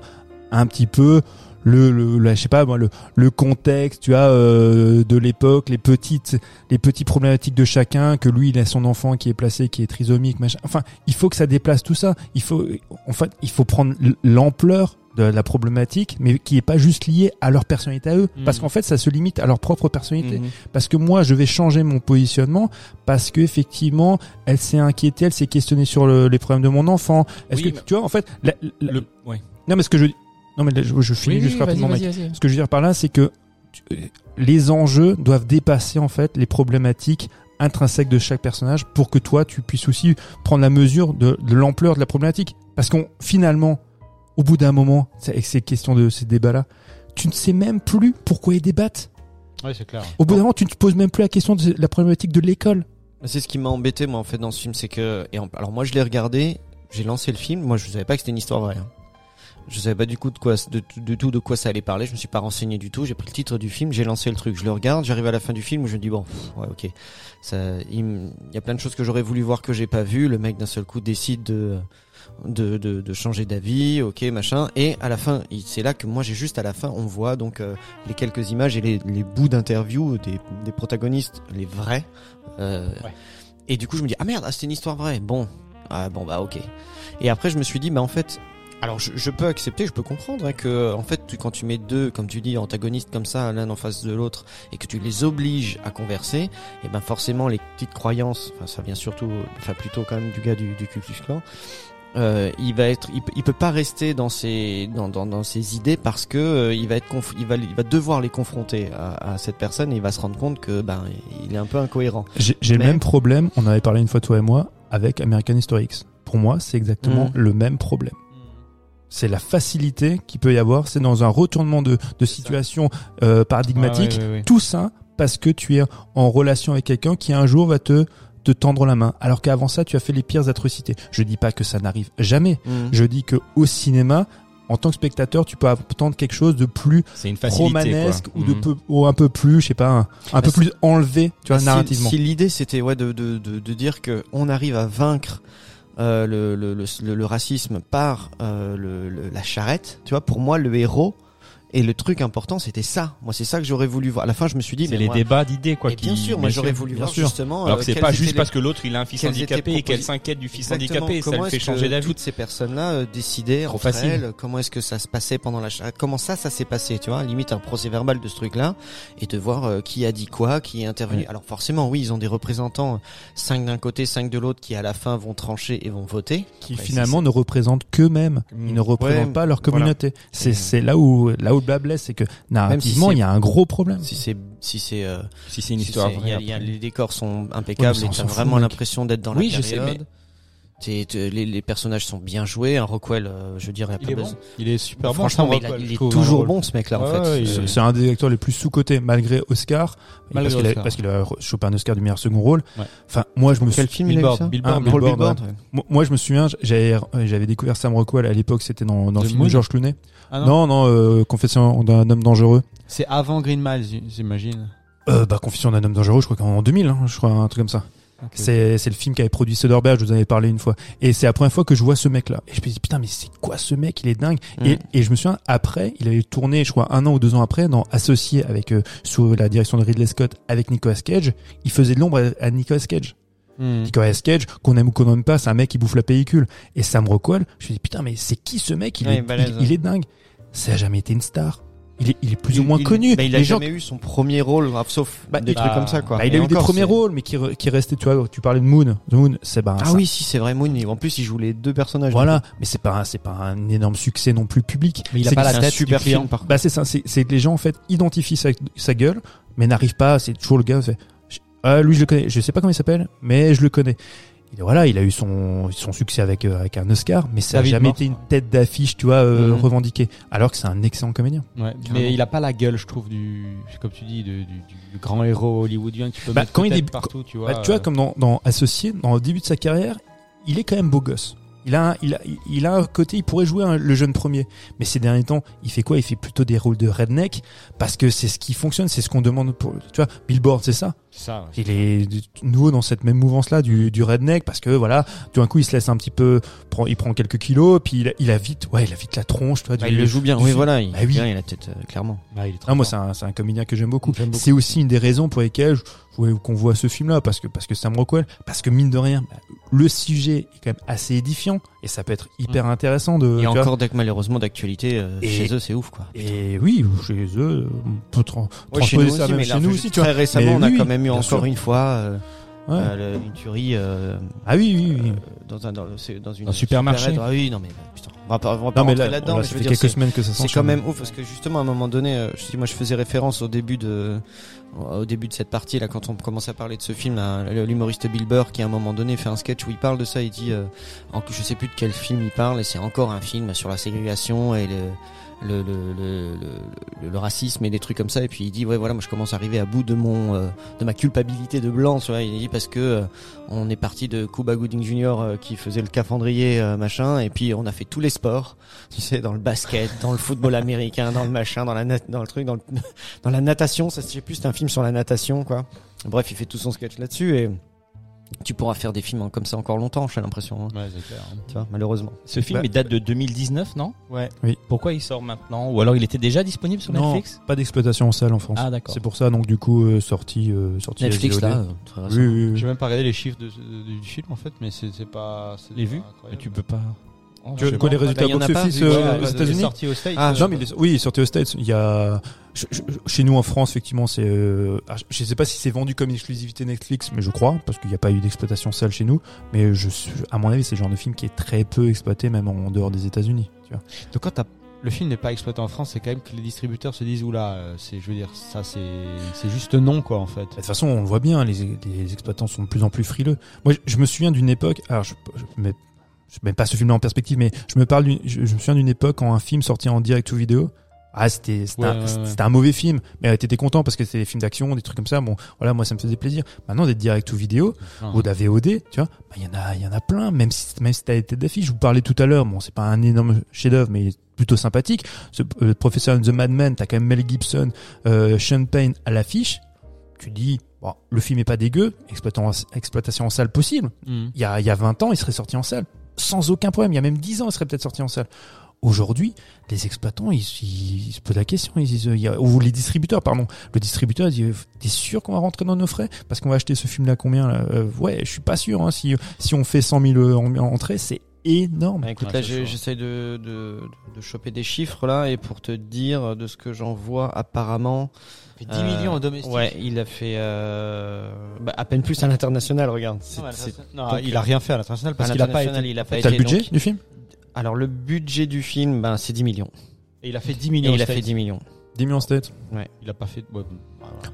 un petit peu le, le, la- je sais pas moi, le, le contexte, tu vois, euh, de l'époque, les petites, les petites problématiques de chacun, que lui il a son enfant qui est placé, qui est trisomique, machin. Enfin, il faut que ça déplace tout ça. Il faut, en fait, il faut prendre l'ampleur de la problématique, mais qui est pas juste liée à leur personnalité à eux, Mhm. parce qu'en fait, ça se limite à leur propre personnalité. Mhm. Parce que moi, je vais changer mon positionnement parce que effectivement, elle s'est inquiétée, elle s'est questionnée sur le- les problèmes de mon enfant. Est-ce Oui, que mais- tu vois, en fait, la- la- Le, ouais. non, mais ce que je non, mais là, je, je finis Oui, juste oui, rapidement, vas-y, Mike. vas-y, vas-y. Ce que je veux dire par là, c'est que tu- euh, les enjeux doivent dépasser en fait les problématiques intrinsèques de chaque personnage pour que toi tu puisses aussi prendre la mesure de, de l'ampleur de la problématique. Parce qu'on finalement, au bout d'un moment, c'est- avec ces questions de ces débats-là, tu ne sais même plus pourquoi ils débattent. ouais c'est clair Au bout d'un moment, tu ne te poses même plus la question de la problématique de l'école. C'est ce qui m'a embêté moi en fait dans ce film, c'est que et en- alors moi je l'ai regardé, j'ai lancé le film, moi je savais pas que c'était une histoire vraie. hein. Je savais pas du coup de quoi de, de tout de quoi ça allait parler, je me suis pas renseigné du tout, j'ai pris le titre du film, j'ai lancé le truc, je le regarde, j'arrive à la fin du film où je me dis bon, pff, ouais OK. Ça il, y a plein de choses que j'aurais voulu voir que j'ai pas vu, le mec d'un seul coup décide de de, de, de changer d'avis, ok, machin. Et à la fin, c'est là que moi j'ai juste à la fin, on voit donc euh, les quelques images et les, les bouts d'interview des, des protagonistes, les vrais. Euh, Ouais. Et du coup, je me dis ah merde, ah, c'était une histoire vraie. Bon, ah, bon bah ok. Et après, je me suis dit bah en fait. Alors je, je peux accepter, je peux comprendre hein, que en fait tu- quand tu mets deux, comme tu dis, antagonistes comme ça l'un en face de l'autre et que tu les obliges à converser, et ben forcément les petites croyances, enfin ça vient surtout, enfin plutôt quand même du gars du, du Ku Klux Klan, euh, il va être, il, peut- il peut pas rester dans ses dans, dans, dans ses idées parce que euh, il va être conf- il va il va devoir les confronter à, à cette personne et il va se rendre compte que ben il est un peu incohérent. J'ai Mais- le même problème, on avait parlé une fois toi et moi, avec American History X. Pour moi, c'est exactement Mhm. le même problème. C'est la facilité qu'il peut y avoir, c'est dans un retournement de, de situation euh, paradigmatique, Ouais, ouais, ouais, ouais. tout ça parce que tu es en relation avec quelqu'un qui un jour va te te tendre la main, alors qu'avant ça, tu as fait les pires atrocités. Je dis pas que ça n'arrive jamais. Je dis que au cinéma, en tant que spectateur, tu peux attendre quelque chose de plus une facilité. romanesque quoi. ou de Mhm. peu, ou un peu plus, je sais pas, un, un Bah, peu plus enlevé, tu vois, narrativement. Si l'idée c'était ouais de, de, de, de dire que on arrive à vaincre le, le, le, le- racisme par euh, le- la charrette, tu vois, pour moi le héros et le truc important c'était ça. Moi c'est ça que j'aurais voulu voir. À la fin je me suis dit C'est mais les moi- débats d'idées, quoi. mais bien qui- sûr, moi j'aurais voulu bien voir sûr. justement. Alors euh, que c'est pas juste les- parce que l'autre il a un fils handicapé et qu'elle s'inquiète du fils Exactement. handicapé et ça Comment le fait est-ce que changer d'avis. Toutes ces personnes-là euh, décidaient Trop entre facile. elles comment est-ce que ça se passait pendant la comment ça ça s'est passé, tu vois, limite un procès verbal de ce truc-là et de voir euh, qui a dit quoi, qui est intervenu. Ouais. Alors forcément, oui, ils ont des représentants, cinq d'un côté, cinq de l'autre, qui à la fin vont trancher et vont voter. qui finalement ne représentent qu'eux-mêmes. Ils ne représentent pas leur communauté. C'est Et- c'est là où là où bas blesse, c'est que narrativement c'est- il y a un gros problème. Si c'est si c'est euh, Si c'est une si histoire y a- vraie. y a- les décors sont Ouais, impeccables ça, et on t'as vraiment l'impression d'être dans Oui, la je sais, période. mais- T'es- t'es- les, les personnages sont bien joués. Un Rockwell, euh, je veux dire, il est bon. Il est super bon. Franchement, il, a- Rockwell, il je est toujours bon ce mec-là en Ouais, fait. ouais, C'est un des acteurs les plus sous-cotés malgré Oscar, Malgré parce qu'il a, a chopé un Oscar du meilleur second rôle. Ouais. Enfin, moi je me Quel suis, film il a eu Billboard, ça Billboard, Ah, Billboard, Billboard. ouais. moi- je me souviens, j'avais découvert Sam Rockwell à l'époque, c'était dans, dans le film de George Clooney. Ah non, non, euh, Confession d'un homme dangereux. C'est avant Green Miles, j'imagine. Euh, bah Confession d'un homme dangereux, je crois qu'en 2000, hein, je crois un truc comme ça. C'est c'est le film qu'avait produit Soderbergh, je vous en avais parlé une fois. Et c'est la première fois que je vois ce mec-là. Et je me dis putain mais c'est quoi ce mec? Il est dingue. Et, et je me souviens après, il avait tourné, je crois un an ou deux ans après, dans associé avec euh, sous la direction de Ridley Scott avec Nicolas Cage. Il faisait de l'ombre à, à Nicolas Cage. Hmm. Nicolas Cage, qu'on aime ou qu'on aime pas, c'est un mec qui bouffe la pellicule. Et Sam Rockwell, je me dis putain mais c'est qui ce mec? Il, Ouais, est, balèze, il, est dingue. Ça a jamais été une star. Il est, il est plus Il- ou moins il- connu. Mais il a Les gens jamais eu son premier rôle, sauf Bah, des trucs bah, comme ça, quoi. bah, il Et a eu des encore, premiers c'est- rôles, mais qui, re- qui restaient, tu vois, tu parlais de Moon. The Moon, c'est bah, Ah ça- oui, si, c'est vrai, Moon. En plus, il joue les deux personnages. Voilà, mais c'est pas un- c'est pas un énorme succès non plus public. Mais il a pas la tête super du client. film, par contre. Bah c'est ça, c'est c'est que les gens en fait identifient sa, sa gueule, mais n'arrivent pas. C'est toujours le gars. fait, Ah, lui, je le connais. Je sais pas comment il s'appelle, mais je le connais. Il, voilà, il a eu son, son succès avec, euh, avec un Oscar, mais ça a David jamais Morse, été une tête d'affiche, tu vois, euh, Mhm. revendiquée. Alors que c'est un excellent comédien. Ouais, mais il a pas la gueule, je trouve, du, comme tu dis, du, du, du grand héros hollywoodien qui peut Bah, mettre quand il débute- partout, tu vois. Bah, tu vois, euh, comme dans, dans Associé, dans le début de sa carrière, il est quand même beau gosse. Il a, un, il a, il a un côté, il pourrait jouer un- le jeune premier. Mais ces derniers temps, il fait quoi? Il fait plutôt des rôles de redneck parce que c'est ce qui fonctionne, c'est ce qu'on demande pour, tu vois, Billboard, c'est ça. C'est ça. ouais. Il est de nouveau dans cette même mouvance-là du, du redneck parce que voilà, tout d'un coup, il se laisse un petit peu, prend, il prend quelques kilos, puis il a, il a vite, ouais, il a vite la tronche, tu vois. Bah, il le joue bien. du Oui, voilà. Il, Bah oui. bien, il a peut-être euh, clairement. Ah, il est très Ah, moi, c'est un, c'est un comédien que j'aime beaucoup. J'aime beaucoup. C'est aussi une des raisons pour lesquelles je- je- qu'on voit ce film-là, parce que parce que Sam Rockwell, parce que mine de rien, bah, le sujet est quand même assez édifiant et ça peut être hyper intéressant de. Et vois. encore, malheureusement, d'actualité euh, chez eux, c'est ouf, quoi. Et oui, chez eux, on peut tra- Ouais, transposer nous ça aussi, même mais chez là, nous aussi, tu très vois. récemment, Mais on a oui, quand même eu encore sûr. une fois euh, Ouais. euh, le- une tuerie euh, Ah oui, oui, oui. euh, dans un dans, dans une Un supermarché. Ah oui, non mais putain, on va pas, on va pas non mais rentrer là, là-dedans. là, mais ça je veux fait dire, quelques c'est- semaines que ça c'est quand même ouf parce que justement à un moment donné, euh, je dis moi je faisais référence au début de au début de cette partie là quand on commence à parler de ce film là, l'humoriste Bill Burr qui à un moment donné fait un sketch où il parle de ça, il dit euh, en- je sais plus de quel film il parle et c'est encore un film sur la ségrégation et le le, le, le, le, racisme et des trucs comme ça. Et puis il dit ouais voilà moi je commence à arriver à bout de mon euh, de ma culpabilité de blanc tu vois. Il dit parce que euh, on est parti de Cuba Gooding Jr euh, qui faisait le cafandrier euh, machin. Et puis on a fait tous les sports tu sais dans le basket dans le football américain dans le machin dans la dans le truc dans dans la natation. Ça je plus c'est un film sur la natation quoi. Bref il fait tout son sketch là-dessus. Et tu pourras faire des films comme ça encore longtemps j'ai l'impression hein, Ouais, c'est clair. hein. tu vois malheureusement Ce film, Bah, il date de 2019, non? Ouais. Pourquoi il sort maintenant? Ou alors il était déjà disponible sur Non, Netflix? pas d'exploitation en salle en France. Ah, d'accord. C'est pour ça donc du coup euh, sorti euh, sorti Netflix là euh, très Oui, oui, oui. J'ai même pas regardé les chiffres de, de- du film en fait, mais c'est pas. Les vues? Mais tu peux pas. Tu je vois les résultats bah, box-office euh, aux États-Unis sorti aux States. Ah, Non, mais il est- oui, il est sorti aux States. Il y a je- je- chez nous en France, effectivement, c'est. euh, ah, je sais pas si c'est vendu comme une exclusivité Netflix, mais je crois parce qu'il n'y a pas eu d'exploitation salle chez nous. Mais je, à mon avis, c'est le genre de film qui est très peu exploité, même en dehors des États-Unis. Tu vois. Donc quand t'as- le film n'est pas exploité en France, c'est quand même que les distributeurs se disent oula, euh, c'est, je veux dire, ça c'est, c'est juste non quoi en fait. De toute façon, on le voit bien, les, les exploitants sont de plus en plus frileux. Moi, je, je me souviens d'une époque. Alors, je, je mets, je mets pas ce film en perspective, mais je me parle. Je, je me souviens d'une époque quand un film sorti en direct ou vidéo. Ah, c'était c'était Ouais, un, ouais, ouais. c'était un mauvais film, mais t'étais content parce que c'était des films d'action, des trucs comme ça. Bon, voilà, moi ça me faisait plaisir. Maintenant, d'être direct ou vidéo Ah. ou de la VOD, tu vois, bah, il y en a, il y en a plein. Même si même si t'as été d'affiche, je vous parlais tout à l'heure. Bon, c'est pas un énorme chef-d'œuvre, mais plutôt sympathique. Ce euh, professeur The Madman, t'as quand même Mel Gibson, euh, Sean Payne à l'affiche. Tu dis, bon, le film est pas dégueu, exploitant, exploitation en salle possible. Mhm. Il y a, il y a 20 ans, il serait sorti en salle. Sans aucun problème. Il y a même 10 ans, il serait peut-être sorti en salle. Aujourd'hui, les exploitants, ils, ils- ils se posent la question. Ils disent, euh, il y a- ou les distributeurs, pardon. Le distributeur dit, euh, t'es sûr qu'on va rentrer dans nos frais? Parce qu'on va acheter ce film-là combien là? Euh, Ouais, je suis pas sûr. Hein, si, si on fait 100 000 euh, en- entrées, c'est énorme. Bah, écoute, là, j'essaie de, de, de choper des chiffres là et pour te dire de ce que j'en vois, apparemment. Il fait 10 euh, millions en domestique. Ouais, il a fait euh, bah, à peine plus à l'international. Regarde. C'est- Non, à c'est- l'international- non, donc, il a rien fait à l'international parce qu'il a pas été. il a pas T'as été. le budget donc- du film? Alors le budget du film, ben c'est 10 millions. Et il a fait 10 Et millions. il a fait States. 10 millions. 10 millions de têtes. Il a pas fait. ouais.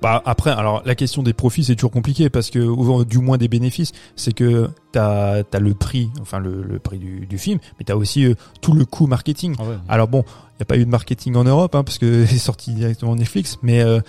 Bah après, alors la question des profits c'est toujours compliqué parce que ou du moins des bénéfices, c'est que t'as as le prix, enfin le, le prix du, du film, mais t'as aussi euh, tout le coût marketing. Ah ouais. Alors bon, il n'y a pas eu de marketing en Europe hein, parce que c'est sorti directement Netflix, mais euh,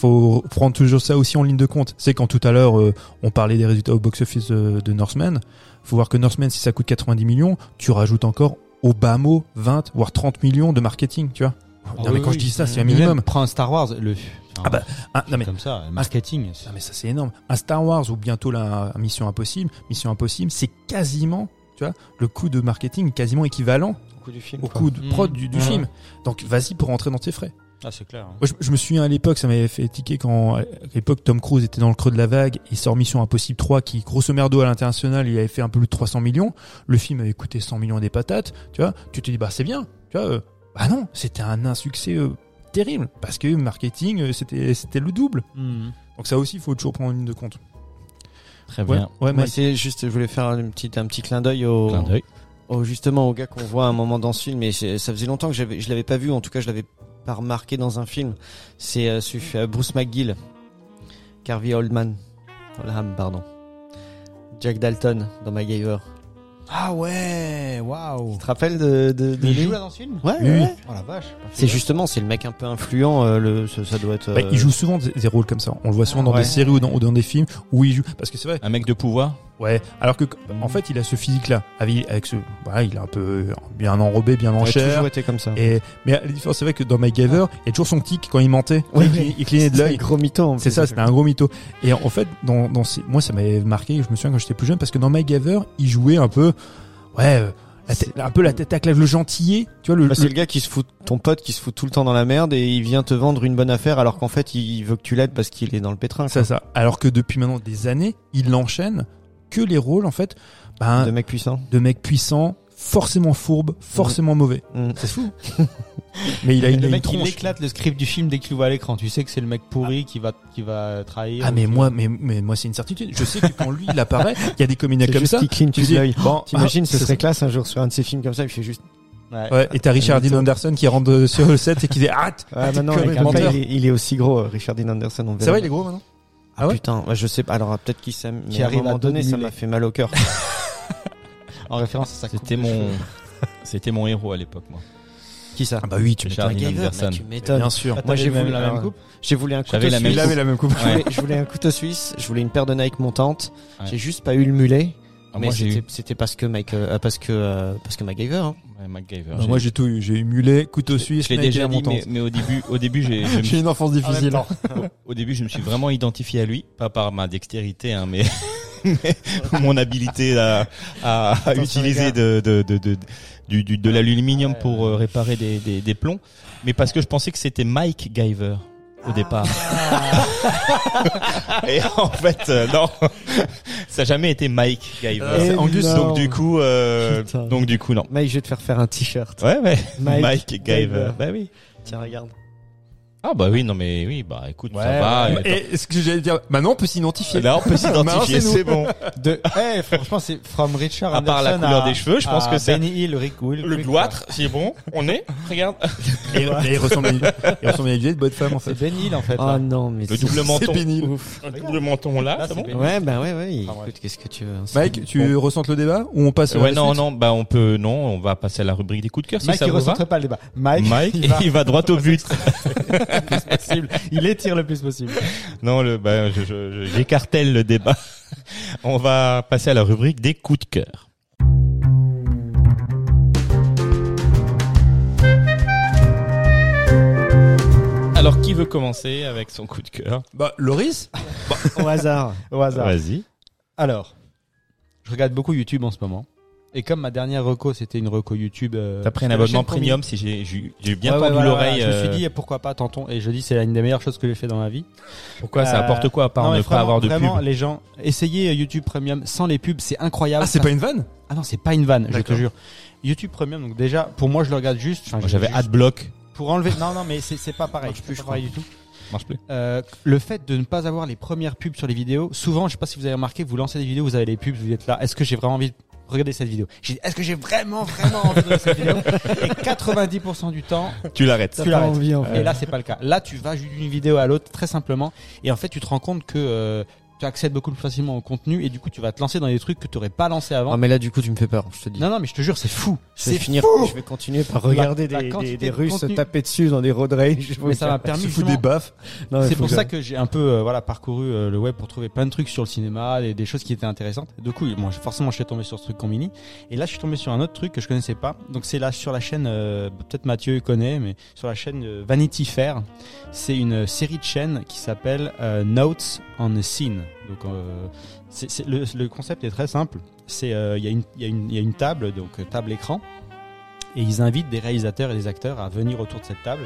faut prendre toujours ça aussi en ligne de compte. C'est quand tout à l'heure euh, on parlait des résultats au box-office euh, de Northman, faut voir que Northman si ça coûte 90 millions, tu rajoutes encore au bas mot 20 voire 30 millions de marketing, tu vois. Non oui, mais quand oui. je dis ça, c'est un minimum. Prends un Star Wars, le. enfin, Ah bah, Ah, non mais comme ça, le marketing. c'est- non mais ça c'est énorme. Un Star Wars ou bientôt la Mission Impossible, Mission Impossible, c'est quasiment, tu vois, le coût de marketing quasiment équivalent Au coût du film. au coût de prod Mmh. du, du Ouais. film. Donc vas-y pour rentrer dans tes frais. Ah, c'est clair. hein. Moi, je, je me souviens à l'époque, ça m'avait fait tiquer quand à l'époque Tom Cruise était dans le creux de la vague, il sort Mission Impossible 3 qui grosso merdo à l'international, il avait fait un peu plus de 300 millions. Le film avait coûté 100 millions des patates, tu vois. Tu te dis bah c'est bien, tu vois. Bah non, c'était un insuccès euh, terrible parce que marketing euh, c'était c'était le double. Mhm. Donc ça aussi il faut toujours prendre en ligne de compte. Très Ouais, bien. ouais, Moi, mais c'est juste, je voulais faire un petit, un petit clin d'œil au, Clin d'œil. au- justement au gars qu'on voit à un moment dans ce film. Et c'est- ça faisait longtemps que j'avais, je l'avais pas vu. En tout cas, je l'avais pas remarqué dans un film. C'est euh, euh, Bruce McGill Harvey Oldman. Oldham, pardon. Jack Dalton dans MacGyver. Ah ouais, waouh. Tu te rappelles de, de, de Il lui joue là dans ce film? Ouais, Oui, ouais. Oh la vache. C'est justement, c'est le mec un peu influent. euh, le, ça, ça doit être. Bah, euh, il joue souvent des, des rôles comme ça. On le voit souvent dans Ouais. des séries ou dans, ou dans des films où il joue. Parce que c'est vrai. Un mec de pouvoir? Ouais. Alors que, en fait, il a ce physique-là. Avec, avec ce, voilà, il est un peu bien enrobé, bien en Il chair. toujours été comme ça. Et, mais la différence, c'est vrai que dans MacGyver, il y a toujours son tic quand il mentait. Ouais, il, ouais. il clignait de C'est un l'œil. gros mytho. en C'est ça, c'était un gros mytho. Et en fait, dans, dans ces- moi, ça m'avait marqué. Je me souviens quand j'étais plus jeune parce que dans MacGyver, il jouait un peu, ouais, euh, la un peu la tête à claque, le gentillet. Tu vois, le, Bah, c'est le- le gars qui se fout, ton pote qui se fout tout le temps dans la merde et il vient te vendre une bonne affaire alors qu'en fait il veut que tu l'aides parce qu'il est dans le pétrin. c'est ça. Alors que depuis maintenant des années, il enchaîne que les rôles, en fait, ben, De mec puissant. de mecs puissants, forcément fourbes, forcément mauvais. Mm. C'est fou. Mais il a une, le une mec, il tronche. éclate le script du film dès qu'il le voit à l'écran. Tu sais que c'est le mec pourri qui va, qui va trahir. Ah mais qui- moi, mais, mais moi c'est une certitude. Je sais que quand lui il apparaît, il y a des comédiens comme juste ça. qu'il cligne Tu dis, bon, T'imagines, ah, ce serait ça. classe un jour sur un de ces films comme ça, il fait juste. Ouais. Ouais, et t'as Richard Dean Anderson qui rentre sur le set et qui dit arrête. Ah, maintenant, il, est, il est aussi gros, Richard Dean Anderson. on C'est vrai, il est gros maintenant? Ah, Ah ouais? putain, je sais pas. Alors peut-être qu'il s'aime. Qui Mais à un arrive à moment donné, ça m'a fait mal au cœur. En référence à sa coupe C'était de mon, cheveux. c'était mon héros à l'époque, moi. Qui ça? Ah bah oui, tu m'étonnes. Anderson. mais tu m'étonnes. Bien sûr. Ah, Moi, j'ai même voulu- la même coupe. J'ai voulu un couteau J'avais la même suisse. coupe. la même coupe. Je voulais, je voulais un couteau suisse, je voulais une paire de Nike montante. Ouais. J'ai juste pas eu le mulet. Ah, mais moi, j'ai eu c'était c'était parce que Mike, euh, parce que euh, parce que MacGyver. Hein. ouais, MacGyver. Bah, moi j'ai tout eu. J'ai eu mulet, couteau suisse, je l'ai Nike déjà et dit, montante. mais, mais au début, au début, j'ai, je me J'ai une enfance difficile. Au début, je me suis vraiment identifié à lui, pas par ma dextérité, hein, mais mon habilité à, à, à utiliser de, de, de, de, du, du- de l'aluminium pour euh, réparer des, des, des plombs, mais parce que je pensais que c'était Mike Giver au départ. Et en fait, euh, non, ça n'a jamais été Mike Giver. Euh, C'est Angus. Donc du coup, euh, donc du coup, non. Mike, je vais te faire faire un t-shirt. Ouais, ouais. Mike Mike, Giver. Giver. Bah oui. Tiens, regarde. Ah bah oui, non mais oui, bah écoute, Ouais, ça va. ouais. et- Et est-ce que j'allais dire Maintenant on peut s'identifier. Là, on peut s'identifier, c'est c'est bon. De, eh, franchement, c'est from Richard À part la couleur à- des cheveux, je pense que c'est Benny Hill, Rick Will. le cloître, c'est bon. On est, regarde. Et, et il ressemble à une, il ressemble à une vieille bonne femme en C'est fait. Benny Hill en fait. Oh là. non, mais Le c'est- double menton. Ouf. Le double menton là, Là, c'est c'est bon. Ouais, bah ouais, ouais. Enfin, Écoute, qu'est-ce que tu veux hein, Mike, c'est- tu ressentes le débat ou on passe Ouais, non, non, bah on peut, non, on va passer à la rubrique des coups de cœur si Mike, ça il vous va. recentre pas le débat. Mike, Mike, il va il va droit au but. Possible. Il étire le plus possible. Non, le, bah, je, je, je- j'écartèle le débat. On va passer à la rubrique des coups de cœur. Alors, qui veut commencer avec son coup de cœur? Bah Loris? Au hasard. Au hasard. Vas-y. Alors, je regarde beaucoup YouTube en ce moment. Et comme ma dernière reco, c'était une reco YouTube. euh, T'as pris un abonnement premium si j'ai, j'ai j'ai bien Ouais, ouais, tendu l'oreille. voilà. Je me euh, suis dit pourquoi pas, tentons. Et je dis c'est une des meilleures choses que j'ai fait dans ma vie. pourquoi? Ça Euh, apporte quoi à part non, ne mais pas vraiment, avoir de vraiment, pub les gens, essayez euh, YouTube Premium sans les pubs, c'est incroyable. Ah c'est Ça- pas une vanne? Ah non, c'est pas une vanne, je te jure. YouTube Premium, donc déjà, pour moi, je le regarde juste. je- J'avais juste Adblock. pour enlever. Non, non, mais c'est c'est pas pareil. Marche plus, je du tout. Marche plus. Euh, le fait de ne pas avoir les premières pubs sur les vidéos, souvent, je sais pas si vous avez remarqué, vous lancez des vidéos, vous avez les pubs, vous êtes là. Est-ce que j'ai vraiment envie de regarder cette vidéo J'ai dit, Est-ce que j'ai vraiment, vraiment envie de regarder cette vidéo Et 90% du temps, Tu l'arrêtes. Tu l'arrêtes. envie, en fait. Et là, c'est pas le cas. Là, tu vas d'une vidéo à l'autre très simplement, et en fait, tu te rends compte que euh, tu accèdes beaucoup plus facilement au contenu, et du coup, tu vas te lancer dans des trucs que tu aurais pas lancé avant. Ah, mais là, du coup, tu me fais peur, je te dis. Non, non, mais je te jure, c'est fou. je vais C'est finir, fou. je vais continuer par regarder La- la des, des, des de Russes se contenu. taper dessus dans des road rage. Mais ça m'a permis justement- des baffes. C'est pour que ça que j'ai un peu euh, voilà parcouru euh, le web pour trouver plein de trucs sur le cinéma, des, des choses qui étaient intéressantes. Du coup, moi forcément je suis tombé sur ce truc Combini et là je suis tombé sur un autre truc que je connaissais pas. Donc c'est là sur la chaîne euh, peut-être Mathieu connaît mais sur la chaîne Vanity Fair, c'est une série de chaînes qui s'appelle Notes on a Scene. Euh, le, concept est très simple. Euh, il y y a une table donc euh, table écran et ils invitent des réalisateurs et des acteurs à venir autour de cette table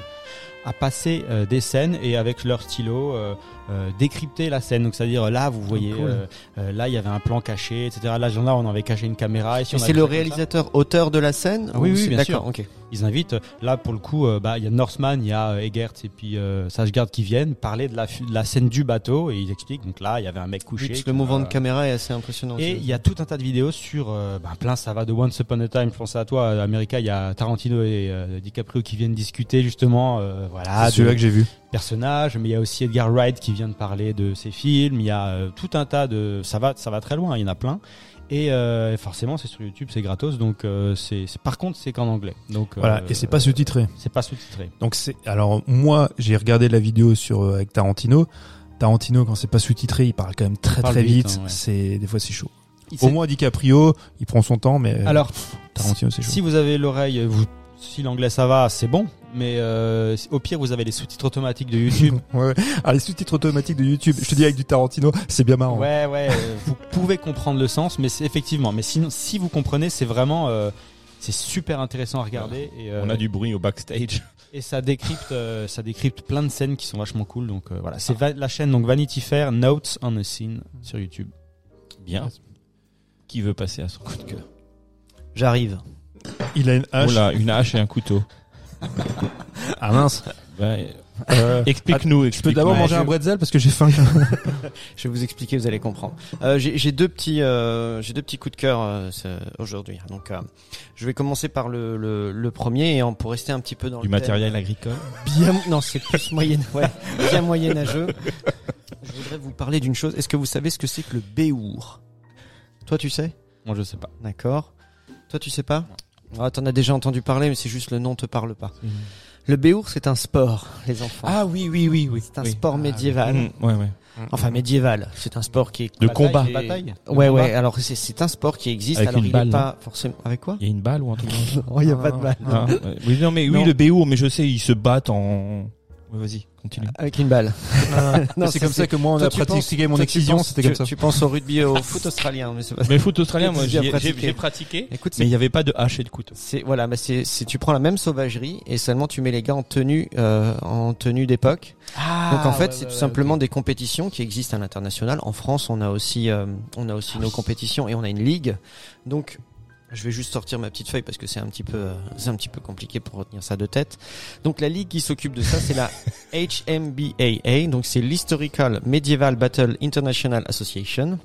à passer euh, des scènes et avec leur stylo euh, euh, décrypter la scène. Donc c'est-à-dire là vous voyez cool. euh, euh, là il y avait un plan caché, etc. Là genre là on avait caché une caméra. Et si c'est le ça- réalisateur auteur de la scène Ah oui, ou oui, bien D'accord, sûr. ok. Ils invitent là pour le coup euh, bah il y a Northman, il y a Eggert et puis euh, Sagegaard qui viennent parler de la, de la scène du bateau et ils expliquent. Donc là il y avait un mec couché. Oui, le mouvement de caméra est assez impressionnant. Et il y a tout un tas de vidéos sur ben, plein ça va de Once Upon a Time, je pense à toi, à America, il y a Tarantino et DiCaprio qui viennent discuter justement, euh, voilà, C'est celui-là que j'ai vu. personnages. Mais il y a aussi Edgar Wright qui vient de parler de ses films. Il y a euh, tout un tas de, ça va, ça va très loin. Il y en a plein. Et euh, forcément, c'est sur YouTube, c'est gratos. Donc, euh, c'est, par contre, c'est qu'en anglais. Donc, Voilà, et c'est pas sous-titré. c'est pas sous-titré. Donc c'est alors moi j'ai regardé la vidéo sur avec Tarantino. Tarantino quand c'est pas sous-titré, il parle quand même très très vite, vite. hein, ouais. C'est des fois c'est chaud. Au moins DiCaprio, il prend son temps, mais Alors, Tarantino c'est chaud. si vous avez l'oreille, vous, si l'anglais ça va, c'est bon. Mais euh, au pire, vous avez les sous-titres automatiques de YouTube. Ouais. Alors les sous-titres automatiques de YouTube, je te dis avec du Tarantino, c'est bien marrant. Ouais, ouais, euh, vous pouvez comprendre le sens, mais c'est effectivement. Mais sinon, si vous comprenez, c'est vraiment, euh, c'est super intéressant à regarder et, euh, On a du bruit au backstage. et ça décrypte, euh, ça décrypte plein de scènes qui sont vachement cool. Donc euh, voilà, c'est va- la chaîne donc Vanity Fair Notes on a Scene sur YouTube. Bien. Qui veut passer à son coup de cœur? J'arrive. Il a une hache. Là, une hache et un couteau. Ah mince. Euh, explique-nous, je peux explique d'abord manger je- un bretzel parce que j'ai faim. Je vais vous expliquer, vous allez comprendre. Euh, j'ai deux petits, euh, j'ai deux petits coups de cœur euh, aujourd'hui. Donc, euh, je vais commencer par le, le, le premier et en, pour rester un petit peu dans du le thème, matériel agricole. bien, non, c'est plus moyen, ouais, bien moyenâgeux. Je voudrais vous parler d'une chose. Est-ce que vous savez ce que c'est que le béour? Toi, tu sais? Moi, je sais pas. D'accord. Toi, tu sais pas? Ah, t'en as déjà entendu parler, mais c'est juste le nom te parle pas. Le béour, c'est un sport, les enfants. Ah oui, oui, oui, oui. c'est un oui. sport médiéval. Mmh, ouais, ouais. Enfin, médiéval. C'est un sport qui est De Bataille, combat. et- Bataille. De Ouais, combat. ouais. Alors c'est c'est un sport qui existe. Avec alors une il balle, est pas forcément avec quoi? Il y a une balle ou un truc comme ça? Oh, il y a pas de balle. Ah. Oui, non, mais oui, Non. le béour, mais je sais, ils se battent en. Vas-y, continue. Avec une balle. Non, c'est ça, comme ça que moi on Toi, a tu pratiqué mon tu excision, penses- c'était tu- comme ça. Tu penses au rugby et au foot australien, mais c'est pas. Mais foot australien, moi, Tu j'ai pratiqué. pratiqué, Écoute, mais c'est il n'y avait pas de hache et de couteau. c'est voilà, mais c'est c'est tu prends la même sauvagerie et seulement tu mets les gars en tenue euh, en tenue d'époque. Ah, Donc en fait, c'est tout simplement des compétitions qui existent à l'international. En France, on a aussi euh, on a aussi nos compétitions et on a une ligue. Donc je vais juste sortir ma petite feuille parce que c'est un petit peu euh, c'est un petit peu compliqué pour retenir ça de tête. Donc la ligue qui s'occupe de ça, c'est la HMBAA, donc c'est l'Historical Medieval Battle International Association.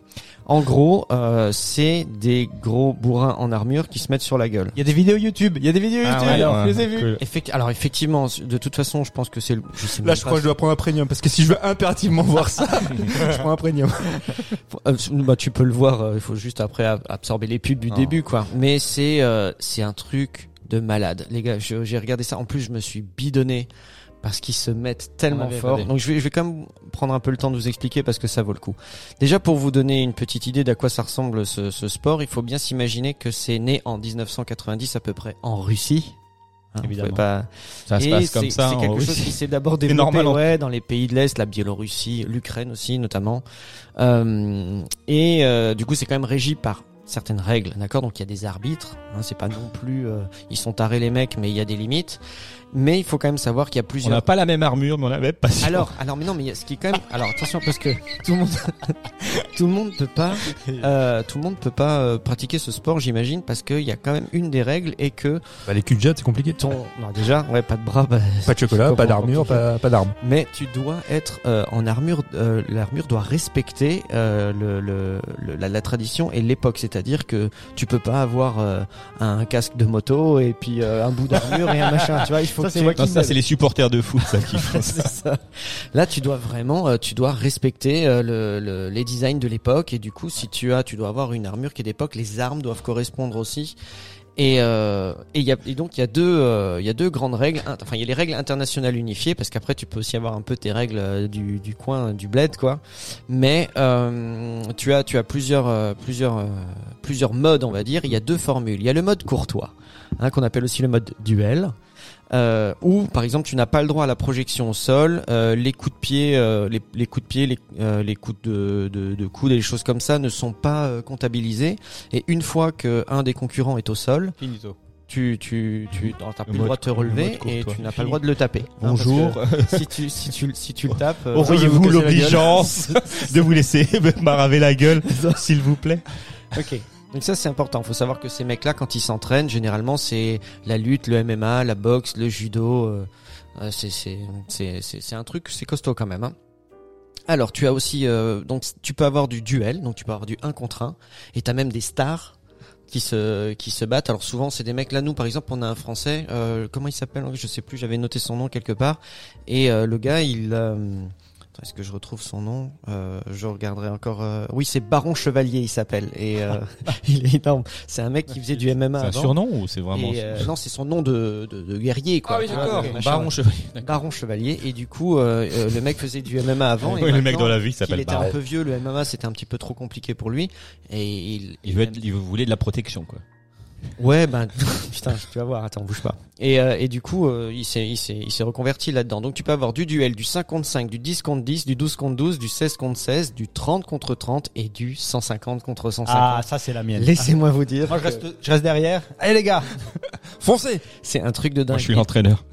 En gros, euh, c'est des gros bourrins en armure qui se mettent sur la gueule. Il y a des vidéos YouTube. Il y a des vidéos Ah YouTube. ouais, alors, ouais. je les ai vues. Cool. Effect- alors effectivement, de toute façon, je pense que c'est le. Je sais Là, je crois que je dois prendre un premium parce que si je veux impérativement voir ça, je prends un premium. Euh, bah, tu peux le voir, euh, il faut juste après ab- absorber les pubs du Oh. début, quoi. Mais c'est euh, c'est un truc de malade, les gars. J'ai regardé ça. En plus, je me suis bidonné parce qu'ils se mettent tellement fort. regardé. Donc, je vais, je vais quand même prendre un peu le temps de vous expliquer parce que ça vaut le coup. Déjà, pour vous donner une petite idée d'à quoi ça ressemble ce, ce sport, il faut bien s'imaginer que c'est né en 1990 à peu près en Russie. Hein, Évidemment. pas- Ça se et passe comme ça. C'est quelque chose qui s'est d'abord développé ouais, dans les pays de l'Est, la Biélorussie, l'Ukraine aussi notamment. Euh, et euh, du coup, c'est quand même régi par certaines règles, d'accord? Donc il y a des arbitres, hein, c'est pas non plus euh, ils sont tarés les mecs, mais il y a des limites. Mais il faut quand même savoir qu'il y a On plusieurs n'a pas la même armure, mais on a même pas. alors, alors, mais non, mais il y a- ce qui est quand même, alors attention parce que tout le monde, tout le monde peut pas, euh, tout le monde peut pas euh, pratiquer ce sport, j'imagine, parce qu'il y a quand même une des règles et que Bah, les cul de jet, c'est compliqué. ton, non déjà, ouais, pas de bras, bah, Pas de chocolat, pas d'armure, pas, pas d'armes. mais tu dois être euh, en armure. euh, L'armure doit respecter euh, le, le, le- la, la tradition et l'époque, c'est-à-dire que tu peux pas avoir euh, un casque de moto et puis euh, un bout d'armure et un machin. Tu vois, il faut Ça, que c'est tu- Non, ça, c'est les supporters de foot, ça, qui font ça. Là, tu dois vraiment, euh, tu dois respecter le, le- les designs de l'époque et du coup, si tu as, tu dois avoir une armure qui est d'époque. Les armes doivent correspondre aussi. Et, euh, et, y a, et donc il y a deux, euh, il y a deux grandes règles. Enfin, il y a les règles internationales unifiées parce qu'après tu peux aussi avoir un peu tes règles euh, du, du coin, du bled, quoi. Mais euh, tu as, tu as plusieurs, euh, plusieurs, plusieurs modes, on va dire. Il y a deux formules. Il y a le mode courtois, hein, qu'on appelle aussi le mode duel euh, où par exemple tu n'as pas le droit à la projection au sol, euh, les coups de pied, euh, les, les coups de pied, les, euh, les coups de, de, de coude et les choses comme ça ne sont pas euh, comptabilisés. Et une fois que un des concurrents est au sol, Finito. tu tu tu t'as plus le droit de te le relever et tu n'as pas le droit de le taper. Bonjour. si tu si tu si tu le tapes, euh, Auriez-vous l'obligeance de vous laisser m'araver la gueule, s'il vous plaît? Ok. Donc ça c'est important. Faut savoir que ces mecs-là, quand ils s'entraînent, généralement c'est la lutte, le MMA, la boxe, le judo. euh, euh, c'est un truc, c'est costaud quand même. Hein. Alors tu as aussi euh, donc tu peux avoir du duel, donc tu peux avoir du 1 contre 1 et t'as même des stars. qui se qui se battent. Alors souvent c'est des mecs là nous par exemple on a un français euh, comment il s'appelle je sais plus j'avais noté son nom quelque part et euh, le gars il euh, est-ce que je retrouve son nom? Euh, Je regarderai encore. euh, Oui, c'est Baron Chevalier, il s'appelle. Et euh, il est énorme. C'est un mec qui faisait du MMA C'est un avant. surnom ou c'est vraiment Et, euh, non, c'est son nom de, de, de guerrier, quoi. Ah oui, d'accord. Ah. Baron Chevalier. Baron Chevalier. Et du coup, euh, euh, le mec faisait du MMA avant. et Oui, le mec dans la vie qu'il s'appelle était Baron. un peu vieux, le MMA c'était un petit peu trop compliqué pour lui. Et il, Il veut être, il voulait de la protection, quoi. Ouais, ben putain, tu vas voir. Attends, bouge pas. Et, euh, et du coup, euh, il s'est il s'est il s'est reconverti là-dedans. Donc tu peux avoir du duel, du 5 contre 5, du 10 contre 10, du 12 contre 12, du 16 contre 16, du 30 contre 30 et du 150 contre 150. Ah, ça c'est la mienne. Laissez-moi vous dire, Moi je que reste, je reste derrière. Allez les gars, foncez. c'est un truc de dingue. Moi, je suis l'entraîneur.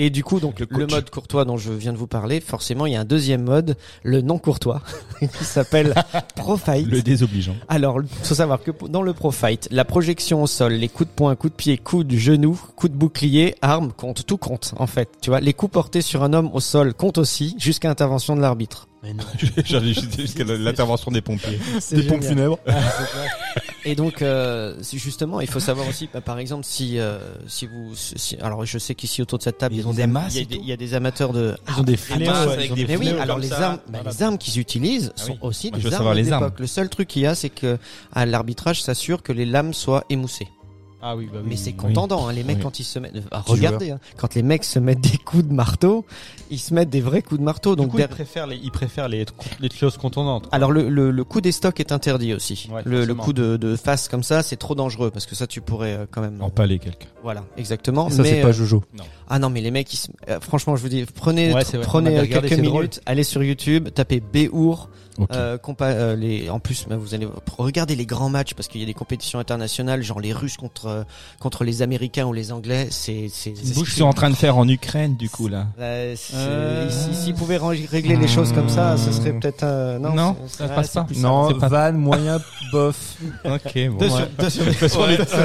Et du coup, donc Le mode courtois dont je viens de vous parler, forcément, il y a un deuxième mode, le non courtois, qui s'appelle Pro Fight. Le désobligeant. Alors, faut savoir que dans le Pro Fight, la projection au sol, les coups de poing, coups de pied, coups de genou, coups de bouclier, armes comptent, tout compte en fait. Tu vois, les coups portés sur un homme au sol comptent aussi jusqu'à intervention de l'arbitre. J'avais juste jusqu'à l'intervention des pompiers. Des pompes génial. funèbres. Et donc, euh, justement, il faut savoir aussi, bah, par exemple, si euh, si vous, si, alors je sais qu'ici autour de cette table, Ils il y a ont des masses il y a des- tout il y a des amateurs de Ils ont des Ah, fléaux, ah, ouais, avec ils ont des Mais oui, alors les armes, bah, Voilà. les armes qu'ils utilisent Ah sont oui. aussi Moi, je des veux armes savoir les d'époque. armes. Le seul truc qu'il y a, c'est que à l'arbitrage s'assure que les lames soient émoussées. Ah oui, bah oui. Mais c'est oui. contendant, hein, les mecs Oui. quand ils se mettent, ah, regardez, hein, quand les mecs se mettent des coups de marteau, ils se mettent des vrais coups de marteau. Donc du coup, ils préfèrent les, ils préfèrent les, les choses contondantes. alors le, le, le coup des stocks est interdit aussi. Ouais, le, le coup de, de face comme ça, c'est trop dangereux parce que ça tu pourrais euh, quand même. Empaler quelqu'un. Voilà, exactement. Ça, c'est pas euh, Jojo. ah non mais les mecs, ils se- euh, franchement je vous dis, prenez Ouais, prenez euh, quelques minutes, allez sur YouTube, tapez Béour. Euh, compa- euh, les, en plus, bah, vous allez regarder les grands matchs parce qu'il y a des compétitions internationales, genre les Russes contre euh, contre les Américains ou les Anglais. C'est c'est C'est ce qu'ils sont en train de faire en Ukraine, du coup, là. Euh, c'est- Euh. si- S'ils pouvaient régler les choses comme ça, ce serait peut-être euh, non. Non, ça ouais, passe pas. plus Non, c'est pas- van, moyen, bof. Ok, bon. Sur- sur-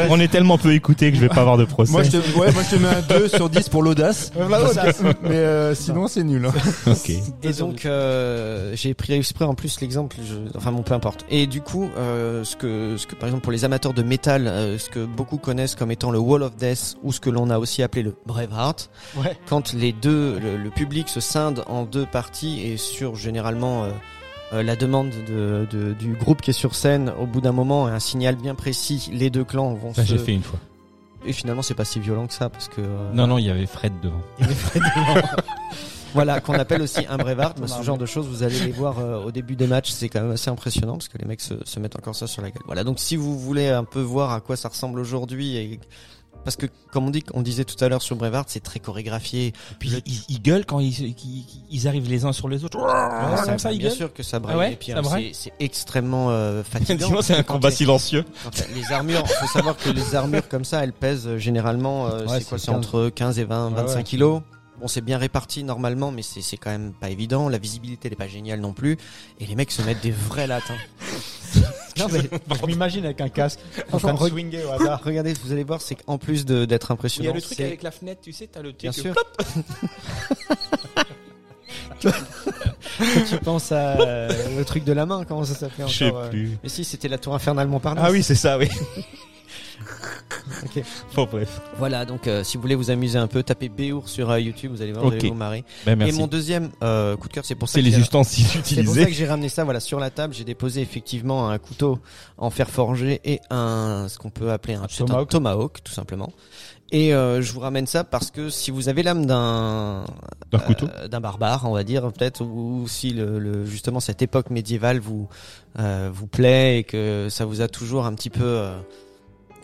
on, est, tellement peu écoutés que je vais pas avoir de procès. Moi, je te, ouais, moi, je te mets un 2 sur 10 pour l'audace. L'audace. Mais euh, sinon, c'est nul. hein. Ok. Et donc euh, j'ai pris exprès en plus l'exemple, je- enfin bon peu importe. Et du coup, euh, ce que ce que par exemple pour les amateurs de métal, euh, ce que beaucoup connaissent comme étant le Wall of Death ou ce que l'on a aussi appelé le Braveheart, Ouais. quand les deux le, le public se scinde en deux parties et sur généralement euh, euh, la demande de, de- du groupe qui est sur scène, au bout d'un moment, un signal bien précis, les deux clans vont Ça, se j'ai fait une fois. et finalement c'est pas si violent que ça parce que euh, Non, non, il y avait Fred devant. il est Fred devant. Voilà, qu'on appelle aussi un brevard. Ce genre de choses, vous allez les voir euh, au début des matchs. C'est quand même assez impressionnant parce que les mecs se, se mettent encore ça sur la gueule. Voilà, donc si vous voulez un peu voir à quoi ça ressemble aujourd'hui et parce que comme on dit, on disait tout à l'heure sur Brevard, c'est très chorégraphié. Puis ils, ils gueulent quand ils, qu'ils- ils arrivent les uns sur les autres. Ouais, comme ça, ils bien gueulent. sûr que ça braille. Ah ouais et puis Ça euh, braille c'est extrêmement euh, fatigant. C'est un combat silencieux. quand les armures, faut savoir que les armures comme ça, elles pèsent euh, généralement, euh, Ouais, c'est quoi, c'est entre 15 et 20, Ouais, 25 ouais. kilos. Bon, c'est bien réparti normalement, mais c'est c'est quand même pas évident. La visibilité n'est pas géniale non plus. Et les mecs se mettent des vrais latins. non, mais, Je m'imagine avec un casque en train de swinguer au hasard. regardez, vous allez voir, c'est qu'en plus de- d'être impressionnant, c'est- la fenêtre, tu sais, t'as le Bien sûr. tu penses à euh, le truc de la main, comment ça s'appelait Je sais encore euh, plus. Mais si, c'était la tour infernale Montparnasse. Ah oui, c'est ça, oui. Ok. Bon, bref. Voilà, donc euh, si vous voulez vous amuser un peu, tapez Béour sur euh, YouTube, vous allez voir, vous Ok. allez vous marrer. Ben, merci. Et mon deuxième euh, coup de cœur, c'est pour ça C'est que les j'ai- ustensiles c'est pour ça utilisés. que j'ai ramené ça voilà sur la table. J'ai déposé effectivement un couteau en fer forgé et un ce qu'on peut appeler un, Un c'est un tomahawk. tout simplement. Et euh, je vous ramène ça parce que si vous avez l'âme d'un D'un couteau. euh, d'un barbare, on va dire peut-être, ou si le, le- justement cette époque médiévale vous euh, vous plaît et que ça vous a toujours un petit peu euh,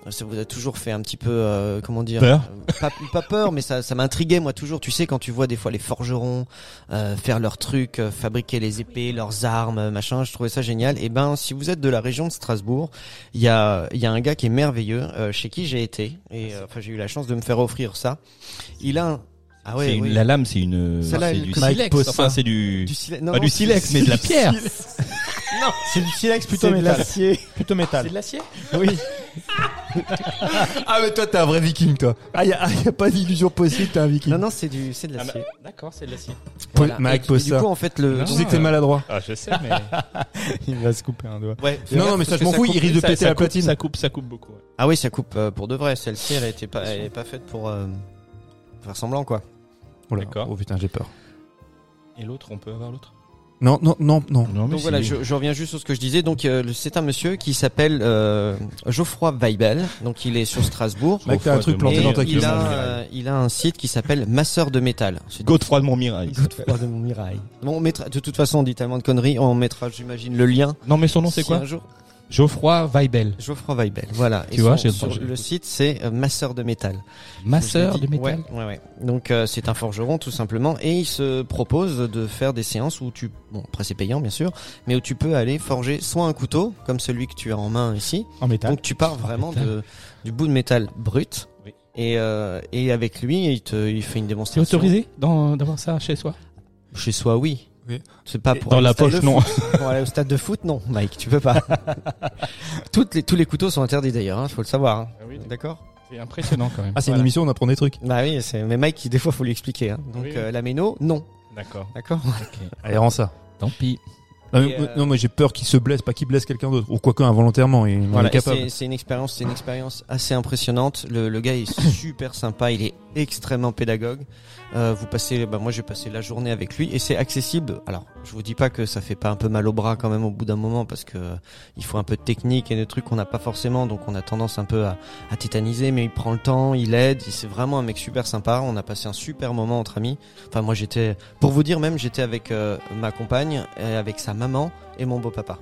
ça vous a toujours fait un petit peu euh, comment dire Peur. euh, pas, pas peur mais ça ça m'intriguait moi toujours. Tu sais quand tu vois des fois les forgerons euh, faire leurs trucs euh, fabriquer les épées leurs armes euh, machin je trouvais ça génial. Et ben si vous êtes de la région de Strasbourg il y a il y a un gars qui est merveilleux euh, chez qui j'ai été et euh, enfin j'ai eu la chance de me faire offrir ça. Il a un ah ouais C'est une- oui. La lame, c'est une. C'est du Mike silex. Enfin, c'est du. du silex non, Pas non, du c'est- silex, mais de la pierre. C'est du silex plutôt c'est de métal. l'acier Plutôt métal. l'acier oui Ah mais toi t'es un vrai viking toi. Ah y a, ah, y a pas d'illusion possible, t'es un viking. Non, non, c'est du, c'est de l'acier. D'accord, c'est de l'acier. Voilà. Mike, Et pose du coup, en fait, le. Tu sais que t'es maladroit. Ah, je sais, mais Il va se couper un doigt. Ouais. Non non mais ça je m'en fous, il risque de péter ça la coupe, platine. Ça coupe, ça coupe beaucoup. ouais. Ah oui, ça coupe euh, pour de vrai. Celle-ci, elle était pas, elle est pas faite pour euh, faire semblant, quoi. Oh là, D'accord. Oh putain j'ai peur. Et l'autre, on peut avoir l'autre? Non non non non. Non, Donc voilà, je, je reviens juste sur ce que je disais. Donc euh, c'est un monsieur qui s'appelle euh, Geoffroy Weibel. Donc il est sur Strasbourg. Mec t'as un truc de planté Et dans ta il a, euh, il a un site qui s'appelle Masseur de métal. C'est Godefroy de Montmirail. Godefroy de Montmirail. Bon, on mettra, de toute façon, on dit tellement de conneries, on mettra, j'imagine, le lien. Non, mais son nom, c'est quoi? un jour- Geoffroy Weibel. Geoffroy Weibel. Voilà. Tu Et vois, son- sur le site, c'est euh, Masseur de métal. Masseur de métal. Ouais, ouais, ouais. Donc euh, c'est un forgeron tout simplement et il se propose de faire des séances où tu bon après c'est payant bien sûr mais où tu peux aller forger soit un couteau comme celui que tu as en main ici En métal. donc tu pars vraiment de du bout de métal brut Oui. et euh, et avec lui il te il fait une C'est démonstration autorisé dans- d'avoir ça chez soi? Chez soi oui Oui. c'est pas pour Dans aller la poche, non. foot. pour aller au stade de foot non Mike tu peux pas Toutes les tous les couteaux sont interdits d'ailleurs hein, faut le savoir hein. d'accord C'est impressionnant quand même. Ah c'est une émission on apprend des trucs. bah oui c'est mais Mike des fois faut lui expliquer hein. donc Oui, oui. euh, la méno non D'accord. d'accord Allez rends ça. Tant pis. Non, euh, non moi j'ai peur qu'il se blesse, pas qu'il blesse quelqu'un d'autre. Ou quoique involontairement, il il Voilà, est capable. c'est une expérience, c'est une expérience assez impressionnante. Le, le gars est super sympa, il est extrêmement pédagogue. Euh, vous passez, bah moi j'ai passé la journée avec lui et c'est accessible. Alors, je vous dis pas que ça fait pas un peu mal au bras quand même au bout d'un moment parce que euh, il faut un peu de technique et de trucs qu'on n'a pas forcément, donc on a tendance un peu à, à tétaniser. Mais il prend le temps, il aide, c'est vraiment un mec super sympa. On a passé un super moment entre amis. Enfin, moi j'étais, pour vous dire même, j'étais avec euh, ma compagne, et avec sa maman et mon beau-papa.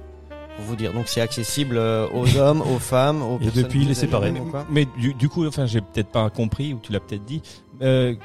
Pour vous dire, donc c'est accessible euh, aux hommes, aux femmes, aux Et personnes depuis, il est séparé. Mais du, du coup, enfin, j'ai peut-être pas compris ou tu l'as peut-être dit. Euh,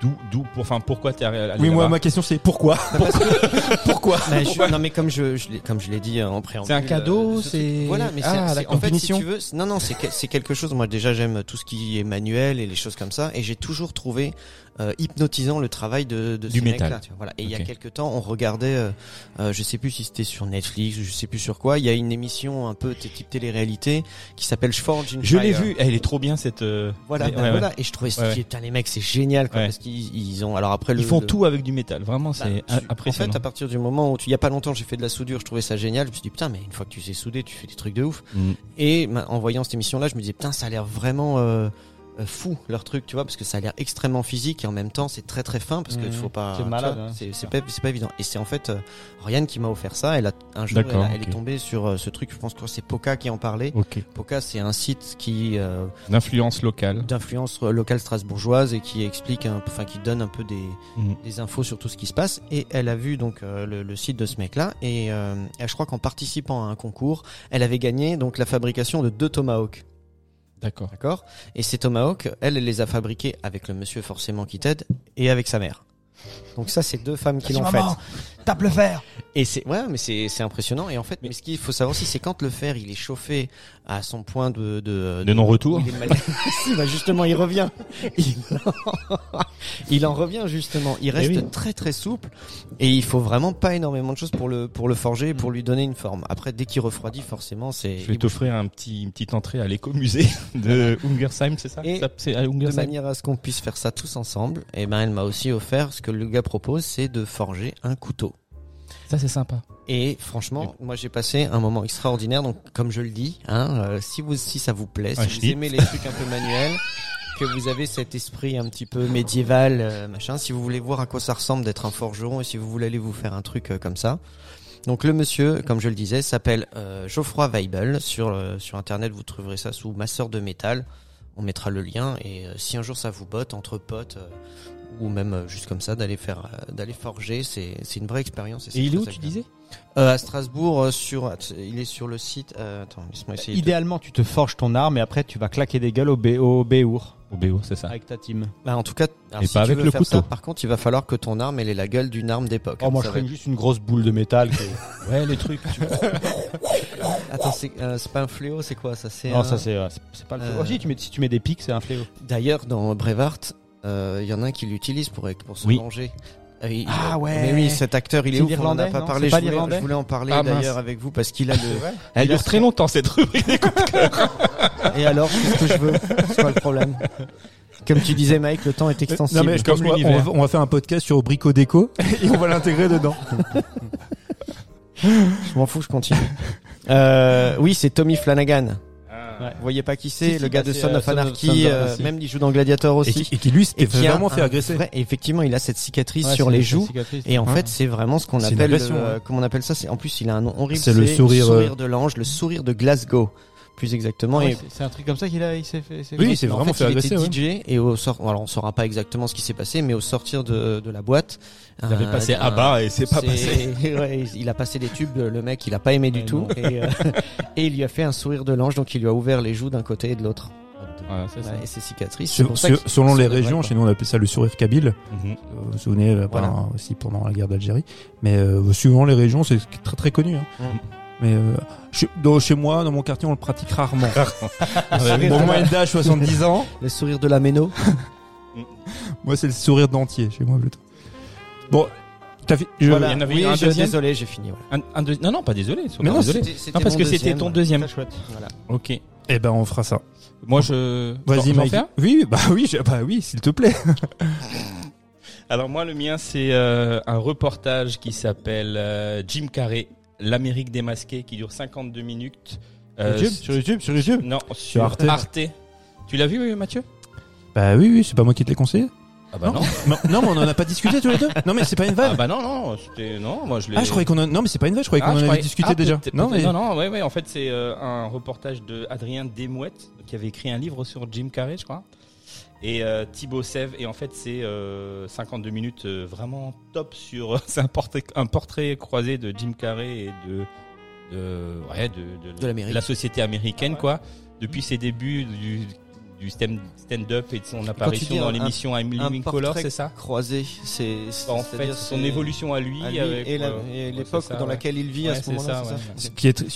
d'où, d'où, pour, enfin, pourquoi t'es allé Oui moi ma question c'est pourquoi Pourquoi Mais je- Non mais comme je, comme je l'ai dit euh, en préambule. C'est un cadeau, euh, ce c'est- voilà, mais Ah, c'est- en fait si tu veux, non non c'est que- c'est quelque chose. Moi déjà j'aime tout ce qui est manuel et les choses comme ça, et j'ai toujours trouvé euh, hypnotisant le travail de, de Du ces métal. tu vois, Voilà. Et il y a quelques temps, on regardait, euh, euh, je sais plus si c'était sur Netflix, je sais plus sur quoi. Il y a une émission un peu type télé-réalité qui s'appelle Forge in Je l'ai vue. Elle est trop bien cette. euh, Voilà, ben ouais, ouais. voilà. Et je trouvais, putain les mecs c'est génial quoi, parce qu'ils ils ont. Alors après le, Ils font le- tout avec du métal. Vraiment, bah, c'est En impressionnant. fait, à partir du moment où tu, il y a pas longtemps, j'ai fait de la soudure, je trouvais ça génial. Je me suis dit putain, mais une fois que tu sais souder, tu fais des trucs de ouf. Mm. Et en voyant cette émission-là, je me disais putain, ça a l'air vraiment fou leur truc, tu vois, parce que ça a l'air extrêmement physique et en même temps c'est très très fin parce qu'il Mhm. faut pas. C'est malade, hein, c'est pas c'est pas évident. Et c'est en fait euh, Ryan qui m'a offert ça. Elle a un jour, elle, elle est tombée sur euh, ce truc. Je pense que c'est Poca qui en parlait. Ok. Poca, c'est un site qui euh, D'influence locale. d'influence locale strasbourgeoise et qui explique, un, enfin qui donne un peu des, Mhm. des infos sur tout ce qui se passe. Et elle a vu donc euh, le, le site de ce mec-là et euh, je crois qu'en participant à un concours, elle avait gagné donc la fabrication de deux tomahawks. D'accord. D'accord Et ces tomahawks, elle, elle les a fabriqués avec le monsieur forcément qui t'aide et avec sa mère. Donc ça, c'est deux femmes qui l'ont fait. tape le fer. Et c'est ouais, mais c'est c'est impressionnant. Et en fait, mais ce qu'il faut savoir aussi, c'est quand le fer il est chauffé à son point de de, De non-retour. il est mal- si, bah justement, il revient. Il en... il en revient justement. Il reste Eh oui. très très souple et il faut vraiment pas énormément de choses pour le pour le forger et pour lui donner une forme. Après, dès qu'il refroidit, forcément, c'est Je vais t'offrir un petit, une petite entrée à l'écomusée de Ungersheim, c'est ça, C'est à de manière à ce qu'on puisse faire ça tous ensemble. Et ben, elle m'a aussi offert ce que le gars propose, c'est de forger un couteau. Ça, c'est sympa. Et franchement, moi j'ai passé un moment extraordinaire. Donc, comme je le dis, hein, euh, si vous si ça vous plaît, si vous aimez les trucs un peu manuels, que vous avez cet esprit un petit peu médiéval, euh, machin, si vous voulez voir à quoi ça ressemble d'être un forgeron et si vous voulez aller vous faire un truc euh, comme ça. Donc le monsieur, comme je le disais, s'appelle euh, Geoffroy Weibel. Sur euh, sur internet, vous trouverez ça sous masseur de métal. On mettra le lien et euh, si un jour ça vous botte entre potes euh, ou même euh, juste comme ça d'aller faire euh, d'aller forger, c'est c'est une vraie expérience. Et il est où, tu disais? Euh, à Strasbourg, sur, il est sur le site. Euh, attends, laisse-moi essayer. de- Idéalement, tu te forges ton arme et après tu vas claquer des gueules au, B- au Béour Au BO, c'est ça. avec ta team. Bah, en tout cas, alors, Et si pas tu avec veux le faire ça, couteau. par contre, il va falloir que ton arme elle ait la gueule d'une arme d'époque. Oh, moi Ça je ferais juste une grosse boule de métal. Ouais, les trucs. tu- Attends, c'est euh, pas un fléau, c'est quoi? Ça C'est non, un- ça c'est euh, c'est- pas le. Euh, Oh, si tu mets si tu mets des pics, c'est un fléau. D'ailleurs, dans Brevard, euh, il y en a un qui l'utilise pour pour se Oui. venger. Euh, il- Ah ouais. Mais oui, cet acteur, il est, C'est ouf. On en a l'Irlandais, pas non parlé. C'est pas je, voulais, l'Irlandais je voulais en parler Ah, d'ailleurs avec vous parce qu'il a le. Elle dure très longtemps cette rubrique. Et alors, qu'est-ce que je veux C'est quoi le problème Comme tu disais, Mike, le temps est extensible. Non mais comme comme on, va, on va faire un podcast sur Brico Déco et on va l'intégrer dedans. Je m'en fous, je continue. Euh, oui, c'est Tommy Flanagan. Vous voyez pas qui c'est Si, si, Le gars bah, de Son euh, of Anarchy. Of euh, Anarchy. même il joue dans Gladiator aussi. et qui, lui s'était vraiment fait agresser. effectivement, il a cette cicatrice sur les joues. Et en fait, c'est vraiment ce qu'on appelle, euh, comment on appelle ça? C'est en plus, il a un nom horrible. C'est le sourire, euh, de l'ange, le sourire de Glasgow, plus exactement. Ah ouais, et c'est- un truc comme ça qu'il a, il s'est fait. c'est- Oui, en c'est fait, vraiment fait il agresser, était DJ et au sort, alors on saura pas exactement ce qui s'est passé, mais au sortir de, de la boîte, Il avait passé à bas et c'est pas passé. ouais, il a passé des tubes, le mec, il a pas aimé du Ouais, tout, et, euh, et il lui a fait un sourire de l'ange, donc il lui a ouvert les joues d'un côté et de l'autre. Voilà, c'est ça. Ouais, et ses cicatrices. c'est Sur- pour ça sur- que- selon les régions, chez nous on appelle ça le sourire kabyle. Mhm. Vous vous souvenez, euh, Voilà. pendant- aussi pendant la guerre d'Algérie. Mais euh, suivant les régions, c'est très très connu. Hein. Mm. Mais euh, chez, dans- chez moi, dans mon quartier, on le pratique rarement. Mon moyenne d'âge 70 ans. Le sourire de la méno. Moi, c'est le sourire d'entier chez moi plutôt. Bon, t'as fait. je- Voilà. il y en avait oui, un je- deuxième désolé, j'ai fini. Voilà. Un, un deux- Non, non, pas désolé. sois Mais pas non, désolé. C'était- c'était Non, parce mon que c'était ton deuxième. Très chouette. Voilà. Ok. Eh ben, on fera ça. Moi, je. Vas-y, j'en- j'en Mike. fais un Oui, bah oui, je- bah oui, s'il te plaît. Alors moi, le mien, c'est euh, un reportage qui s'appelle euh, Jim Carrey, l'Amérique démasquée, qui dure 52 minutes. Euh, YouTube, sur YouTube, sur YouTube. Non, sur Arte. Arte. Tu l'as vu, oui, Mathieu? Bah oui, oui, c'est pas moi qui te l'ai conseillé. Ah bah non. non, non, mais on en a pas discuté tous les deux. Non, mais c'est pas une vanne. Ah bah non, non, c'était non, moi je l'ai. Ah, je croyais qu'on en... non, mais c'est pas une vanne. Je croyais Ah, qu'on en avait discuté ah, déjà. Non, mais non, non, ouais, ouais. En fait, c'est euh, un reportage de Adrien Desmouettes qui avait écrit un livre sur Jim Carrey, je crois. Et euh, Thibaut Sèvres. Et en fait, c'est euh, 52 minutes euh, vraiment top sur. c'est un portrait, un portrait croisé de Jim Carrey et de de ouais de, De l'Amérique. la société américaine, quoi. Depuis ses débuts du du stand- stand-up et de son apparition dans l'émission I'm Living Color, c'est ça? Croisé, c'est En c'est-à-dire fait, son évolution à lui, à lui avec, et ouais, l'époque dans ouais. laquelle il vit à Ouais, ce c'est moment-là. ça, c'est ouais. ça ce qui est très-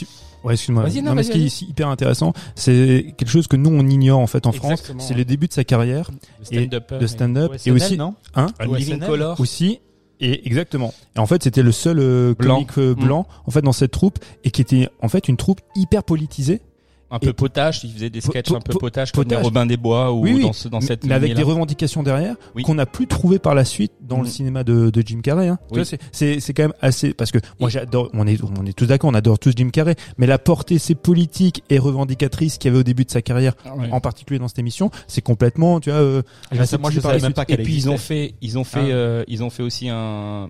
ouais, excuse-moi. Vas-y, non, mais ce qui est hyper intéressant, c'est quelque chose que nous on ignore en fait en France. C'est les débuts de sa carrière de stand-up, de stand-up Ou et SNL, aussi non hein Un Ou Living SNL. Color. aussi et exactement. Et en fait, c'était le seul euh, Blanc. comique euh, blanc en fait dans cette troupe et qui était en fait une troupe hyper politisée. Un peu Et- potage, il faisait des sketchs po- un peu po- potage comme les. Robin des Bois ou Oui, oui. dans, ce, dans cette mais avec des revendications derrière Oui. qu'on n'a plus trouvé par la suite dans le Mm. cinéma de, de Jim Carrey. Hein. Tu Oui. vois, c'est- c'est c'est quand même assez parce que moi j'adore. On est on est tous d'accord, on adore tous Jim Carrey, mais la portée ses politiques et revendicatrices qu'il y avait au début de sa carrière, Ah en particulier dans cette émission, c'est complètement, tu vois. euh, Ah, ça, moi, je savais la même pas Et puis ils ont fait, ils ont fait, Ah. euh, ils ont fait aussi un,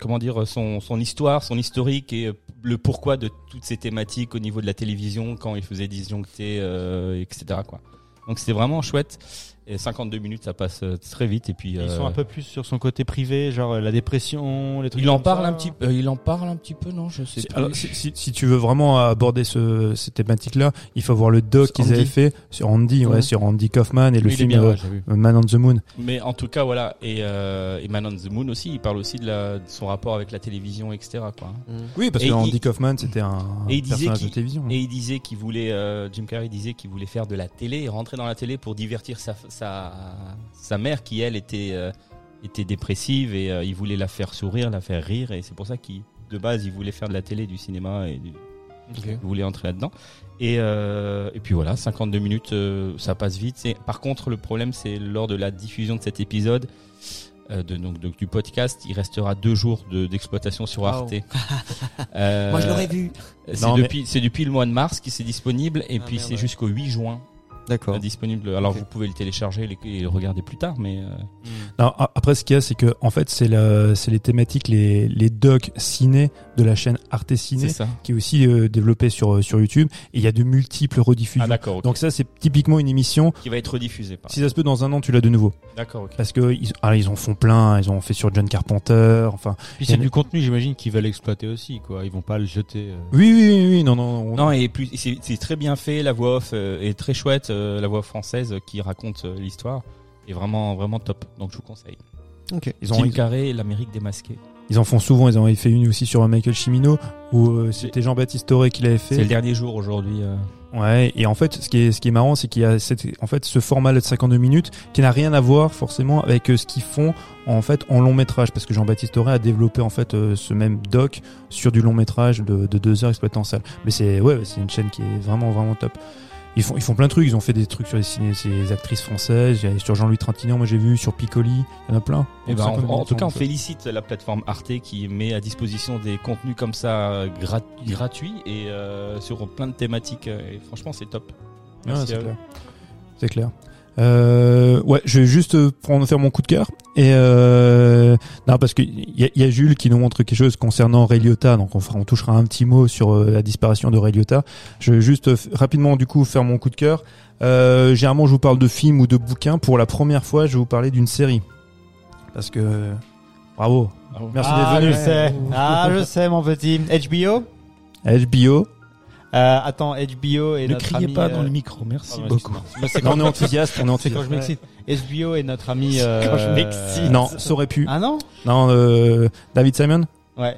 comment dire, son, son histoire, son historique et euh, le pourquoi de toutes ces thématiques au niveau de la télévision quand il faisait disjoncter, euh, etc. Quoi. Donc c'était vraiment chouette. Et 52 minutes, ça passe euh, très vite. Et puis Ils euh, sont un peu plus sur son côté privé, genre euh, la dépression, les trucs il en comme parle ça. un petit, peu. il en parle un petit peu, non Je sais Si, plus. alors, si, si- si tu veux vraiment aborder ce, cette thématique-là, il faut voir le doc qu'ils avaient fait sur Andy, ouais, Ouais. sur Andy Kaufman et le Oui, il film bien, ouais. Man on the Moon. Mais en tout cas, voilà. Et, euh, et Man on the Moon aussi, il parle aussi de, la, de son rapport avec la télévision, etc. Quoi. Mm. Oui, parce Et que il- Andy Kaufman, c'était un et il disait personnage qu'il- de télévision. Et il disait qu'il voulait, euh, Jim Carrey disait qu'il voulait faire de la télé rentrer dans la télé pour divertir sa, sa, sa mère qui, elle, était, euh, était dépressive et euh, il voulait la faire sourire, la faire rire. Et c'est pour ça qu'il, de base, il voulait faire de la télé, du cinéma et du, il voulait entrer là-dedans. Et, euh, et puis voilà, 52 minutes, euh, ça passe vite. C'est, par contre, le problème, c'est lors de la diffusion de cet épisode, euh, de, donc, donc, du podcast, il restera deux jours de, d'exploitation sur Wow. Arte. Euh, Moi, je l'aurais vu. C'est Non, mais- depuis, c'est depuis le mois de mars qui c'est disponible et Ah, puis c'est ouais. jusqu'au 8 juin D'accord. euh, disponible. Alors vous pouvez le télécharger et le- regarder plus tard, mais euh, Non, après, ce qu'il y a, c'est que en fait, c'est la- c'est les thématiques, les, les docs ciné de la chaîne Arte Ciné, qui est aussi euh, développée sur, sur YouTube. Et il y a de multiples rediffusions. Ah. Donc ça, c'est typiquement une émission. qui va être rediffusé. Par... Si ça se peut, dans un an, tu l'as de nouveau. D'accord. Parce que ils, ah, ils en font plein. Ils ont fait sur John Carpenter. Enfin, Puis Il y a c'est du contenu, j'imagine, qu'ils veulent exploiter aussi, quoi. Ils vont pas le jeter. euh. oui, oui, oui, oui, non, non. on- Non et plus c'est très bien fait. La voix off euh, est très chouette. euh, la voix française euh, qui raconte euh, l'histoire est vraiment vraiment top. Donc je vous conseille. Ok. ils ont, et l'Amérique démasquée. Ils en font souvent. Ils en avaient fait une aussi sur Michael Chimino où euh, c'était Jean-Baptiste Toré qui l'avait fait. C'est le dernier jour aujourd'hui. euh. Ouais, et en fait, ce qui est, ce qui est marrant, c'est qu'il y a cette, en fait, ce format de 52 minutes qui n'a rien à voir forcément avec euh, ce qu'ils font en fait en long métrage, parce que Jean-Baptiste Auré a développé en fait euh, ce même doc sur du long métrage de, de deux heures exploité en salle. Mais c'est, ouais, c'est une chaîne qui est vraiment vraiment top. Ils font, ils font plein de trucs. Ils ont fait des trucs sur les, ciné, ces actrices françaises, il y a- sur Jean-Louis Trintignant, moi j'ai vu, sur Piccoli, il y en a plein. Eh ben, en, 52 en minutes tout cas, on félicite la plateforme Arte qui met à disposition des contenus comme ça euh, grat- gratuits et euh, sur plein de thématiques. euh, Et franchement, c'est top. Clair. C'est clair. Euh, ouais, je vais juste euh, prendre faire mon coup de cœur et euh, non parce que il y y a Jules qui nous montre quelque chose concernant Ray Liotta, donc on fera, on touchera un petit mot sur euh, la disparition de Ray Liotta. Je vais juste euh, rapidement du coup faire mon coup de cœur. Euh, généralement, je vous parle de films ou de bouquins. Pour la première fois, je vais vous parler d'une série parce que bravo, Bravo. merci ah, d'être je venu. sais. Ah, je sais, mon petit. HBO HBO. Euh, Attends, HBO et Ne notre criez ami, pas euh, dans le micro, merci beaucoup. excuse-moi. Moi, c'est Non, quand, on est enthousiaste, on est c'est quand je enthousiaste. m'excite. HBO et notre ami. euh, quand je m'excite. Non, ça aurait pu. Ah non Non, euh, David Simon? Ouais.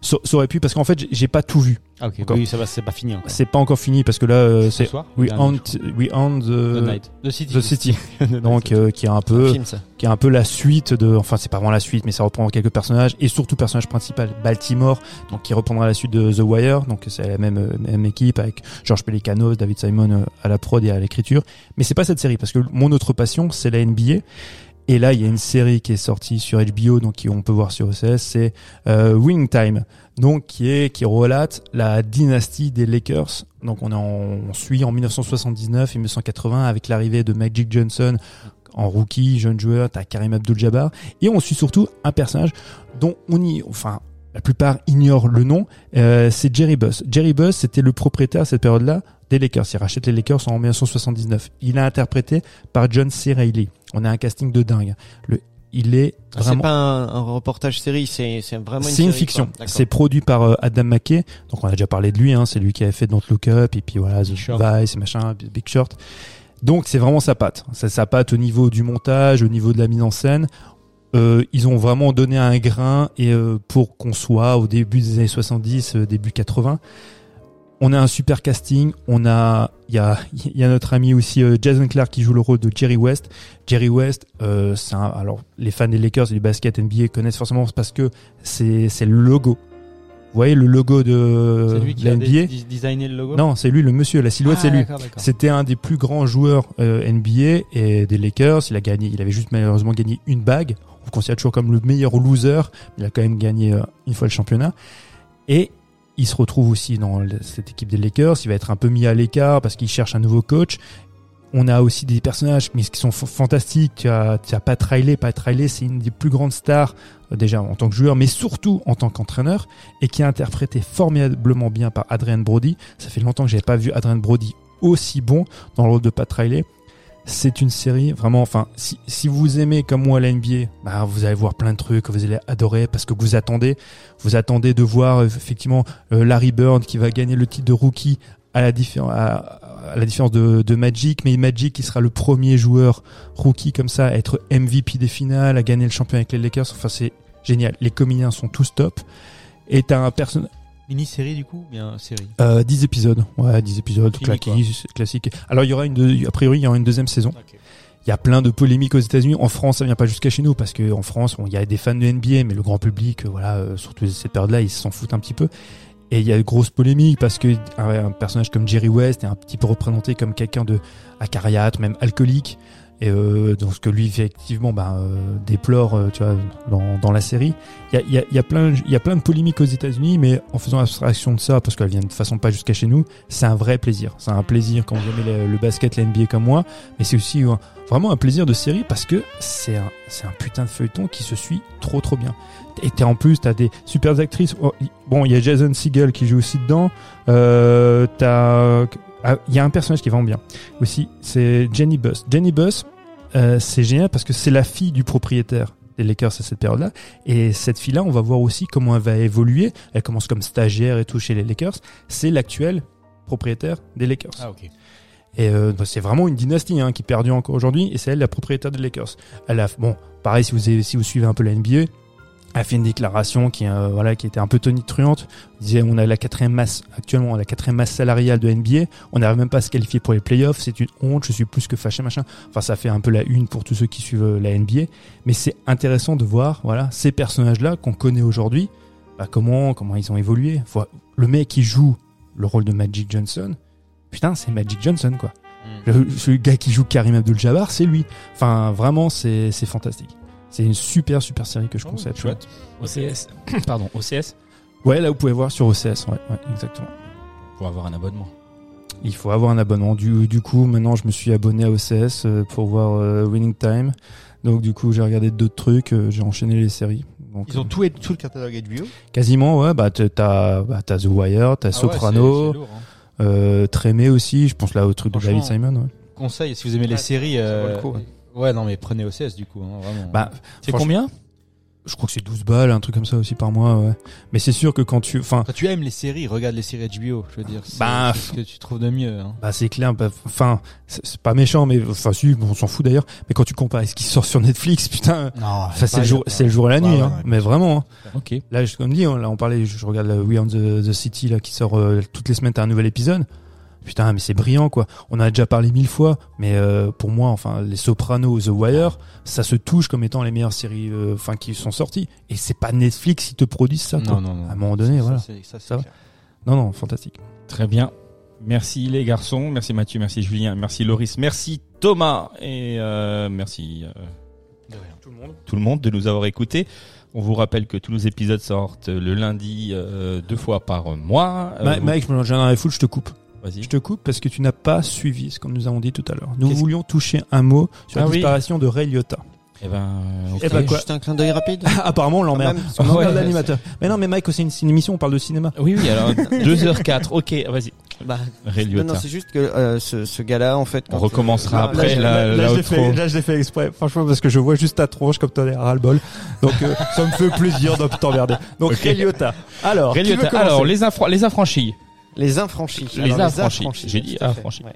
Ça, ça aurait pu parce qu'en fait, j'ai- pas tout vu. Ah, ok. Encore. Oui, ça va, c'est pas fini encore. C'est pas encore fini parce que là, euh, Ce c'est We Hunt. We Hunt The the, Night. The City. the City. Donc euh, qui est un peu, film, qui est un peu la suite de, enfin c'est pas vraiment la suite, mais ça reprend quelques personnages et surtout personnage principal, Baltimore, donc qui reprendra la suite de The Wire, donc c'est la même euh, même équipe avec George Pelicanos, David Simon euh, à la prod et à l'écriture. Mais c'est pas cette série parce que mon autre passion c'est la NBA. Et là, il y a une série qui est sortie sur HBO, donc on peut voir sur OCS, c'est euh, Wing Time, donc qui est qui relate la dynastie des Lakers. Donc on, est en- on suit en 1979 et 1980 avec l'arrivée de Magic Johnson en rookie, jeune joueur, t'as Karim Abdul-Jabbar, et on suit surtout un personnage dont on y, enfin la plupart ignorent le nom, euh, c'est Jerry Buss. Jerry Buss, c'était le propriétaire à cette période-là des Lakers. Il rachète les Lakers en 1979. Il est interprété par John C. Reilly. On a un casting de dingue. Le, il est Ah, c'est vraiment pas un, un reportage série, c'est c'est vraiment une c'est une série, fiction. C'est produit par euh, Adam McKay. Donc on a déjà parlé de lui. Hein. C'est lui qui avait fait Don't Look Up et puis voilà The Short. Vice et machin, Big Short. Donc c'est vraiment sa patte. C'est sa patte au niveau du montage, au niveau de la mise en scène. Euh, ils ont vraiment donné un grain et euh, pour qu'on soit au début des années 70, euh, début 80. On a un super casting. On a, il y a, il y a notre ami aussi euh, Jason Clark qui joue le rôle de Jerry West. Jerry West, euh, c'est un, alors les fans des Lakers et du basket NBA connaissent forcément parce que c'est c'est le logo. Vous voyez le logo de C'est lui qui la a? NBA designé le logo? Non, c'est lui le monsieur. La silhouette, Ah, c'est lui. d'accord, d'accord. C'était un des plus grands joueurs euh, NBA et des Lakers. Il a gagné, il avait juste malheureusement gagné une bague. On le considère toujours comme le meilleur loser. Il a quand même gagné euh, une fois le championnat. Et il se retrouve aussi dans cette équipe des Lakers. Il va être un peu mis à l'écart parce qu'il cherche un nouveau coach. On a aussi des personnages qui sont fantastiques. Tu as, tu as Pat Riley. Pat Riley, c'est une des plus grandes stars euh, déjà en tant que joueur, mais surtout en tant qu'entraîneur, et qui est interprété formidablement bien par Adrian Brody. Ça fait longtemps que j'avais pas vu Adrian Brody aussi bon dans le rôle de Pat Riley. C'est une série vraiment, enfin, si, si vous aimez comme moi la NBA, bah, vous allez voir plein de trucs vous allez adorer parce que vous attendez, vous attendez de voir euh, effectivement euh, Larry Bird qui va gagner le titre de rookie à la, différence de, de Magic, mais Magic qui sera le premier joueur rookie comme ça à être MVP des finales, à gagner le champion avec les Lakers. Enfin, c'est génial. Les comédiens sont tous top. Et t'as un personnage, Mini-série du coup ou Bien série? euh, 10 épisodes. Ouais, 10 épisodes, Fini, classique, classique. Alors, il y aura une, deux- a priori, il y aura une deuxième saison. Il y a plein de polémiques aux États-Unis. En France, ça vient pas jusqu'à chez nous parce que en France, bon, il y a des fans de NBA, mais le grand public, euh, voilà, euh, surtout cette période-là, ils s'en foutent un petit peu. Et il y a de grosses polémiques parce que un, un personnage comme Jerry West est un petit peu représenté comme quelqu'un de acariâtre, même alcoolique. Et euh, donc ce que lui effectivement ben, euh, déplore, euh, tu vois, dans, dans la série. Il y a, y, a, y a plein, y a plein de polémiques aux États-Unis, mais en faisant abstraction de ça, parce qu'elle vient de façon pas jusqu'à chez nous, c'est un vrai plaisir. C'est un plaisir quand vous aimez le, basket, la NBA comme moi, mais c'est aussi vraiment un plaisir de série parce que c'est un, c'est un putain de feuilleton qui se suit trop trop bien. Et t'es en plus, t'as des super actrices. Oh, bon, il y a Jason Segel qui joue aussi dedans. Euh, t'as, ah, il y a un personnage qui est vraiment bien aussi. C'est Jenny Buss. Jenny Buss, euh, c'est génial parce que c'est la fille du propriétaire des Lakers à cette période-là. Et cette fille-là, on va voir aussi comment elle va évoluer. Elle commence comme stagiaire et tout chez les Lakers. C'est l'actuel propriétaire des Lakers. Ah ok. Et euh, c'est vraiment une dynastie hein, qui perdure encore aujourd'hui. Et c'est elle la propriétaire des Lakers. Elle a, bon, pareil si vous, avez- si vous suivez un peu la NBA, a fait une déclaration qui, euh, voilà, qui était un peu tonitruante. Il disait on a la quatrième masse actuellement, on a la quatrième masse salariale de NBA. On n'arrive même pas à se qualifier pour les playoffs. C'est une honte. Je suis plus que fâché, machin. Enfin, ça fait un peu la une pour tous ceux qui suivent euh, la NBA. Mais c'est intéressant de voir, voilà, ces personnages-là qu'on connaît aujourd'hui, bah, comment comment ils ont évolué. Faut- Le mec qui joue le rôle de Magic Johnson, putain, c'est Magic Johnson quoi. Mm. Le, gars qui joue Karim Abdul-Jabbar, c'est lui. Enfin, vraiment, c'est c'est fantastique. C'est une super super série que je Oh, conseille. chouette. OCS. Pardon, OCS. Ouais, là vous pouvez voir sur OCS, ouais, ouais, exactement. Pour avoir un abonnement. Il faut avoir un abonnement. Du, du coup, maintenant je me suis abonné à OCS euh, pour voir euh, Winning Time. Donc du coup, j'ai regardé d'autres trucs, euh, j'ai enchaîné les séries. Donc, Ils ont euh, tout, et- tout le catalogue HBO. quasiment, ouais. Bah t'as- t'as bah, t'as The Wire, Ah t'as Soprano, hein. euh, Trémé aussi. Je pense là au truc de David Simon. Ouais. Conseil, si vous aimez les Ouais, séries. euh, le coup, ouais. non, mais prenez OCS du coup, hein, vraiment. Bah, C'est combien je crois que c'est 12 balles, un truc comme ça aussi par mois. Ouais. Mais c'est sûr que quand tu, enfin, Quand tu aimes les séries, regarde les séries HBO, je veux dire. Bah, c'est ce que tu trouves de mieux. Hein. Bah c'est clair, bah, enfin c'est pas méchant, mais enfin si, on s'en fout d'ailleurs. Mais quand tu compares à ce qui sort sur Netflix, putain, Non, enfin c'est le jour, c'est le jour et la nuit, ouais, hein. ouais. mais vraiment. hein. Ok. Là, je- comme dit, hein, là on parlait, je, regarde le We on the, the City là qui sort euh, toutes les semaines, t'as un nouvel épisode. Putain, mais c'est brillant quoi. On en a déjà parlé mille fois, mais euh, pour moi, enfin, les Sopranos, The Wire, ça se touche comme étant les meilleures séries, euh, enfin, qui sont sorties. Et c'est pas Netflix qui te produisent ça. quoi. Non, non, non. À un moment donné, Ça, voilà. Ça, va. Non, non, fantastique. Très bien. Merci les garçons, merci Mathieu, merci Julien, merci Loris, merci Thomas et euh, merci euh, tout le monde de nous avoir écoutés. On vous rappelle que tous nos épisodes sortent le lundi euh, deux fois par mois. Euh, Ma- vous- Mike, j'en ai rien à foutre, je te coupe. Vas-y. Je te coupe parce que tu n'as pas suivi ce que nous avons dit tout à l'heure. Nous Qu'est-ce- voulions toucher un mot sur Ah la oui. disparition de Ray Liotta. Eh ben. Eh ben, quoi Juste un clin d'œil rapide. Apparemment, on l'emmerde. On emmerde Ouais. l'animateur. Mais non, mais Mike, c'est une, c'est une émission, on parle de cinéma. Oui, oui, alors 2h04, ok, vas-y. Bah, Ray non, non, Liotta. c'est juste que euh, ce, ce gars-là, en fait. On recommencera euh, après là, la, la je l'ai outro. fait, là, je l'ai fait exprès, franchement, parce que je vois juste ta tronche comme t'en es à ras-le-bol. Donc, euh, ça me fait plaisir de t'emmerder. Donc, Ok. Ray Liotta. Alors, Ray qui veut Liotta. Alors, les, affra- les infranchis. Les Alors, affranchis. J'ai dit. Ouais.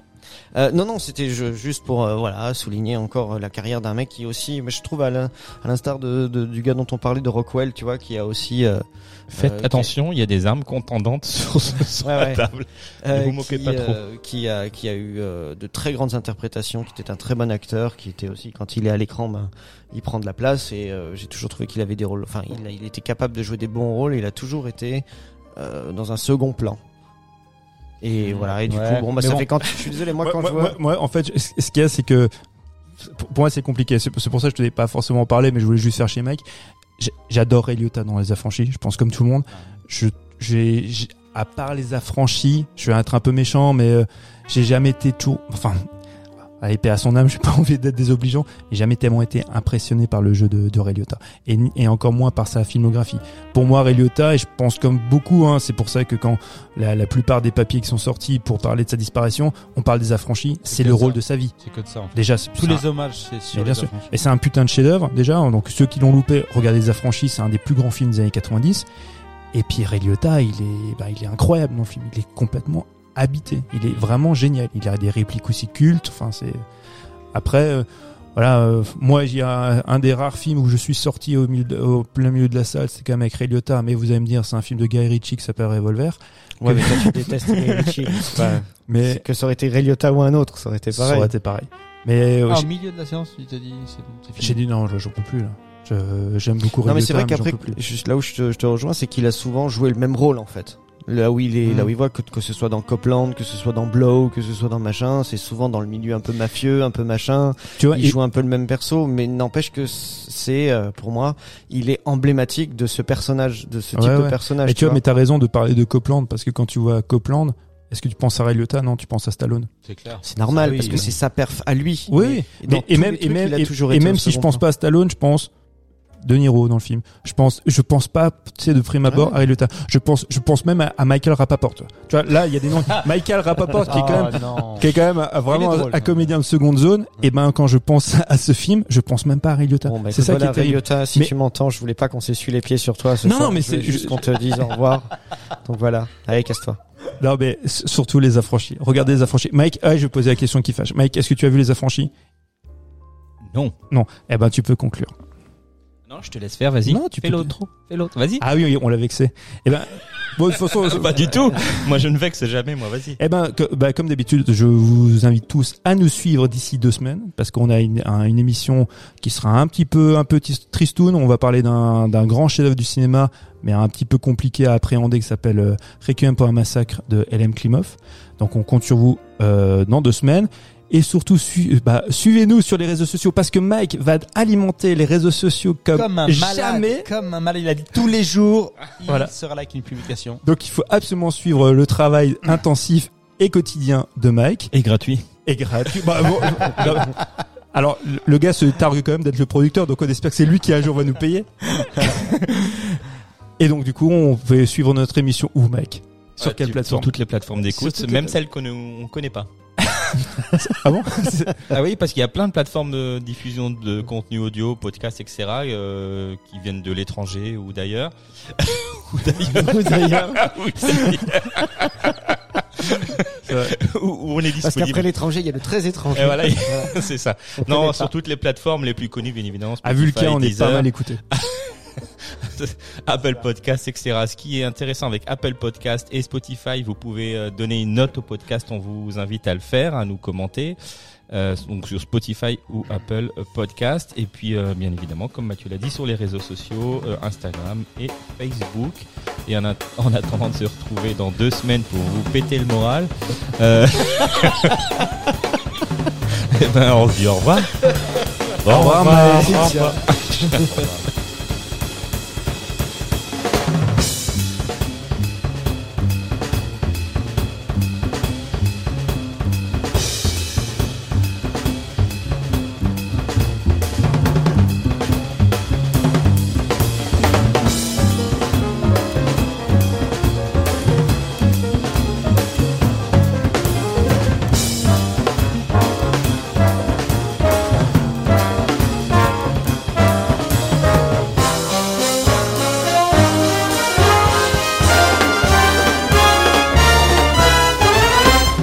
Euh, non, non, c'était ju- juste pour euh, voilà souligner encore euh, la carrière d'un mec qui aussi, mais je trouve à l'in- à l'instar de, de- du gars dont on parlait de Rockwell, tu vois, qui a aussi euh, Faites attention, il y a des armes contendantes sur, sur Ouais, la ouais. table. euh, vous moquez qui, pas trop. qui a qui a eu de très grandes interprétations, qui était un très bon acteur, qui était aussi quand il est à l'écran, ben, il prend de la place et j'ai toujours trouvé qu'il avait des rôles, enfin il, il était capable de jouer des bons rôles, et il a toujours été dans un second plan. Et voilà, et du Ouais, coup, bon, bah, mais ça bon. fait quand je suis désolé, moi, quand moi, je vois. moi- en fait, ce qu'il y a, c'est que pour moi, c'est compliqué. C'est pour ça que je te l'ai pas forcément parlé, mais je voulais juste faire chez Mike. J'adore Ray Liotta dans Les Affranchis. Je pense comme tout le monde. Je, j'ai, j'ai- à part Les Affranchis, je vais être un peu méchant, mais euh, j'ai jamais été tout, enfin, à épée à son âme, j'ai pas envie d'être désobligeant. J'ai jamais tellement été impressionné par le jeu de, de Ray Liotta. Et, et encore moins par sa filmographie. Pour moi, Ray Liotta, et je pense comme beaucoup, hein, c'est pour ça que quand la, la plupart des papiers qui sont sortis pour parler de sa disparition, on parle des affranchis, c'est le ça. rôle de sa vie. C'est que de ça. En fait. Déjà, c'est Tous un- les hommages, c'est sûr. Et c'est un putain de chef-d'œuvre déjà. Donc ceux qui l'ont loupé, regardez les affranchis, c'est un des plus grands films des années 90. Et puis Ray Liotta, il est, bah, il est incroyable dans le film. Il est complètement habité. Il est vraiment génial. Il a des répliques aussi cultes. Enfin, c'est après. euh, voilà, euh, moi j'ai un, un des rares films où je suis sorti au, milieu de- au plein milieu de la salle, c'est quand même avec Ray Liotta, mais vous allez me dire c'est un film de Guy Ritchie qui s'appelle Revolver. Ouais, mais toi, tu détestes Ray Ritchie. Pas- Mais que ça aurait été Ray Liotta ou un autre, ça aurait été ça pareil. aurait été pareil. Mais euh, Ah, au milieu de la séance, il t'a dit, c'est bon, c'est fini. j'ai dit non, je- j'en peux plus là. Je- J'aime beaucoup Ray Non, mais c'est Liotta, vrai j'en qu'après, peux plus. juste là où je te, je te rejoins, c'est qu'il a souvent joué le même rôle en fait. Là où il est, Mm. là où il voit que, que ce soit dans Copland, que ce soit dans Blow, que ce soit dans machin, c'est souvent dans le milieu un peu mafieux, un peu machin. Tu vois, il et- joue un peu le même perso, mais n'empêche que c'est, euh, pour moi, il est emblématique de ce personnage, de ce type Ouais, de personnage. Mais tu vois, vois. mais t'as raison de parler de Copeland parce que quand tu vois Copeland, est-ce que tu penses à Ray Liotta? Non, tu penses à Stallone. C'est clair. C'est normal Ça, oui, parce que c'est sa perf à lui. Oui, Mais- et et même, et même, et, et même si je pense plan. pas à Stallone, je pense De Niro dans le film. Je pense, je pense pas, tu sais, de prime abord Ah à Ray Liotta. Je pense, je pense même à, à Michael Rapaport. Tu vois, là, il y a des noms. Michael Rapaport qui est quand même Ah, non. qui est quand même euh, vraiment drôle, un, un hein. comédien de seconde zone. Et ben quand je pense à ce film, je pense même pas à Ray Liotta. Bon, bah, c'est ça voilà, qui est Ray. Liotta, si Mais- tu m'entends, je voulais pas qu'on s'essuie les pieds sur toi ce Non, soir. mais c'est- juste qu'on te dise au revoir. Donc voilà. Allez, casse-toi. Non, mais surtout les affranchis. Regardez les affranchis. Mike, ah, je vais poser la question qui fâche. Mike, est-ce que tu as vu les affranchis? Non. Non. Eh ben, tu peux conclure. Non, je te laisse faire, vas-y. Non, tu fais peux- l'autre. Fais l'autre, vas-y. Ah oui, oui, on l'a vexé. Eh ben, bon, de toute façon, Pas du tout. Moi, je ne vexe jamais, moi, vas-y. Eh ben, que- bah, comme d'habitude, je vous invite tous à nous suivre d'ici deux semaines parce qu'on a une, un- une émission qui sera un petit peu un peu tristoun. On va parler d'un d'un grand chef-d'œuvre du cinéma, mais un petit peu compliqué à appréhender, qui s'appelle euh, Requiem pour un massacre de L.M. Klimov. Donc, on compte sur vous euh, dans deux semaines. Et surtout, su- bah, suivez-nous sur les réseaux sociaux parce que Mike va alimenter les réseaux sociaux comme, Comme un jamais. comme un malade, il a dit tous les jours, il Voilà. sera là avec une publication. Donc, il faut absolument suivre le travail intensif et quotidien de Mike. Et gratuit. et gratuit. Bah, bon, non. alors, le- gars se targue quand même d'être le producteur, donc on espère que c'est lui qui un jour va nous payer. et donc, du coup, on peut suivre notre émission où, mec Sur Ouais, quelle tu- plateforme? Sur toutes les plateformes d'écoute, même celles qu'on ne on connaît pas. Ah bon Ah oui, parce qu'il y a plein de plateformes de diffusion de contenu audio, podcast, etc., euh, qui viennent de l'étranger ou d'ailleurs. ou d'ailleurs. Ou d'ailleurs. Oui. où, où on est Parce disponible. qu'après l'étranger, il y a le très étranger. Et voilà, c'est ça. On Non, sur pas. toutes les plateformes les plus connues, bien évidemment. À Spotify, Vulcain, on est Deezer, pas mal écouté. Apple Podcast, etc. Ce qui est intéressant avec Apple Podcast et Spotify, vous pouvez euh, donner une note au podcast. On vous invite à le faire, à nous commenter. Euh, donc sur Spotify ou Apple Podcast et puis euh, bien évidemment comme Mathieu l'a dit sur les réseaux sociaux euh, Instagram et Facebook et en, at- en attendant de se retrouver dans deux semaines pour vous péter le moral euh... eh ben on se dit au revoir Au revoir, Mike. Au revoir.